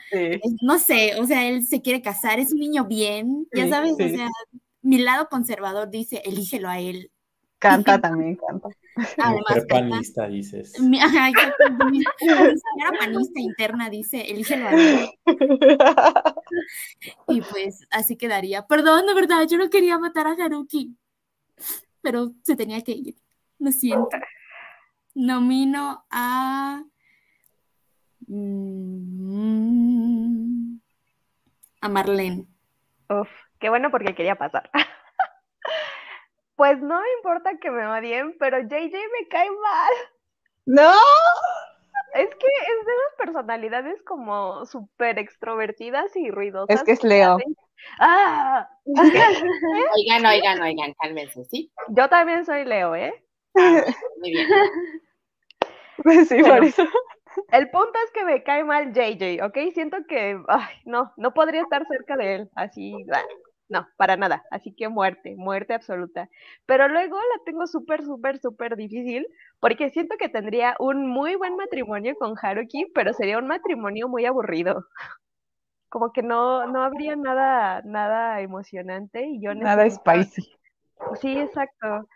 no sé, o sea, él se quiere casar, es un niño bien, ya sabes, o sea, mi lado conservador dice, elígelo a él. Canta también, canta. Además, panista, dices. Mi, ajá, mi, señora panista interna dice, elígelo a él. y pues así quedaría. Perdón, de verdad, yo no quería matar a Haruki, pero se tenía que ir. Lo siento. Nomino a... Mm, a Marlene. Uf, qué bueno porque quería pasar. Pues no me importa que me odien, pero JJ me cae mal. ¡No! Es que es de las personalidades como súper extrovertidas y ruidosas. Es que es Leo. ¡Ah! oigan, oigan, oigan, cálmense, ¿sí? Yo también soy Leo, ¿eh? Ah, muy bien. Pues sí, por eso. El punto es que me cae mal JJ, ¿ok? Siento que, ay, no, no podría estar cerca de él, así, no, para nada. Así que muerte, muerte absoluta. Pero luego la tengo súper, súper, súper difícil porque siento que tendría un muy buen matrimonio con Haruki, pero sería un matrimonio muy aburrido. Como que no, no habría nada, nada emocionante y yo Nada spicy. Sí, exacto.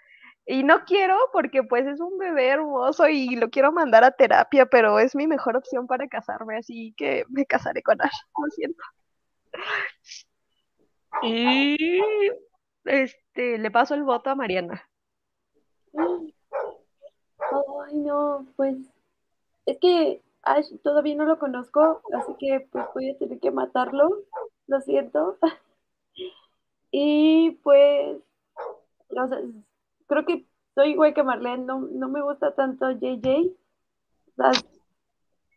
Y no quiero porque pues es un bebé hermoso y lo quiero mandar a terapia, pero es mi mejor opción para casarme, así que me casaré con Ash, lo siento. Y este, le paso el voto a Mariana. Ay, no, pues es que Ash todavía no lo conozco, así que pues voy a tener que matarlo, lo siento. Y pues, creo que soy igual que Marlene, no, no me gusta tanto JJ.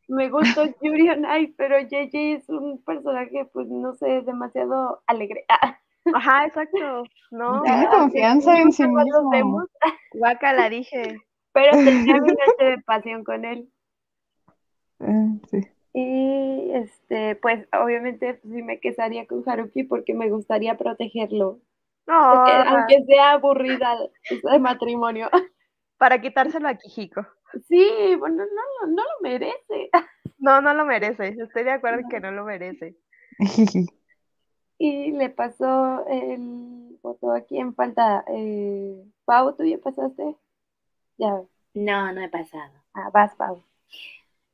Me gusta Yuri on pero JJ es un personaje, pues no sé, demasiado alegre. Ajá, exacto. No. Tiene confianza en sí mismo. Guaca la dije. Pero tenía mi noche de pasión con él. Sí. Y este, pues obviamente pues, sí me casaría con Haruki porque me gustaría protegerlo. No. Aunque sea aburrida el matrimonio. Para quitárselo a Kijiko. Sí, bueno, no, no lo merece. No, no lo merece. Estoy de acuerdo en que no lo merece. y le pasó el voto a quién falta. Eh, Pau, ¿tú ya pasaste? Ya. No, no he pasado. Ah, vas, Pau.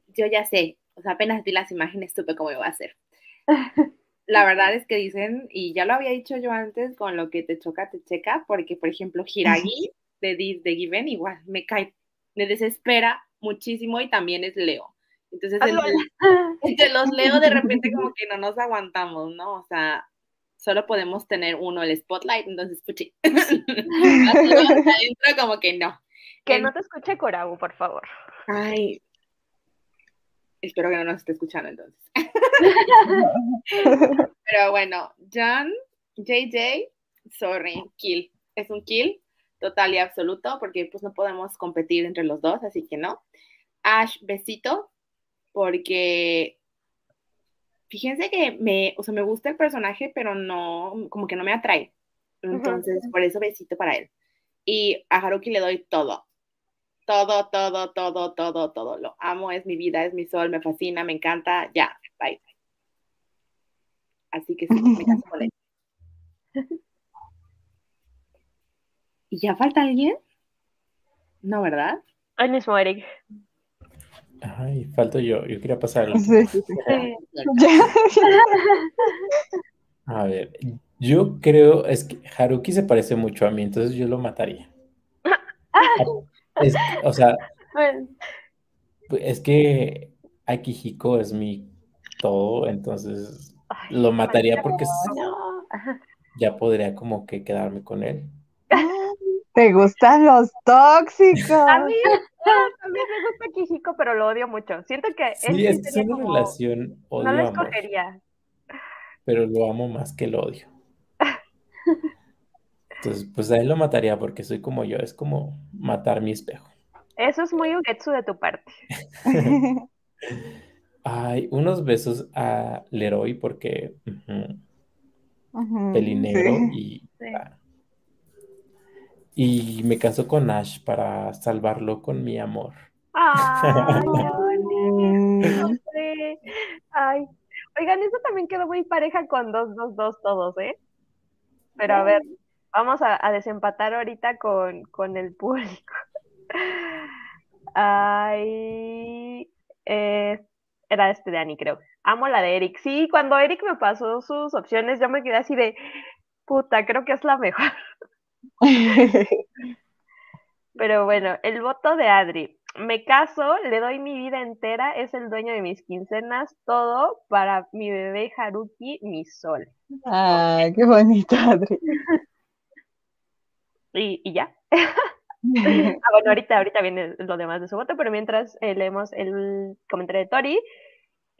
Yo ya sé. O sea, apenas vi las imágenes, supe cómo iba a ser. La verdad es que dicen, y ya lo había dicho yo antes, con lo que te choca, te checa, porque, por ejemplo, Hiragi de, de Given igual me cae me desespera muchísimo y también es Leo. Entonces, entre, los Leo de repente como que no nos aguantamos, ¿no? O sea, solo podemos tener uno el spotlight, entonces, puchi. adentro como que no. Que no te escuche Corabu, por favor. Ay, espero que no nos esté escuchando entonces. Pero bueno, John, JJ, sorry, kill. Es un kill total y absoluto, porque pues no podemos competir entre los dos, así que no. Ash, besito, porque fíjense que me, o sea, me gusta el personaje, pero no, como que no me atrae. Entonces, por eso besito para él. Y a Haruki le doy todo. Todo, todo, todo, todo, todo. Lo amo, es mi vida, es mi sol, me fascina, me encanta. Ya, bye. Así que sí, me caso con él. ¿Y ya falta alguien? No, ¿verdad? El mismo Eric. Ay, falto yo. Yo quería pasar. A ver, yo creo, es que Haruki se parece mucho a mí, entonces yo lo mataría. O sea, es que Akihiko es mi todo, entonces lo mataría porque ya podría como que quedarme con él. ¿Te gustan los tóxicos? A mí, me gusta Kijiko, pero lo odio mucho. Siento que sí, es, es una relación odio No lo escogería. pero lo amo más que el odio. Entonces, pues a él lo mataría porque soy como yo, es como matar mi espejo. Eso es muy Ugetsu de tu parte. Ay, unos besos a Leroy porque pelinegro y, y me caso con Ash para salvarlo con mi amor. Ay. Ay. Oigan, eso también quedó muy pareja con 222 todos, ¿eh? Pero a ver, vamos a, desempatar ahorita con, con el público. Ay, eh, era este de Annie, creo. Amo la de Eric. Sí, cuando Eric me pasó sus opciones, yo me quedé así de, puta, creo que es la mejor. Pero bueno, el voto de Adri. Me caso, le doy mi vida entera, es el dueño de mis quincenas, todo para mi bebé Haruki, mi sol. Ay, qué bonito, Adri. Y, y ya. ah, bueno, ahorita, ahorita viene lo demás de su voto, pero mientras eh, leemos el comentario de Tori,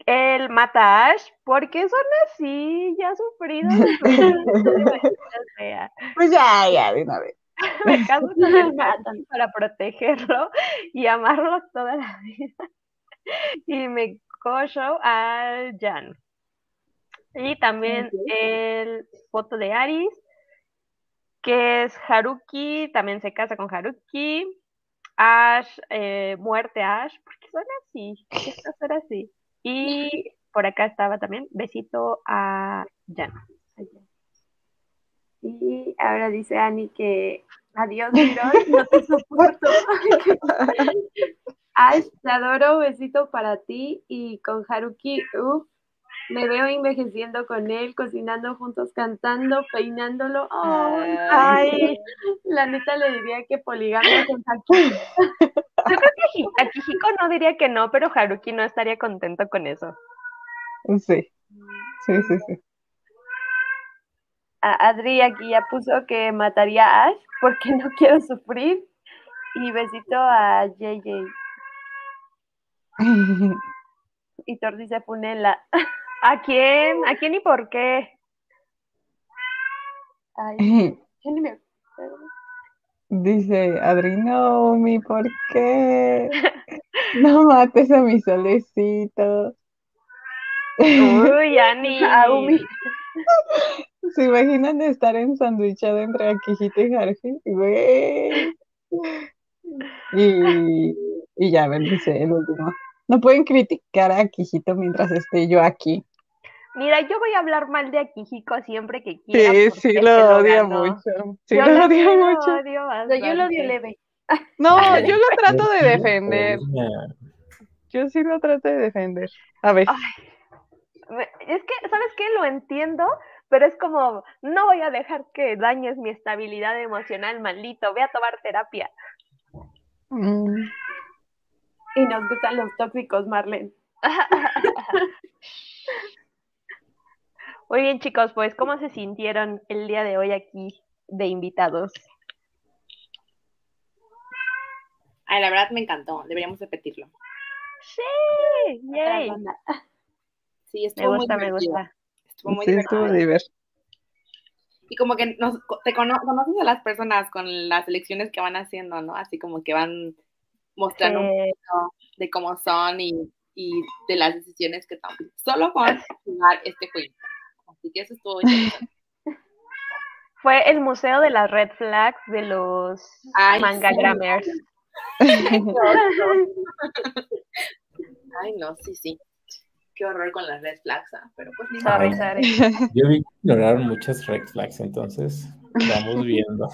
él mata a Ash porque son así, ya sufrido. pues ya, ya, de una vez. Me caso con el matan para protegerlo y amarlo toda la vida. Y me cojo a Jan. Y también el foto de Aris que es Haruki, también se casa con Haruki. Ash, eh, muerte Ash, porque son así, esto son así. Y por acá estaba también, besito a Jana. Y ahora dice Ani que adiós, Mirón, no te soporto. Ash, te adoro, besito para ti. Y con Haruki, uff, me veo envejeciendo con él, cocinando juntos, cantando, peinándolo. ay, la neta le diría que poligamia con Haruki. Yo creo que Akihiko no diría que no, pero Haruki no estaría contento con eso. Sí, sí, sí, sí. Adri aquí ya puso que mataría a Ash porque no quiero sufrir. Y besito a JJ. y Thor dice Funela. ¿A quién? ¿A quién y por qué? Ay, ni me Dice, Adrino, mi, ¿por qué? No mates a mi solecito. Uy, Ani. Aumi. ¿Se imaginan estar en sandwichado entre Akihito y Haruhi? Y, y ya, a ver, dice el último. No pueden criticar a Akihito mientras esté yo aquí. Mira, yo voy a hablar mal de Akihiko siempre que quiera. Sí, sí, lo odia mucho. Sí, lo odia mucho. yo lo odio leve. No, yo lo trato de defender. Yo sí lo trato de defender. A ver. es que, ¿sabes qué? Lo entiendo, pero es como, no voy a dejar que dañes mi estabilidad emocional, maldito. Voy a tomar terapia. Mm. Y nos gustan los tóxicos, Marlene. Muy bien, chicos, pues, ¿cómo se sintieron el día de hoy aquí de invitados? Ay, la verdad me encantó, deberíamos repetirlo. Sí, yay. Sí, estuvo me gusta, me gusta. Estuvo muy sí, divertido. Estuvo divertido. Y como que nos, te conoces a las personas con las elecciones que van haciendo, ¿no? Así como que van mostrando un poco de cómo son y, y, de las decisiones que toman. Solo con jugar este juego. Así que eso estuvo Fue el museo de las red flags de los manga grammars. Ay, no, sí, sí. Qué horror con las red flags, ¿ah? pero pues ni sorry, sorry. Yo vi que ignoraron muchas red flags, entonces vamos viendo.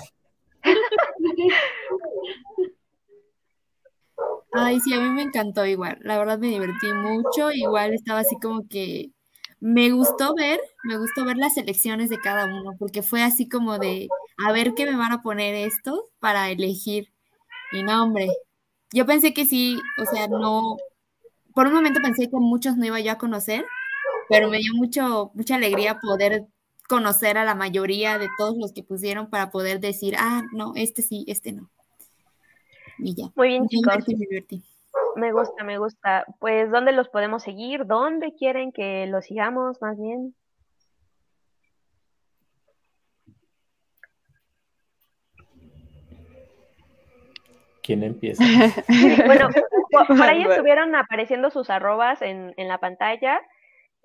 Ay, sí, a mí me encantó igual. La verdad me divertí mucho. Igual estaba así como que me gustó ver, me gustó ver las elecciones de cada uno, porque fue así como de, a ver qué me van a poner estos para elegir. Y no, hombre, yo pensé que sí, o sea, no, por un momento pensé que muchos no iba yo a conocer, pero me dio mucho, mucha alegría poder conocer a la mayoría de todos los que pusieron para poder decir, ah, no, este sí, este no. Y ya. Muy bien, chicos. Me divertí. Me gusta, me gusta. Pues, ¿dónde los podemos seguir? ¿Dónde quieren que los sigamos más bien? ¿Quién empieza? bueno, por, ahí estuvieron apareciendo sus arrobas en, en la pantalla.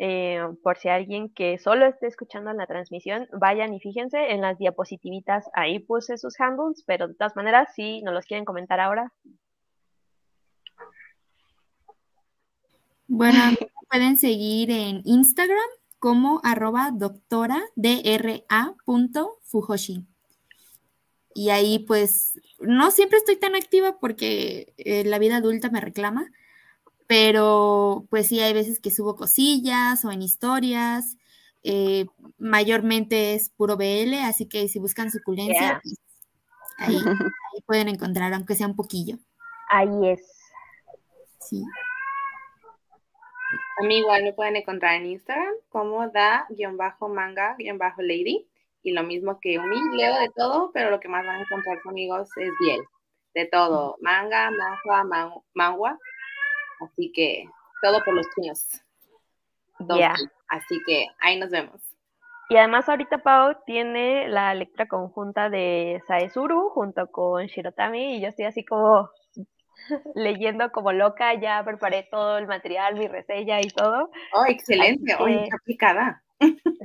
Eh, por si alguien que solo esté escuchando la transmisión, vayan y fíjense en las diapositivitas. Ahí puse sus handles, pero de todas maneras, si nos los quieren comentar ahora, Bueno, pueden seguir en Instagram como arroba doctora dra punto fujoshi. Y ahí pues no siempre estoy tan activa porque eh, la vida adulta me reclama, pero pues sí hay veces que subo cosillas o en historias. eh, mayormente es puro BL, así que si buscan suculencia, Yeah. pues, ahí, ahí pueden encontrar, aunque sea un poquillo. Ahí es. Sí. A mí igual me pueden encontrar en Instagram como da-manga-lady. Y lo mismo que Umi, leo de todo, pero lo que más van a encontrar conmigo es Biel. De todo, manga, manhua, man- manhwa. Así que todo por los chinos. I. Así que ahí nos vemos. Y además ahorita Pau tiene la lectura conjunta de Saezuru junto con Shirotami y yo estoy así como leyendo como loca, ya preparé todo el material, mi reseña y todo. Oh, excelente. Que- aplicada.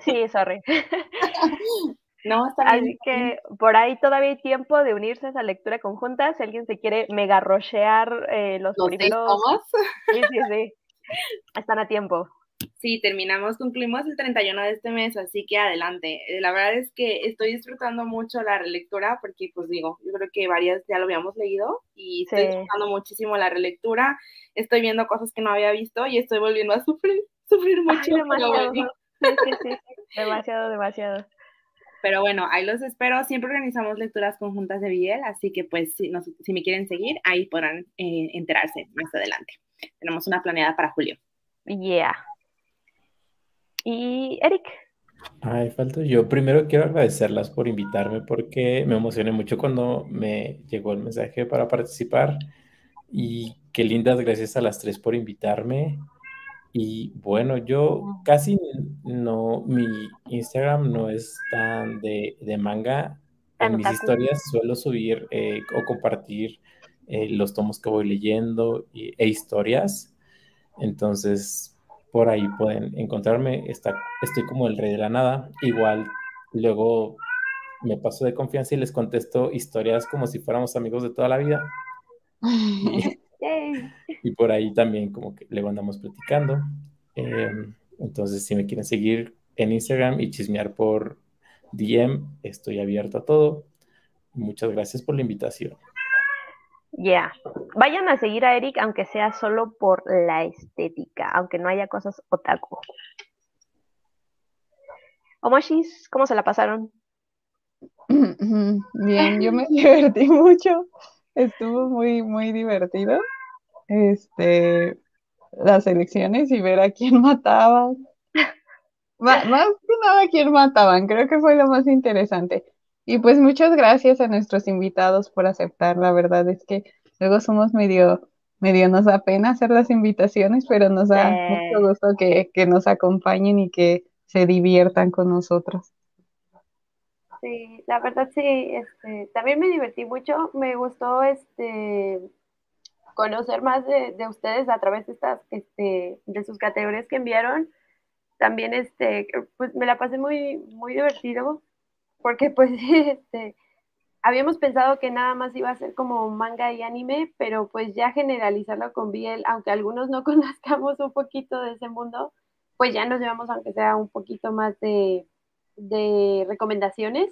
Sí, sorry. No, está bien. Así que por ahí todavía hay tiempo de unirse a esa lectura conjunta. Si alguien se quiere mega rochear eh, los, Los primeros. Sí, sí, sí. Están a tiempo. Sí, terminamos, concluimos el 31 de este mes, así que adelante. Eh, La verdad es que estoy disfrutando mucho la relectura porque, pues digo, yo creo que varias ya lo habíamos leído y estoy Sí. disfrutando muchísimo la relectura. Estoy viendo cosas que no había visto y estoy volviendo a sufrir, sufrir mucho. demasiado. Sí, sí. Demasiado, demasiado. Pero bueno, ahí los espero. Siempre organizamos lecturas conjuntas de Biel, así que pues si, nos- si me quieren seguir, ahí podrán eh, enterarse más adelante. Tenemos una planeada para julio. Yeah. Y Eric, Ay, falto yo. Primero quiero agradecerlas por invitarme porque me emocioné mucho cuando me llegó el mensaje para participar. Y qué lindas gracias a las tres por invitarme. Y bueno, yo casi no, mi Instagram no es tan de, de manga. En mis historias suelo subir eh, o compartir eh, los tomos que voy leyendo y- e historias. Entonces, por ahí pueden encontrarme. Está, estoy como el rey de la nada. Igual, luego me paso de confianza y les contesto historias como si fuéramos amigos de toda la vida. Y, por ahí también como que luego andamos platicando. Eh, entonces, si me quieren seguir en Instagram y chismear por DM, estoy abierto a todo. Muchas gracias por la invitación. Yeah. Vayan a seguir a Eric, aunque sea solo por la estética, aunque no haya cosas otaku. Omoshis, ¿cómo se la pasaron? Bien, yo me divertí mucho. Estuvo muy, muy divertido. Este, las elecciones y ver a quién mataban. Ma- Más que nada a quién mataban, creo que fue lo más interesante. Y pues muchas gracias a nuestros invitados por aceptar. La verdad es que luego somos medio, medio nos da pena hacer las invitaciones, pero nos da mucho gusto que, que nos acompañen y que se diviertan con nosotros. Sí, la verdad sí, este, también me divertí mucho, me gustó este conocer más de, de ustedes a través de estas, este, de sus categorías que enviaron. También este, pues me la pasé muy, muy divertido, porque pues este, habíamos pensado que nada más iba a ser como manga y anime, pero pues ya generalizarlo con Biel, aunque algunos no conozcamos un poquito de ese mundo, pues ya nos llevamos aunque sea un poquito más de, de recomendaciones.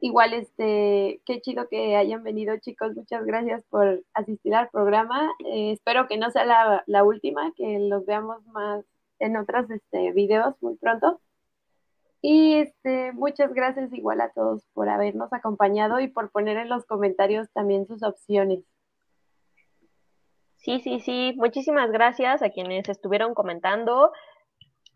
Igual, este, qué chido que hayan venido, chicos. Muchas gracias por asistir al programa. Eh, espero que no sea la, última, que los veamos más en otros este, videos muy pronto. Y este, muchas gracias igual a todos por habernos acompañado y por poner en los comentarios también sus opciones. Sí, sí, sí. Muchísimas gracias a quienes estuvieron comentando.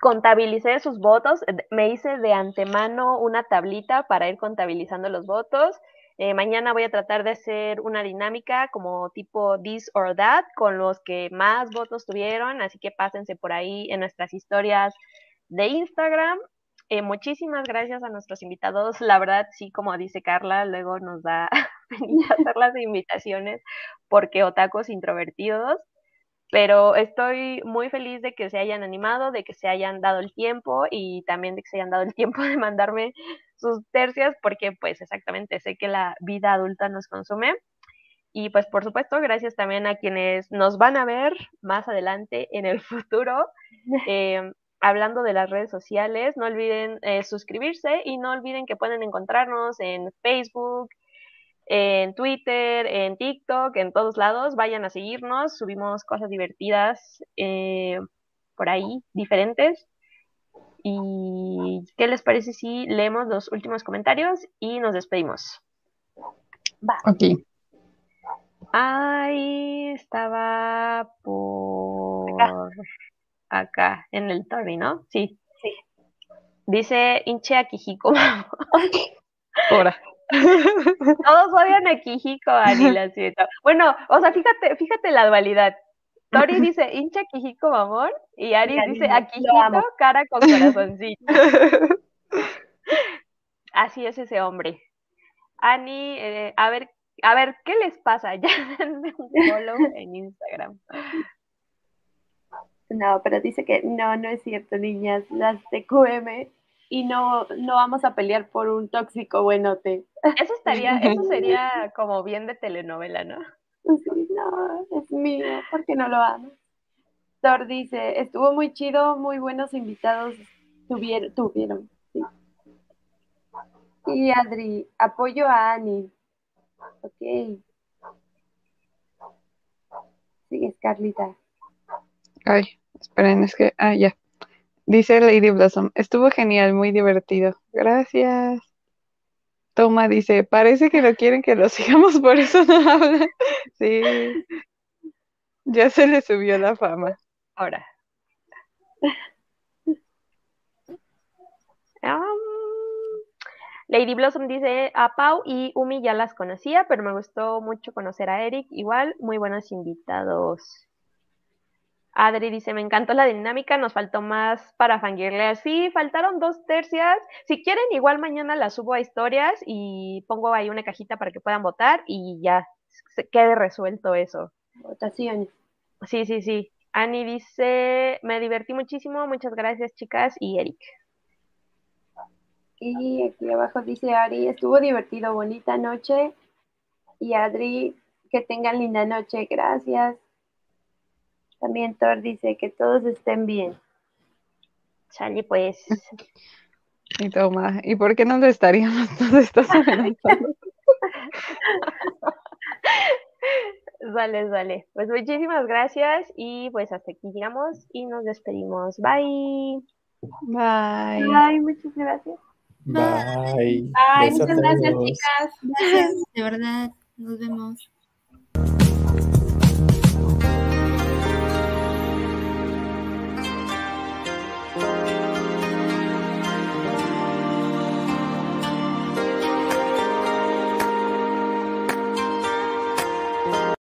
Contabilicé sus votos. Me hice de antemano una tablita para ir contabilizando los votos. Eh, mañana voy a tratar de hacer una dinámica como tipo this or that con los que más votos tuvieron. Así que pásense por ahí en nuestras historias de Instagram. Eh, muchísimas gracias a nuestros invitados. La verdad, sí, como dice Carla, luego nos da hacer las invitaciones porque otacos introvertidos. Pero estoy muy feliz de que se hayan animado, de que se hayan dado el tiempo y también de que se hayan dado el tiempo de mandarme sus tercias, porque pues exactamente sé que la vida adulta nos consume. Y pues por supuesto, gracias también a quienes nos van a ver más adelante en el futuro. Eh, hablando de las redes sociales, no olviden eh, suscribirse y no olviden que pueden encontrarnos en Facebook, en Twitter, en TikTok, en todos lados. Vayan a seguirnos, subimos cosas divertidas eh, por ahí, diferentes. ¿Y qué les parece si leemos los últimos comentarios y nos despedimos? Va. Ok. Ahí estaba por acá, en el Tori, ¿no? Sí. Sí. Dice hinche a Kijiko. Ahora. Todos odian a Kijiko, Ani, la siento. Bueno, o sea, fíjate, fíjate la dualidad. Tori dice hincha Kijiko amor y Ari dice a Kijito cara con corazoncito. Así es ese hombre. Ani, eh, a ver, a ver, ¿qué les pasa? Ya denme un follow en Instagram. No, pero dice que no, no es cierto, niñas, las de QM y no, no vamos a pelear por un tóxico buenote. Eso estaría, eso sería como bien de telenovela, ¿no? Sí, no, es mío, porque no lo amo. Thor dice, estuvo muy chido, muy buenos invitados tuvieron, tuvieron, sí. Y Adri, apoyo a Ani. Ok. Sigue, Carlita. Ay, esperen, es que, ah, ya. Dice Lady Blossom, estuvo genial, muy divertido. Gracias. Toma dice, parece que no quieren que lo sigamos, por eso no hablan. Sí. Ya se le subió la fama. Ahora. Um, Lady Blossom dice, a Pau y Umi ya las conocía, pero me gustó mucho conocer a Eric. Igual, muy buenos invitados. Adri dice, me encantó la dinámica, nos faltó más para fangirle. Sí, faltaron dos tercias. Si quieren, igual mañana las subo a historias y pongo ahí una cajita para que puedan votar y ya se quede resuelto eso. Votaciones. Sí, sí, sí. Ani dice, me divertí muchísimo, muchas gracias chicas y Eric. Y aquí abajo dice Ari, estuvo divertido, bonita noche. Y Adri, que tengan linda noche, gracias. También Thor dice que todos estén bien. Sale pues. Y toma, ¿y por qué no lo estaríamos todos estos Sale, sale. Pues muchísimas gracias y pues hasta aquí llegamos y nos despedimos. Bye. Bye. Bye, muchas gracias. Bye. Bye, muchas gracias, chicas. Gracias, de verdad. Nos vemos.